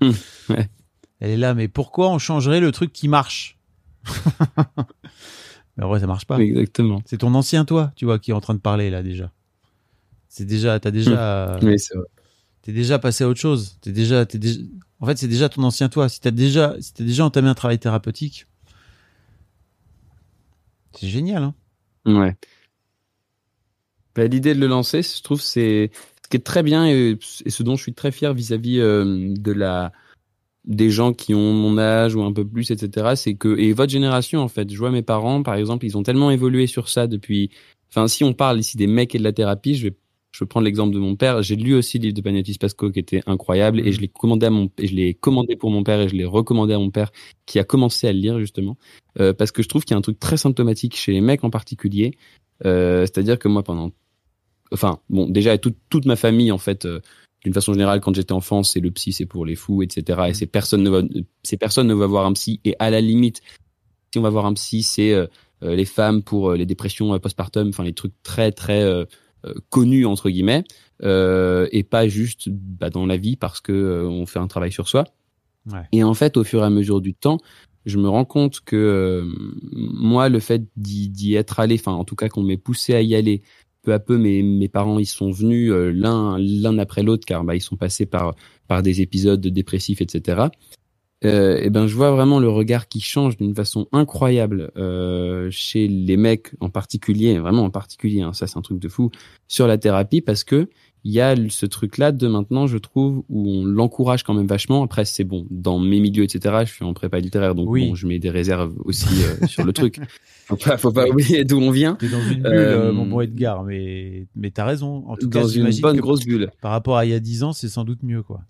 Hmm, ouais. Elle est là, mais pourquoi on changerait le truc qui marche? Mais en vrai, ça marche pas. Exactement. C'est ton ancien toi, tu vois, qui est en train de parler là déjà. C'est déjà, t'as déjà, Oui, c'est vrai. t'es déjà passé à autre chose. T'es déjà, t'es déjà. En fait, c'est déjà ton ancien toi. Si t'as déjà, si t'as déjà entamé un travail thérapeutique, c'est génial. Hein Ouais. Bah, L'idée de le lancer, je trouve, c'est ce qui est très bien et, et ce dont je suis très fier vis-à-vis euh, de la des gens qui ont mon âge ou un peu plus, etc. C'est que et votre génération en fait, je vois mes parents par exemple, ils ont tellement évolué sur ça depuis. Enfin, si on parle ici des mecs et de la thérapie, je vais je vais prendre l'exemple de mon père. J'ai lu aussi le livre de Panayotis Pasco qui était incroyable et je l'ai commandé à mon et je l'ai commandé pour mon père et je l'ai recommandé à mon père qui a commencé à le lire justement euh, parce que je trouve qu'il y a un truc très symptomatique chez les mecs en particulier. Euh, C'est-à-dire que moi, pendant, enfin, bon, déjà toute toute ma famille, en fait, euh, d'une façon générale, quand j'étais enfant, c'est le psy, c'est pour les fous, etc. Et c'est personne ne va, ces personnes ne va voir un psy. Et à la limite, si on va voir un psy, c'est euh, euh, les femmes pour euh, les dépressions euh, postpartum, enfin les trucs très très connus entre guillemets, euh, et pas juste bah, dans la vie parce que on fait un travail sur soi. Ouais. Et en fait, au fur et à mesure du temps, je me rends compte que euh, moi, le fait d'y d'y être allé, enfin en tout cas qu'on m'ait poussé à y aller, peu à peu, mes, mes parents ils sont venus euh, l'un l'un après l'autre car bah, ils sont passés par par des épisodes dépressifs, etc. Euh, et ben je vois vraiment le regard qui change d'une façon incroyable euh, chez les mecs en particulier, vraiment en particulier, hein, ça c'est un truc de fou sur la thérapie parce que il y a ce truc-là de maintenant, je trouve, où on l'encourage quand même vachement. Après, c'est bon, dans mes milieux, etc. Je suis en prépa littéraire, donc Oui. bon, je mets des réserves aussi euh, sur le truc. Faut pas, faut pas oublier d'où on vient. T'es dans une bulle, Euh, euh, mon bon Edgar, mais mais t'as raison. En tout Dans cas, une bonne que grosse bulle. par rapport à il y a 10 ans, c'est sans doute mieux, quoi.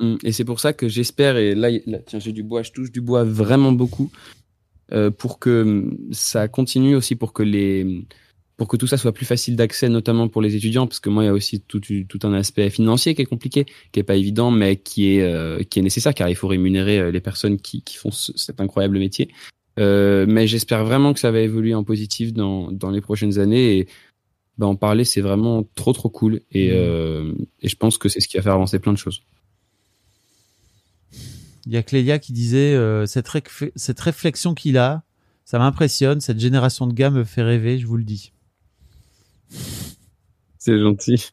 Mm. Et c'est pour ça que j'espère, et là, là, tiens, j'ai du bois, je touche du bois vraiment beaucoup, euh, pour que mm, ça continue aussi, pour que les, pour que tout ça soit plus facile d'accès, notamment pour les étudiants, parce que moi, il y a aussi tout, tout un aspect financier qui est compliqué, qui est pas évident, mais qui est, euh, qui est nécessaire, car il faut rémunérer euh, les personnes qui, qui font ce- cet incroyable métier. Euh, mais j'espère vraiment que ça va évoluer en positif dans, dans les prochaines années et bah, en parler, c'est vraiment trop trop cool et, euh, et je pense que c'est ce qui va faire avancer plein de choses. Il y a Clélia qui disait cette, cette réflexion qu'il a, ça m'impressionne. Cette génération de gars me fait rêver, je vous le dis. C'est gentil.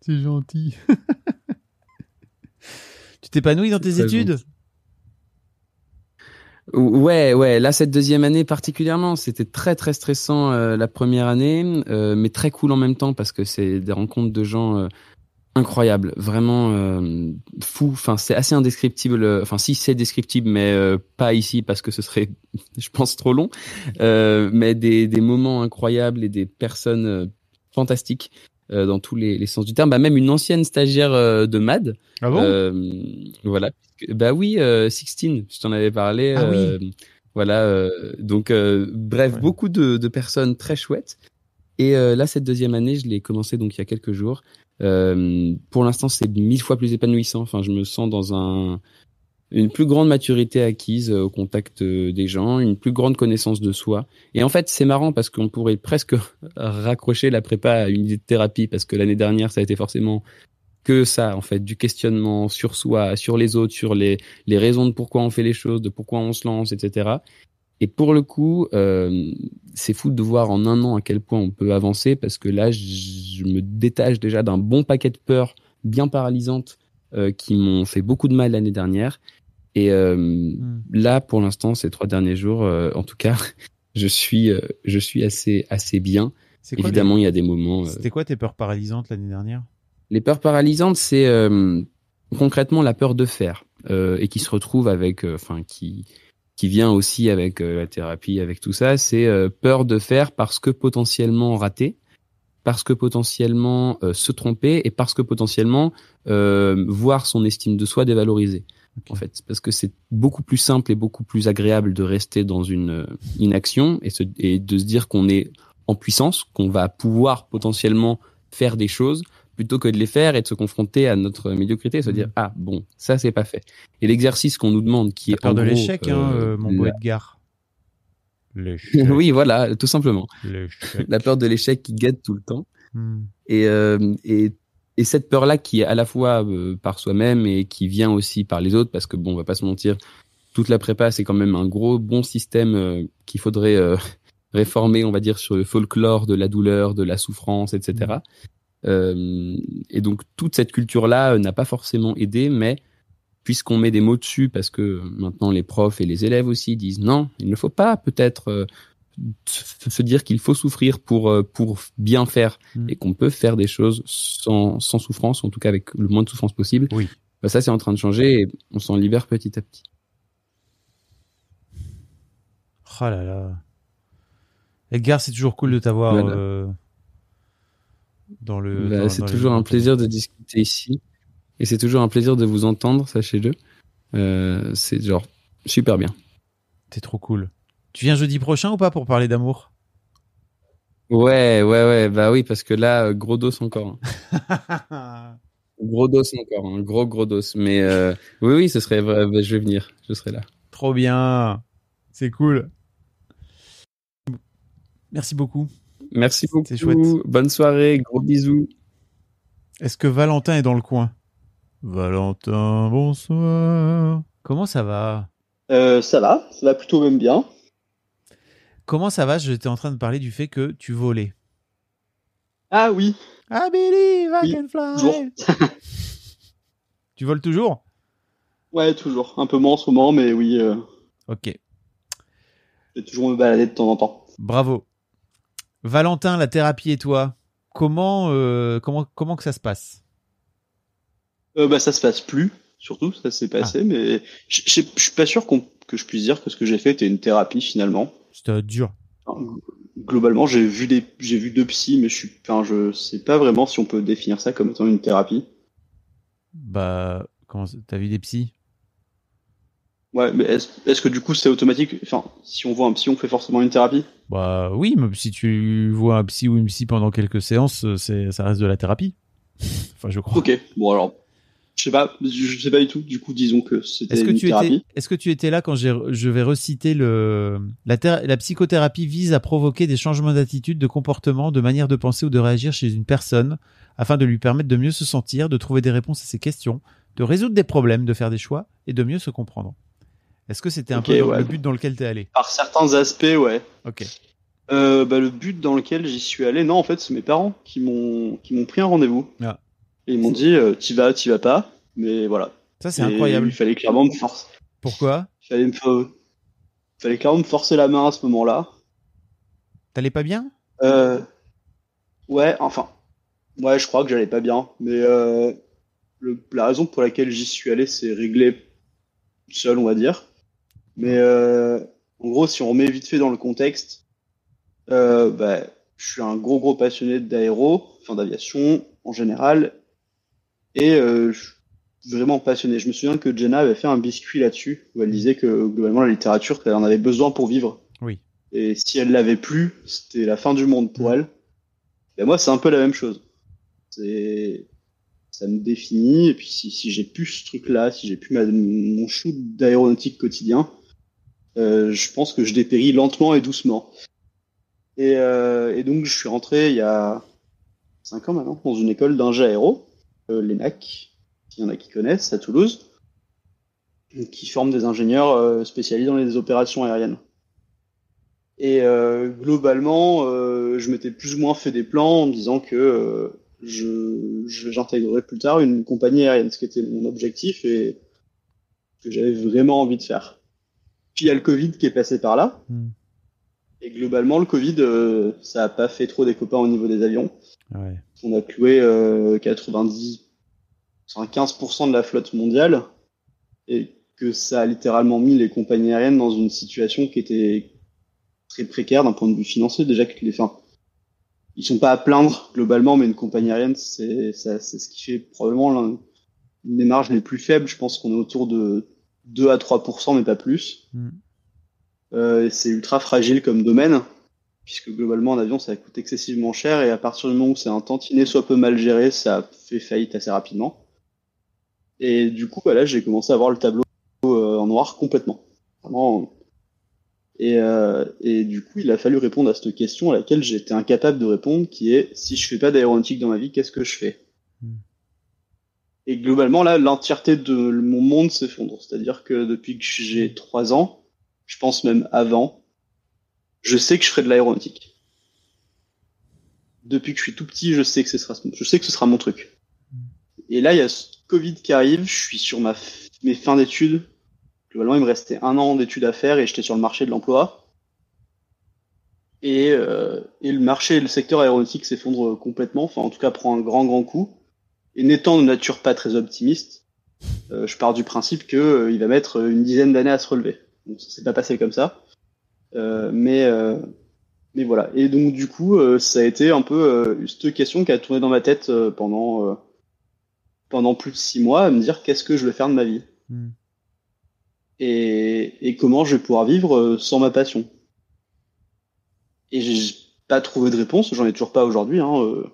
C'est gentil. tu t'épanouis dans tes études? gentil. Ouais, ouais. Là, cette deuxième année particulièrement, c'était très très stressant euh, la première année, euh, mais très cool en même temps parce que c'est des rencontres de gens euh, incroyables, vraiment euh, fous. Enfin, c'est assez indescriptible. Enfin, si c'est descriptible, mais euh, pas ici parce que ce serait, je pense, trop long. Euh, mais des, des moments incroyables et des personnes euh, fantastique euh, dans tous les, les, sens du terme. Bah, même une ancienne stagiaire euh, de MAD. Ah bon? Euh, Voilà. Bah oui, euh, Sixtine, je t'en avais parlé. Ah oui. Voilà. donc, bref, Ouais. beaucoup de, de personnes très chouettes. Et là, cette deuxième année, je l'ai commencé donc il y a quelques jours. Euh, pour l'instant, c'est mille fois plus épanouissant. Enfin, je me sens dans un une plus grande maturité acquise euh, au contact euh, des gens, une plus grande connaissance de soi. Et en fait, c'est marrant parce qu'on pourrait presque raccrocher la prépa à une idée de thérapie parce que l'année dernière, ça a été forcément que ça, en fait, du questionnement sur soi, sur les autres, sur les, les raisons de pourquoi on fait les choses, de pourquoi on se lance, etc. Et pour le coup, euh, c'est fou de voir en un an à quel point on peut avancer parce que là, je me détache déjà d'un bon paquet de peurs bien paralysantes euh, qui m'ont fait beaucoup de mal l'année dernière. Et euh, Hmm. là, pour l'instant, ces trois derniers jours, euh, en tout cas, je suis, euh, je suis assez, assez bien. Quoi Évidemment, il y a des moments. C'était quoi tes peurs paralysantes l'année dernière? Les peurs paralysantes, c'est euh, concrètement la peur de faire euh, et qui se retrouve avec, euh, enfin, qui qui vient aussi avec euh, la thérapie, avec tout ça. C'est euh, peur de faire parce que potentiellement rater, parce que potentiellement euh, se tromper et parce que potentiellement euh, voir son estime de soi dévalorisée. En fait, parce que c'est beaucoup plus simple et beaucoup plus agréable de rester dans une euh, inaction et, se, et de se dire qu'on est en puissance, qu'on va pouvoir potentiellement faire des choses plutôt que de les faire et de se confronter à notre médiocrité et se dire ah bon ça c'est pas fait. Et l'exercice qu'on nous demande qui est peur en de l'échec, hein, euh, euh, mon beau la- Edgar. Oui voilà tout simplement. La peur de l'échec qui guette tout le temps. Hmm. et, euh, et, et cette peur-là qui est à la fois euh, par soi-même et qui vient aussi par les autres, parce que bon, on va pas se mentir, toute la prépa, c'est quand même un gros bon système euh, qu'il faudrait euh, réformer, on va dire, sur le folklore de la douleur, de la souffrance, etc. Euh, et donc toute cette culture-là n'a pas forcément aidé, mais puisqu'on met des mots dessus, parce que maintenant les profs et les élèves aussi disent non, il ne faut pas peut-être se dire qu'il faut souffrir pour euh, pour bien faire Mm. et qu'on peut faire des choses sans, sans souffrance, en tout cas avec le moins de souffrance possible. Oui. Bah, ça, c'est en train de changer et on s'en libère petit à petit. Oh là là. Edgar, c'est toujours cool de t'avoir Voilà. euh, dans le. Bah, dans- c'est dans les- toujours un plaisir de discuter ici et c'est toujours un plaisir de vous entendre, sachez-le. Euh, c'est genre super bien. T'es trop cool. Tu viens jeudi prochain ou pas pour parler d'amour? Ouais, ouais, ouais, bah oui, parce que là, euh, gros dos encore. hein. Gros dos encore, hein, gros, gros dos. Mais euh, oui, oui, ce serait vrai, bah, je vais venir, je serai là. Trop bien. C'est cool. Merci beaucoup. Merci beaucoup. C'est chouette. Bonne soirée, gros bisous. Est-ce que Valentin est dans le coin? Valentin, bonsoir. Comment ça va? Euh, ça va, ça va plutôt même bien. Comment ça va? J'étais en train de parler du fait que tu volais. Ah oui, I believe I can fly. Tu voles toujours? Ouais, toujours. Un peu moins en ce moment, mais oui, euh, Ok, je vais toujours me balader de temps en temps. bravo. Valentin, la thérapie et toi, comment, euh, comment, comment que ça se passe? Euh, bah, ça se passe plus, surtout, ça s'est passé, mais je je suis pas sûr que je puisse dire que ce que j'ai fait était une thérapie finalement. C'était dur. Globalement, j'ai vu des, j'ai vu deux psys, mais je suis, enfin, je sais pas vraiment si on peut définir ça comme étant une thérapie. Bah, comment t'as vu des psys? Ouais, mais est-ce est-ce que du coup c'est automatique? Enfin, si on voit un psy, on fait forcément une thérapie? Bah oui, mais si tu vois un psy ou une psy pendant quelques séances, euh, c'est, ça reste de la thérapie. Enfin, je crois. Ok, bon alors, je sais pas, je sais pas du tout. Du coup, disons que c'était Est-ce que une tu thérapie. étais, est-ce que tu étais là quand j'ai, je vais reciter le, la, thé- la psychothérapie vise à provoquer des changements d'attitude, de comportement, de manière de penser ou de réagir chez une personne afin de lui permettre de mieux se sentir, de trouver des réponses à ses questions, de résoudre des problèmes, de faire des choix et de mieux se comprendre. Est-ce que c'était un peu le- ouais. le but dans lequel t'es allé? Par certains aspects, ouais. Ok. Euh, bah, le but dans lequel j'y suis allé, non, en fait, c'est mes parents qui m'ont qui m'ont pris un rendez-vous. Ah. Et ils m'ont dit, euh, t'y vas, t'y vas pas. Mais voilà. Ça c'est Et incroyable. Il fallait clairement me forcer. Pourquoi? Il fallait me fallait clairement me forcer la main à ce moment-là. T'allais pas bien? Euh, ouais, enfin, ouais, je crois que j'allais pas bien, mais euh, le- la raison pour laquelle j'y suis allé, c'est réglé seul, on va dire. Mais euh, en gros, si on remet vite fait dans le contexte, euh, bah, je suis un gros gros passionné d'aéro, enfin d'aviation en général, et euh, je suis vraiment passionné. Je me souviens que Jenna avait fait un biscuit là-dessus, où elle disait que globalement la littérature, elle en avait besoin pour vivre. Oui. Et si elle l'avait plus, c'était la fin du monde pour elle. Et moi, c'est un peu la même chose. C'est, ça me définit. Et puis, si, si j'ai plus ce truc-là, si j'ai plus ma, mon shoot d'aéronautique quotidien, euh, je pense que je dépéris lentement et doucement. Et, euh, et donc, je suis rentré il y a 5 ans maintenant dans une école d'ingé aéro, l'ENAC. Il y en a qui connaissent à Toulouse, qui forment des ingénieurs euh, spécialisés dans les opérations aériennes. Et euh, globalement, euh, je m'étais plus ou moins fait des plans en me disant que euh, j'intégrerais plus tard une compagnie aérienne, ce qui était mon objectif et que j'avais vraiment envie de faire. Puis il y a le Covid qui est passé par là. Hmm. Et globalement, le Covid, euh, ça a pas fait trop des copains au niveau des avions. Ouais. On a cloué euh, 90, enfin 15% de la flotte mondiale et que ça a littéralement mis les compagnies aériennes dans une situation qui était très précaire d'un point de vue financier. Déjà que les fins, ils sont pas à plaindre globalement, mais une compagnie aérienne, c'est ça- c'est ce qui fait probablement une des marges les plus faibles. Je pense qu'on est autour de 2 à 3%, mais pas plus. Mm. Euh, c'est ultra fragile comme domaine, puisque globalement, un avion, ça coûte excessivement cher, et à partir du moment où c'est un tantinet soit peu mal géré, ça fait faillite assez rapidement. Et du coup, bah là, j'ai commencé à voir le tableau euh, en noir complètement. Vraiment. Et, euh, et du coup, il a fallu répondre à cette question à laquelle j'étais incapable de répondre, qui est si je fais pas d'aéronautique dans ma vie, qu'est-ce que je fais? Hmm. Et globalement, là, l'entièreté de mon monde s'effondre. C'est-à-dire que depuis que j'ai trois ans, je pense même avant, je sais que je ferai de l'aéronautique. Depuis que je suis tout petit, je sais que ce sera, je sais que ce sera mon truc. Et là, il y a ce Covid qui arrive, je suis sur ma, mes fins d'études. Globalement, il me restait un an d'études à faire et j'étais sur le marché de l'emploi. Et, euh, et le marché, le secteur aéronautique s'effondre complètement, enfin en tout cas prend un grand grand coup. Et n'étant de nature pas très optimiste, euh, je pars du principe que euh, va mettre une dizaine d'années à se relever. Donc ça s'est pas passé comme ça. Euh, mais euh, mais voilà. Et donc du coup, euh, ça a été un peu euh, cette question qui a tourné dans ma tête euh, pendant euh, pendant plus de six mois à me dire qu'est-ce que je vais faire de ma vie? Hmm. et, et comment je vais pouvoir vivre euh, sans ma passion? Et j'ai pas trouvé de réponse, j'en ai toujours pas aujourd'hui, hein, euh,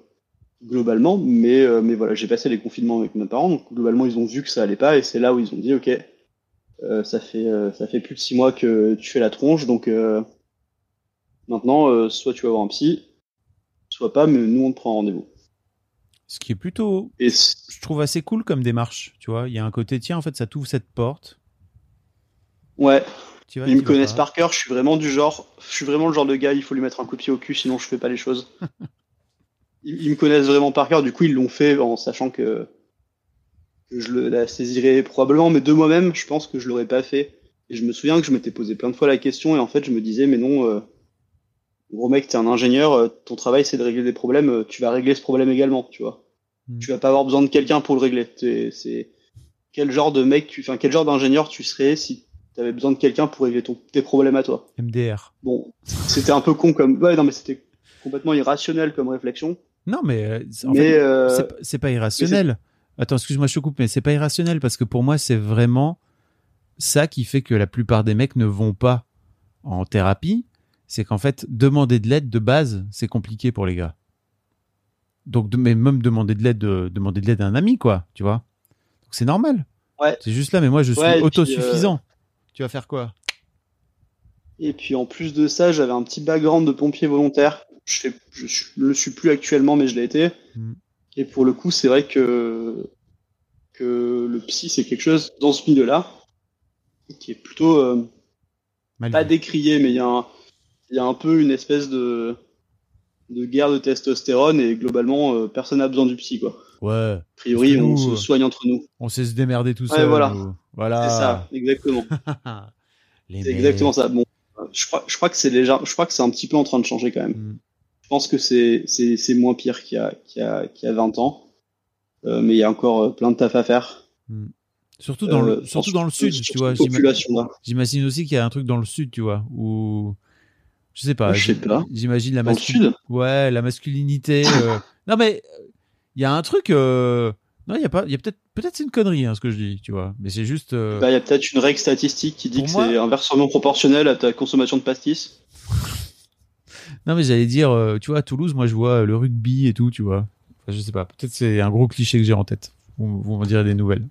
globalement, mais, euh, mais voilà, j'ai passé les confinements avec mes parents, donc globalement ils ont vu que ça allait pas, et c'est là où ils ont dit, ok, ça fait euh, ça fait plus de six mois que tu fais la tronche, donc euh, maintenant, euh, soit tu vas voir un psy, soit pas, mais nous on te prend rendez-vous. Ce qui est plutôt, Et je trouve assez cool comme démarche. Tu vois, il y a un côté, tiens, en fait, ça t'ouvre cette porte. ouais, Tu vas, Ils tu me connaissent pas. par cœur, je suis vraiment du genre, je suis vraiment le genre de gars, il faut lui mettre un coup de pied au cul, sinon je fais pas les choses. ils, ils me connaissent vraiment par cœur, du coup ils l'ont fait en sachant que je le, la saisirais probablement, mais de moi-même, je pense que je l'aurais pas fait. Et je me souviens que je m'étais posé plein de fois la question, et en fait je me disais, mais non, euh, gros mec, t'es un ingénieur, euh, ton travail c'est de régler des problèmes, euh, tu vas régler ce problème également, tu vois. Hmm. Tu vas pas avoir besoin de quelqu'un pour le régler. C'est quel genre de mec, tu, enfin quel genre d'ingénieur tu serais si t'avais besoin de quelqu'un pour régler ton, tes problèmes à toi? MDR. Bon, c'était un peu con comme, ouais non mais c'était complètement irrationnel comme réflexion. Non, mais euh, mais euh, c'est pas irrationnel. Attends, excuse-moi, je te coupe, mais c'est pas irrationnel parce que pour moi, c'est vraiment ça qui fait que la plupart des mecs ne vont pas en thérapie. C'est qu'en fait, demander de l'aide de base, c'est compliqué pour les gars. Donc, mais même demander de l'aide, de, demander de l'aide à un ami, quoi, tu vois. Donc, c'est normal. Ouais. C'est juste là, mais moi, je suis Ouais, puis, euh, autosuffisant. Tu vas faire quoi? Et puis en plus de ça, j'avais un petit background de pompier volontaire. Je, fais, je, je le suis plus actuellement, mais je l'ai été. Mm. Et pour le coup, c'est vrai que que le psy, c'est quelque chose dans ce milieu-là qui est plutôt euh, pas décrié, mais il y, a un- il y a un peu une espèce de de guerre de testostérone et globalement, euh, personne n'a besoin du psy, quoi. Ouais, A priori, on nous, euh, se soigne entre nous. on sait se démerder tout Ouais, seul. voilà. Voilà. C'est ça, exactement. C'est exactement ça. Bon, je crois, je crois que c'est déjà, je crois que c'est un petit peu en train de changer quand même. Mm. Je pense que c'est, moins pire qu'il y a, qu'il y a, qu'il y a 20 ans. Euh, mais il y a encore euh, plein de taf à faire. Surtout dans, Euh, le, surtout dans le sud, sur tu vois. J'imagine aussi qu'il y a un truc dans le sud, tu vois, où Je sais pas. Je sais j- pas. J'imagine la masculinité. sud? Ouais, la masculinité. euh, Non mais il y a un truc. euh, Non, il y a pas. Il y a peut-être. Peut-être c'est une connerie hein, ce que je dis, tu vois. Mais c'est juste. euh, Bah, il y a peut-être une règle statistique qui dit Pour que moi- c'est inversement proportionnel à ta consommation de pastis. Non mais j'allais dire, euh, tu vois, à Toulouse, moi je vois le rugby et tout, tu vois. Enfin, je sais pas. Peut-être c'est un gros cliché que j'ai en tête. Vous, vous m'en direz des nouvelles.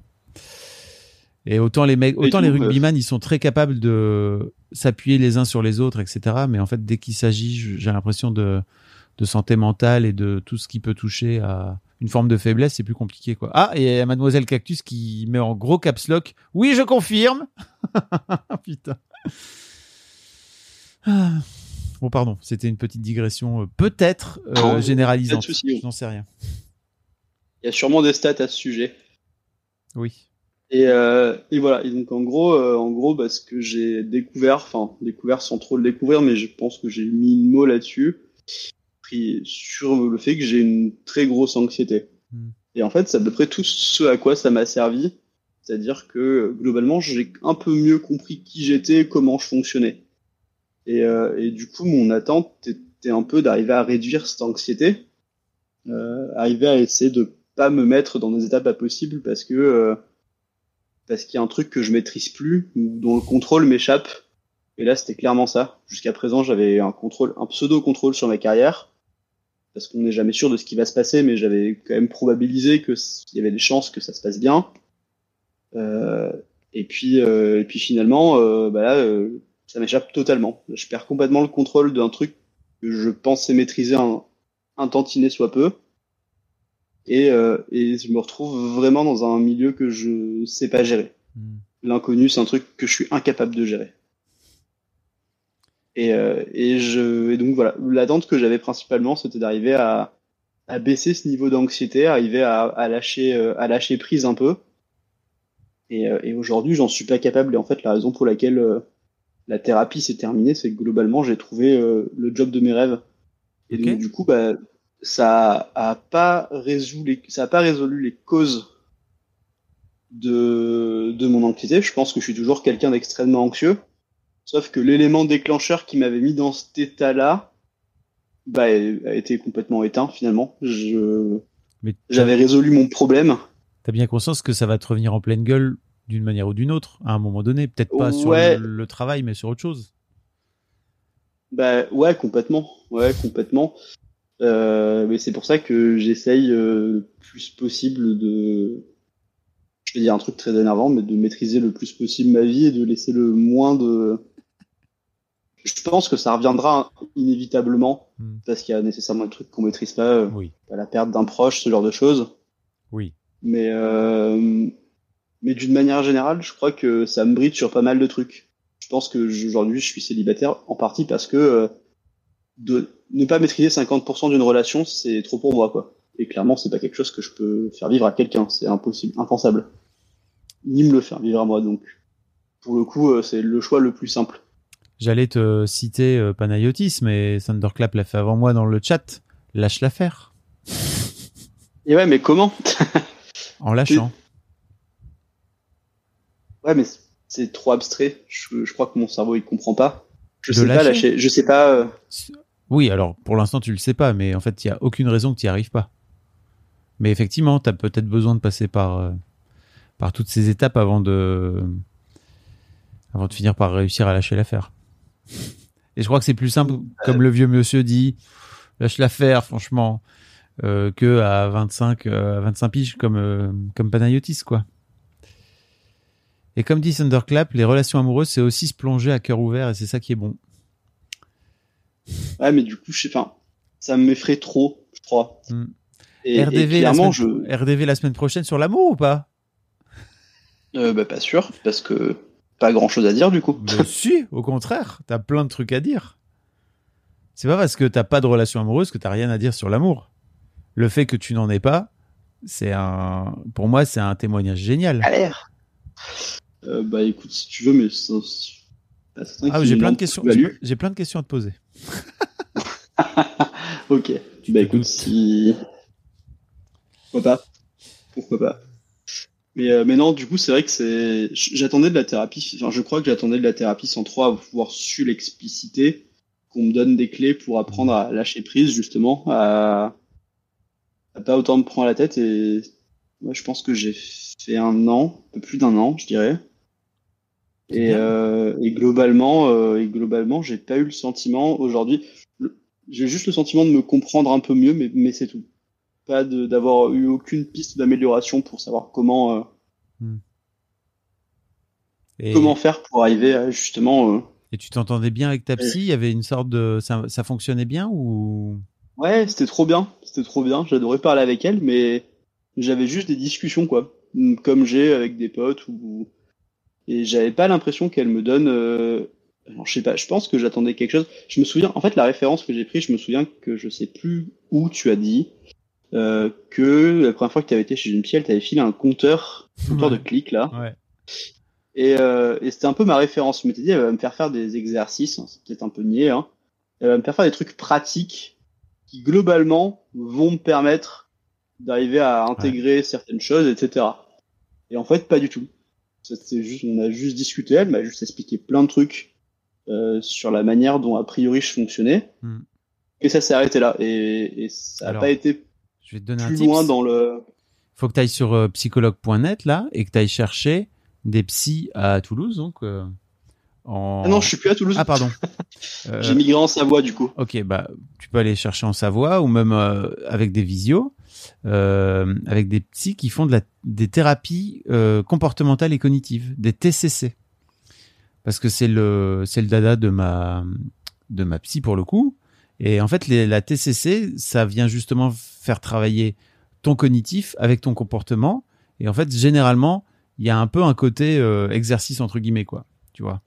Et autant les mecs, autant les tout, euh, rugbyman, ils sont très capables de s'appuyer les uns sur les autres, etc. Mais en fait, dès qu'il s'agit, j'ai l'impression de, de santé mentale et de tout ce qui peut toucher à une forme de faiblesse, c'est plus compliqué, quoi. Ah, et il y a Mademoiselle Cactus qui met en gros caps lock. Oui, je confirme. Putain. Ah. Bon, pardon, c'était une petite digression, euh, peut-être euh, Non, généralisante. Je n'en sais rien. Il y a sûrement des stats à ce sujet. Oui. Et, euh, et voilà. Et donc en gros, euh, en gros, bah, ce que j'ai découvert, enfin découvert sans trop le découvrir, mais je pense que j'ai mis une mot là-dessus, pris sur le fait que j'ai une très grosse anxiété. Hmm. Et en fait, c'est à peu près tout ce à quoi ça m'a servi. C'est-à-dire que globalement, j'ai un peu mieux compris qui j'étais, comment je fonctionnais. Et, euh, et du coup, mon attente était un peu d'arriver à réduire cette anxiété, euh, arriver à essayer de pas me mettre dans des étapes pas possibles parce que euh, parce qu'il y a un truc que je maîtrise plus dont le contrôle m'échappe. Et là, c'était clairement ça. Jusqu'à présent, j'avais un contrôle, un pseudo contrôle sur ma carrière parce qu'on n'est jamais sûr de ce qui va se passer, mais j'avais quand même probabilisé que s- il y avait des chances que ça se passe bien. Euh, et puis, euh, et puis finalement, euh, bah là, ça m'échappe totalement. Je perds complètement le contrôle d'un truc que je pensais maîtriser un, un tantinet soit peu. Et, euh, et je me retrouve vraiment dans un milieu que je sais pas gérer. Hmm. L'inconnu, c'est un truc que je suis incapable de gérer. Et, euh, et, je, et donc voilà, l'attente que j'avais principalement, c'était d'arriver à, à baisser ce niveau d'anxiété, arriver à, à, lâcher, euh, à lâcher prise un peu. Et, euh, et aujourd'hui, j'en suis pas capable. Et en fait, la raison pour laquelle euh, la thérapie s'est terminée, c'est que globalement, j'ai trouvé euh, le job de mes rêves. Et donc, du coup, bah, ça a pas résolu les, ça a pas résolu les causes de, de mon anxiété. Je pense que je suis toujours quelqu'un d'extrêmement anxieux. Sauf que l'élément déclencheur qui m'avait mis dans cet état-là, bah, a été complètement éteint finalement. Je, j'avais résolu mon problème. T'as bien conscience que ça va te revenir en pleine gueule d'une manière ou d'une autre, à un moment donné. Peut-être pas sur le, le travail, mais sur autre chose. Bah ouais, complètement. Ouais, complètement. Euh, mais c'est pour ça que j'essaye euh, le plus possible de. Je vais dire un truc très énervant, mais de maîtriser le plus possible ma vie et de laisser le moins de. Je pense que ça reviendra inévitablement Hmm. parce qu'il y a nécessairement des trucs qu'on maîtrise pas, euh, Oui. la perte d'un proche, ce genre de choses. Oui. Mais mais d'une manière générale, je crois que ça me bride sur pas mal de trucs. Je pense que aujourd'hui, je suis célibataire en partie parce que euh, de ne pas maîtriser 50% d'une relation, c'est trop pour moi, quoi. Et clairement, c'est pas quelque chose que je peux faire vivre à quelqu'un. C'est impossible, impensable. Ni me le faire vivre à moi. Donc, pour le coup, euh, c'est le choix le plus simple. J'allais te citer euh, Panayotis, mais Thunderclap l'a fait avant moi dans le chat. Lâche l'affaire. Et ouais, mais comment? En lâchant. Ouais, mais c'est- trop abstrait. Je, je crois que mon cerveau il comprend pas. Je De sais pas lâcher. Je sais pas. euh, Oui, alors pour l'instant tu le sais pas, mais en fait il y a aucune raison que tu n'y arrives pas. Mais effectivement, tu as peut-être besoin de passer par euh, par toutes ces étapes avant de avant de finir par réussir à lâcher l'affaire. Et je crois que c'est plus simple, comme le vieux monsieur dit, lâche l'affaire, franchement, euh, que à 25 euh, à 25 piges comme euh, comme Panayotis quoi. Et comme dit Thunderclap, les relations amoureuses c'est aussi se plonger à cœur ouvert et c'est ça qui est bon. Ouais, mais du coup, je sais pas. Ça m'effraie trop, je crois. Hmm. Et, et RDV, la semaine, je. RDV la semaine prochaine sur l'amour ou pas? Euh, bah, pas sûr, parce que pas grand chose à dire du coup. Mais si, au contraire, t'as plein de trucs à dire. C'est pas parce que t'as pas de relation amoureuse que t'as rien à dire sur l'amour. Le fait que tu n'en aies pas, c'est un, pour moi, c'est un témoignage génial. l'air. Euh, bah écoute, si tu veux, mais un- c'est un Ah, j'ai plein de questions. J'ai plein de questions à te poser. ok. Tu bah te écoute, doutes. si. Pourquoi pas Pourquoi pas mais, euh, mais non, du coup, c'est vrai que c'est. J'attendais de la thérapie. Enfin, je crois que j'attendais de la thérapie sans trop avoir su l'expliciter qu'on me donne des clés pour apprendre à lâcher prise, justement, à, à pas autant me prendre la tête. Et ouais, je pense que j'ai fait un an, un peu plus d'un an, je dirais. Et, euh, et globalement, euh, et globalement, j'ai pas eu le sentiment aujourd'hui. J'ai juste le sentiment de me comprendre un peu mieux, mais, mais c'est tout. Pas de- d'avoir eu aucune piste d'amélioration pour savoir comment euh, Et, comment faire pour arriver à justement. euh, et tu t'entendais bien avec ta psy? Il y avait une sorte de. Ça, ça fonctionnait bien ou? Ouais, c'était trop bien, c'était trop bien. J'adorais parler avec elle, mais j'avais juste des discussions quoi, comme j'ai avec des potes ou et j'avais pas l'impression qu'elle me donne. Euh... alors, je sais pas, je pense que j'attendais quelque chose. Je me souviens, en fait, la référence que j'ai prise, je me souviens que je sais plus où tu as dit euh, que la première fois que tu avais été chez une psy, elle t'avait filé un compteur, compteur de clics là. Ouais. Et, euh, et c'était un peu ma référence. Je m'étais dit, elle va me faire faire des exercices, c'est peut-être un peu niais, hein. Elle va me faire faire des trucs pratiques qui globalement vont me permettre d'arriver à intégrer certaines choses, etc. Et en fait, pas du tout. C'était juste, on a juste discuté, elle m'a juste expliqué plein de trucs euh, sur la manière dont a priori je fonctionnais. Hmm. Et ça s'est arrêté là. Et, et ça n'a pas été Je vais te donner un plus tips. loin dans le. faut que tu ailles sur euh, psychologue.net là et que tu ailles chercher des psys à Toulouse donc euh, en Ah non, je suis plus à Toulouse. Ah pardon. J'ai migré en Savoie du coup. OK, bah tu peux aller chercher en Savoie ou même avec des visios euh, avec des psys qui font de la des thérapies euh, comportementales et cognitives, des TCC. Parce que c'est le c'est le dada de ma de ma psy pour le coup et en fait les, la TCC ça vient justement faire travailler ton cognitif avec ton comportement et en fait généralement il y a un peu un côté euh, exercice entre guillemets quoi tu vois?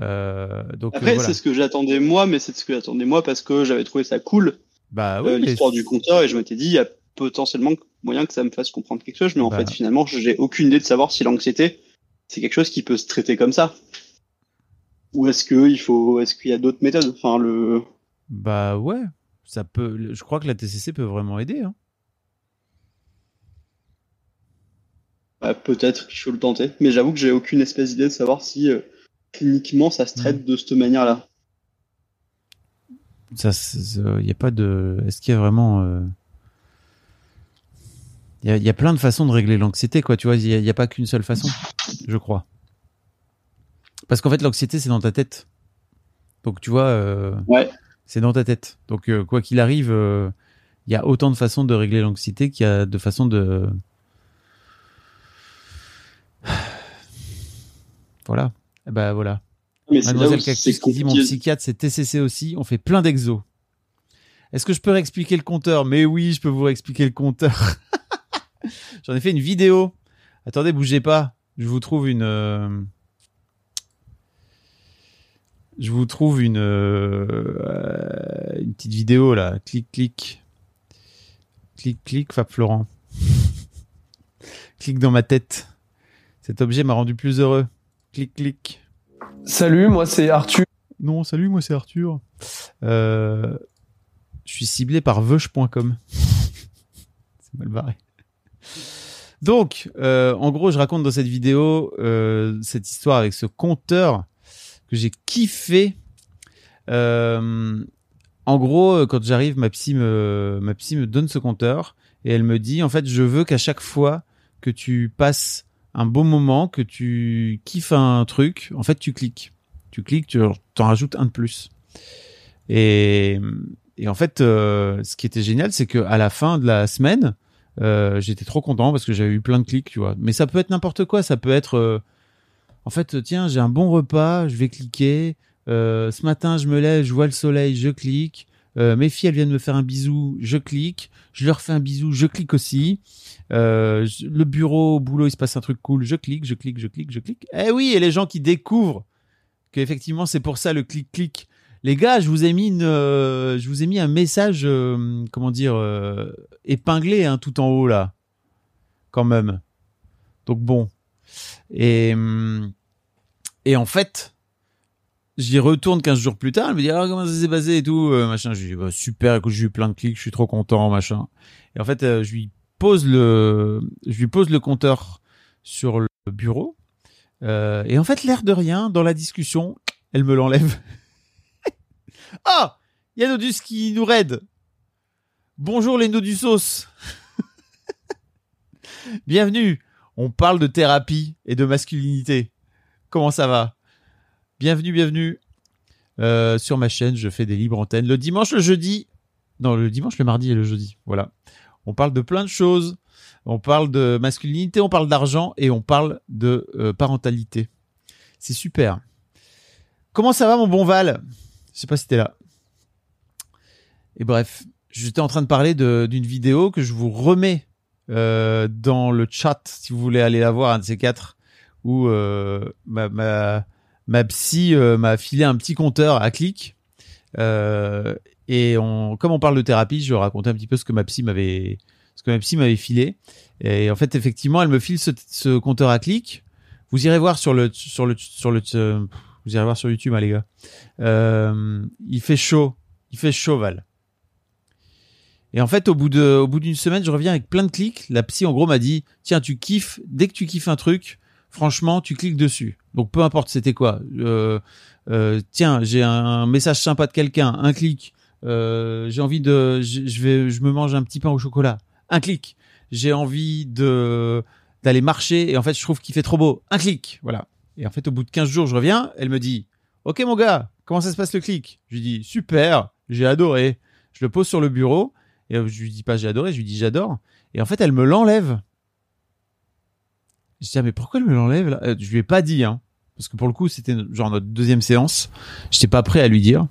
Euh, donc Après, euh, voilà. c'est ce que j'attendais moi, mais c'est ce que j'attendais moi parce que j'avais trouvé ça cool, bah oui l'histoire du compteur, et je m'étais dit, il y a potentiellement moyen que ça me fasse comprendre quelque chose, mais en Bah. fait, finalement, j'ai aucune idée de savoir si l'anxiété, c'est quelque chose qui peut se traiter comme ça. Ou est-ce que il faut, est-ce qu'il y a d'autres méthodes? Enfin, le, Bah ouais, ça peut. Je crois que la TCC peut vraiment aider. Hein. bah, peut-être qu'il faut le tenter, mais j'avoue que j'ai aucune espèce d'idée de savoir si euh, cliniquement ça se traite de cette manière-là. Ça, il y a pas de. Est-ce qu'il y a vraiment euh, Il y, a, il y a plein de façons de régler l'anxiété, quoi. Tu vois, il y a, pas qu'une seule façon, je crois. Parce qu'en fait, l'anxiété, c'est dans ta tête. Donc, tu vois, euh, Ouais. c'est dans ta tête. Donc, euh, quoi qu'il arrive, euh, il y a autant de façons de régler l'anxiété qu'il y a de façons de. Voilà. Eh ben voilà. Mais Mademoiselle Cactus qui dit mon psychiatre, c'est TCC aussi. On fait plein d'exos. Est-ce que je peux réexpliquer le compteur? Mais oui, je peux vous réexpliquer le compteur. J'en ai fait une vidéo. Attendez, bougez pas. Je vous trouve une. euh, Je vous trouve une euh, une petite vidéo là. Clic, clic, clic, clic. Fab Florent. clic dans ma tête. Cet objet m'a rendu plus heureux. Clic, clic. Salut, moi c'est Arthur. Non, salut, moi c'est Arthur. Euh, je suis ciblé par veuche.com. c'est mal barré. Donc, euh, en gros, je raconte dans cette vidéo euh, cette histoire avec ce compteur que j'ai kiffé. Euh, en gros, quand j'arrive, ma psy me, ma psy me donne ce compteur et elle me dit, en fait, je veux qu'à chaque fois que tu passes un beau moment, que tu kiffes un truc, en fait, tu cliques. Tu cliques, tu t'en rajoutes un de plus. Et, et en fait, ce qui était génial, c'est que à la fin de la semaine, euh, j'étais trop content parce que j'avais eu plein de clics, tu vois. Mais ça peut être n'importe quoi. Ça peut être, euh, en fait, tiens, j'ai un bon repas, je vais cliquer. Euh, ce matin, je me lève, je vois le soleil, je clique. Mes filles, elles viennent me faire un bisou, je clique. Je leur fais un bisou, je clique aussi. Le bureau, au boulot, il se passe un truc cool, je clique, je clique, je clique, je clique. Eh oui, et les gens qui découvrent qu'effectivement c'est pour ça le clic-clic. Les gars, je vous ai mis une, euh, je vous ai mis un message, euh, comment dire, euh, épinglé hein, tout en haut là, quand même. Donc bon. Et hum, et en fait, j'y retourne 15 jours plus tard. Elle me dit alors comment ça s'est passé et tout, euh, machin. Je lui dis bah, super, écoute, j'ai eu plein de clics, je suis trop content, machin. Et en fait, euh, je lui pose le, je lui pose le compteur sur le bureau. Euh, et en fait, l'air de rien, dans la discussion, elle me l'enlève. Ah Il y a Nodus qui nous raide. Bonjour les Nodusos. Bienvenue. On parle de thérapie et de masculinité. Comment ça va? Bienvenue, bienvenue. Euh, sur ma chaîne, je fais des libres antennes le dimanche, le jeudi. Non, le dimanche, le mardi et le jeudi. Voilà. On parle de plein de choses. On parle de masculinité, on parle d'argent et on parle de euh, parentalité. C'est super. Comment ça va, mon bon Val? Je sais pas si t'es là. Et bref, j'étais en train de parler d'une vidéo que je vous remets euh, dans le chat si vous voulez aller la voir, un de ces quatre, où euh, ma, psy euh, m'a filé un petit compteur à clic. Et on, comme on parle de thérapie, je racontais un petit peu ce que ma psy m'avait, ce que ma psy m'avait filé. Et en fait, effectivement, elle me file ce, ce compteur à clic. Vous irez voir sur le, sur le, sur le, euh, vous irez voir sur YouTube, hein, les gars. Euh, il fait chaud, il fait chaud, Val. Et en fait, au bout de, au bout d'une semaine, je reviens avec plein de clics. La psy, en gros, m'a dit, tiens, tu kiffes, dès que tu kiffes un truc, franchement, tu cliques dessus. Donc, peu importe c'était quoi. Euh, euh, tiens, j'ai un message sympa de quelqu'un, un clic. Euh, j'ai envie de, je je vais, je me mange un petit pain au chocolat, un clic. J'ai envie de d'aller marcher et en fait, je trouve qu'il fait trop beau, un clic. Voilà. Et en fait, au bout de 15 jours, je reviens, elle me dit, ok mon gars, comment ça se passe le clic? Je lui dis, super, j'ai adoré. Je le pose sur le bureau et euh, je lui dis pas j'ai adoré, je lui dis j'adore. Et en fait, elle me l'enlève. Je dis, ah, mais pourquoi elle me l'enlève Euh, Je lui ai pas dit, hein. Parce que pour le coup, c'était genre notre deuxième séance. J'étais pas prêt à lui dire.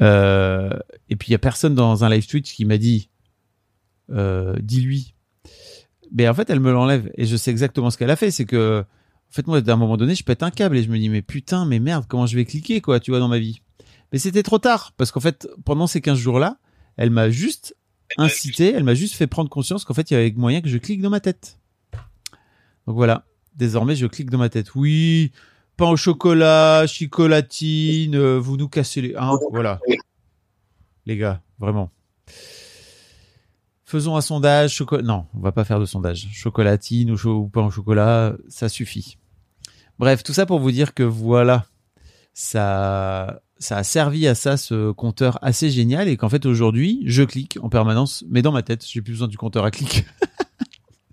Euh, et puis, il y a personne dans un live Twitch qui m'a dit, dis-lui. Mais en fait, elle me l'enlève. Et je sais exactement ce qu'elle a fait. C'est que, en fait, moi, à un moment donné, je pète un câble et je me dis, mais putain, mais merde, comment je vais cliquer, quoi, tu vois, dans ma vie. Mais c'était trop tard. Parce qu'en fait, pendant ces 15 jours-là, elle m'a juste incité, elle m'a juste fait prendre conscience qu'en fait, il y avait moyen que je clique dans ma tête. Donc voilà. Désormais, je clique dans ma tête. Oui, pain au chocolat, chocolatine, euh, vous nous cassez les... Hein, voilà. Les gars, vraiment. Faisons un sondage. Choco... Non, on va pas faire de sondage. Chocolatine ou, cho- ou pain au chocolat, ça suffit. Bref, tout ça pour vous dire que voilà, ça, ça a servi à ça, ce compteur assez génial, et qu'en fait aujourd'hui, je clique en permanence, mais dans ma tête, j'ai plus besoin du compteur à clic.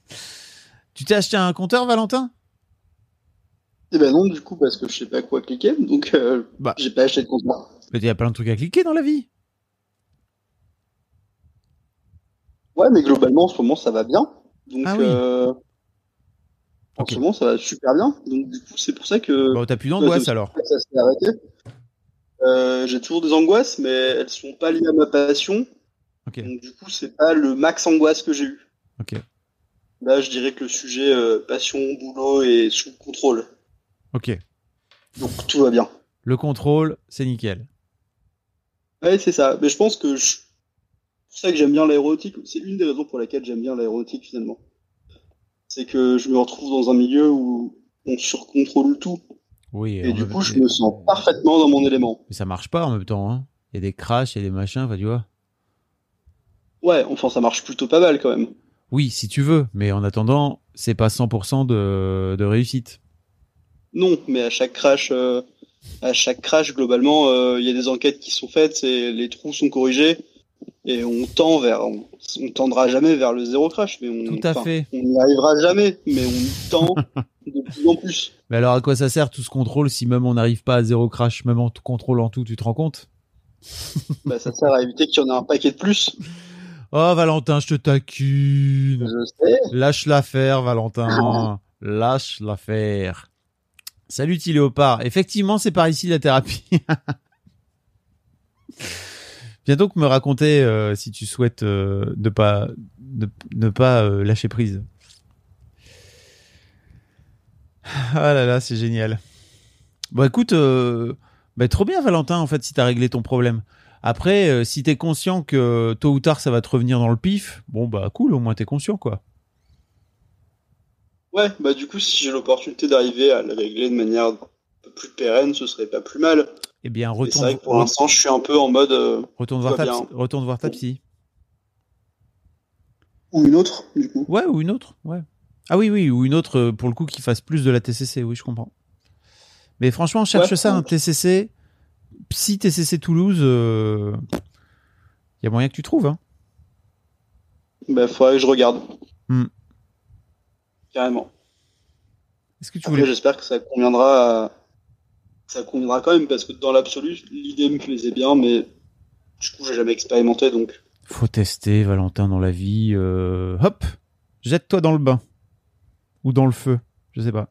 tu t'es acheté un compteur, Valentin? Eh ben non, du coup, parce que je sais pas quoi cliquer, donc euh, Bah. j'ai pas acheté de compteur. Mais il y a plein de trucs à cliquer dans la vie. Ouais, mais globalement, en ce moment, ça va bien. Donc, Ah oui. euh, en Ok. ce moment, ça va super bien. Donc, du coup, c'est pour ça que Bon, t'as plus d'angoisse Ouais, alors. ça s'est arrêté. Euh, j'ai toujours des angoisses, mais elles sont pas liées à ma passion. Ok, Donc, du coup, c'est pas le max angoisse que j'ai eu. ok, Là, je dirais que le sujet euh, passion, boulot est sous contrôle. ok. Donc, tout va bien. Le contrôle, c'est nickel. Ouais, c'est ça. Mais je pense que je... c'est pour ça que j'aime bien l'aéronautique. C'est une des raisons pour laquelle j'aime bien l'aéronautique finalement. C'est que je me retrouve dans un milieu où on surcontrôle tout. Oui. Et du coup, je me sens parfaitement dans mon élément. Mais ça marche pas en même temps. Hein. Il y a des crashs, il y a des machins, enfin, tu vois. Ouais, enfin, ça marche plutôt pas mal quand même. Oui, si tu veux, mais en attendant, c'est pas 100% de, de réussite. Non, mais à chaque crash, euh, à chaque crash, globalement, euh, il y a des enquêtes qui sont faites et les trous sont corrigés. Et on tend vers, on, on tendra jamais vers le zéro crash, mais on, Tout à fait. on n'y arrivera jamais, mais on tend de plus en plus. Mais alors, à quoi ça sert tout ce contrôle si même on n'arrive pas à zéro crash, même en tout contrôlant tout, tu te rends compte? Bah, ça sert à éviter qu'il y en ait un paquet de plus. Oh, Valentin, je te taquine. Je sais. Lâche l'affaire, Valentin. Lâche l'affaire. Salut, petit léopard. Effectivement, c'est par ici la thérapie. Viens donc me raconter euh, si tu souhaites euh, ne pas euh, lâcher prise. Ah là là, c'est génial. Bon, écoute, bah, trop bien, Valentin, en fait, si t'as réglé ton problème. Après, si t'es conscient que tôt ou tard ça va te revenir dans le pif, bon bah cool, au moins t'es conscient quoi. Ouais, bah du coup, si j'ai l'opportunité d'arriver à le régler de manière un peu plus pérenne, ce serait pas plus mal. Eh bien, c'est retourne, vrai que pour l'instant, je suis un peu en mode euh, retourne, voir ta, retourne voir ta psy. ou une autre, du coup. Ouais, ou une autre, ouais. Ah oui, oui, ou une autre euh, pour le coup qui fasse plus de la TCC, oui, je comprends. Mais franchement, cherche Ouais, ça, un. TCC, psy TCC Toulouse, il y a moyen que tu trouves. Hein. Bah, faudrait que je regarde. Hmm. Carrément. Est-ce que tu Après, voulais j'espère que ça conviendra à- Ça conviendra quand même, parce que dans l'absolu, l'idée me plaisait bien, mais du coup, j'ai jamais expérimenté, donc... Faut tester, Valentin, dans la vie. euh, Hop, jette-toi dans le bain ou dans le feu, je sais pas.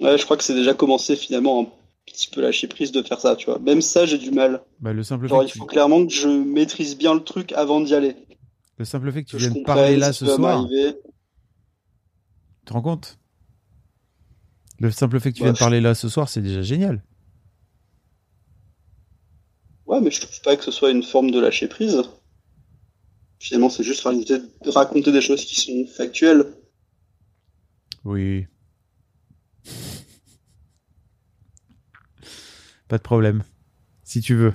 Ouais, je crois que c'est déjà commencé, finalement, un petit peu lâcher prise de faire ça, tu vois. Même ça, j'ai du mal. Bah, le simple Genre, fait il tu, faut clairement que je maîtrise bien le truc avant d'y aller. le simple fait que tu Que viennes parler là ce soir, tu te rends compte? Le simple fait que tu Bah, viennes je- parler là ce soir, c'est déjà génial. Ouais, mais je trouve pas que ce soit une forme de lâcher prise. Finalement, c'est juste raconter, raconter des choses qui sont factuelles. Oui. Pas de problème. Si tu veux.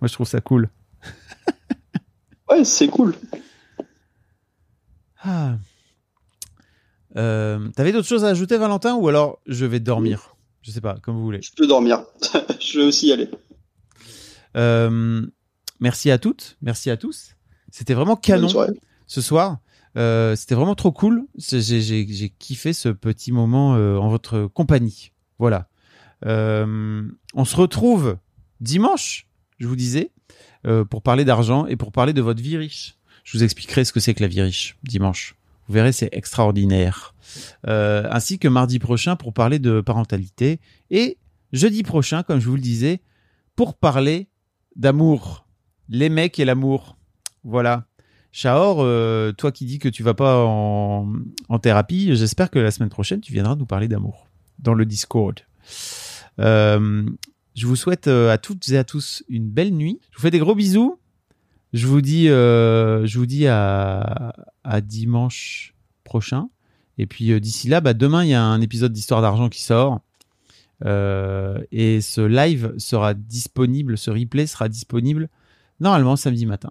Moi, je trouve ça cool. Ouais, c'est cool. Ah. Euh, T'avais d'autres choses à ajouter, Valentin, ou alors je vais dormir? Je sais pas, comme vous voulez. Je peux dormir. je vais aussi y aller. Euh, merci à toutes, merci à tous. C'était vraiment canon ce soir. Euh, C'était vraiment trop cool. J'ai kiffé ce petit moment euh, en votre compagnie. Voilà. On se retrouve dimanche, je vous disais, pour parler d'argent et pour parler de votre vie riche. Je vous expliquerai ce que c'est que la vie riche dimanche. Vous verrez, c'est extraordinaire. Euh, ainsi que mardi prochain pour parler de parentalité et jeudi prochain, comme je vous le disais, pour parler d'amour, les mecs et l'amour. Voilà. Shahor, euh, toi qui dis que tu vas pas en, thérapie, j'espère que la semaine prochaine tu viendras nous parler d'amour dans le Discord. Euh, je vous souhaite à toutes et à tous une belle nuit. Je vous fais des gros bisous. Je vous dis, euh, à dimanche prochain. Et puis euh, d'ici là, bah, demain il y a un épisode d'Histoire d'argent qui sort. Euh, et ce live sera disponible, ce replay sera disponible normalement samedi matin.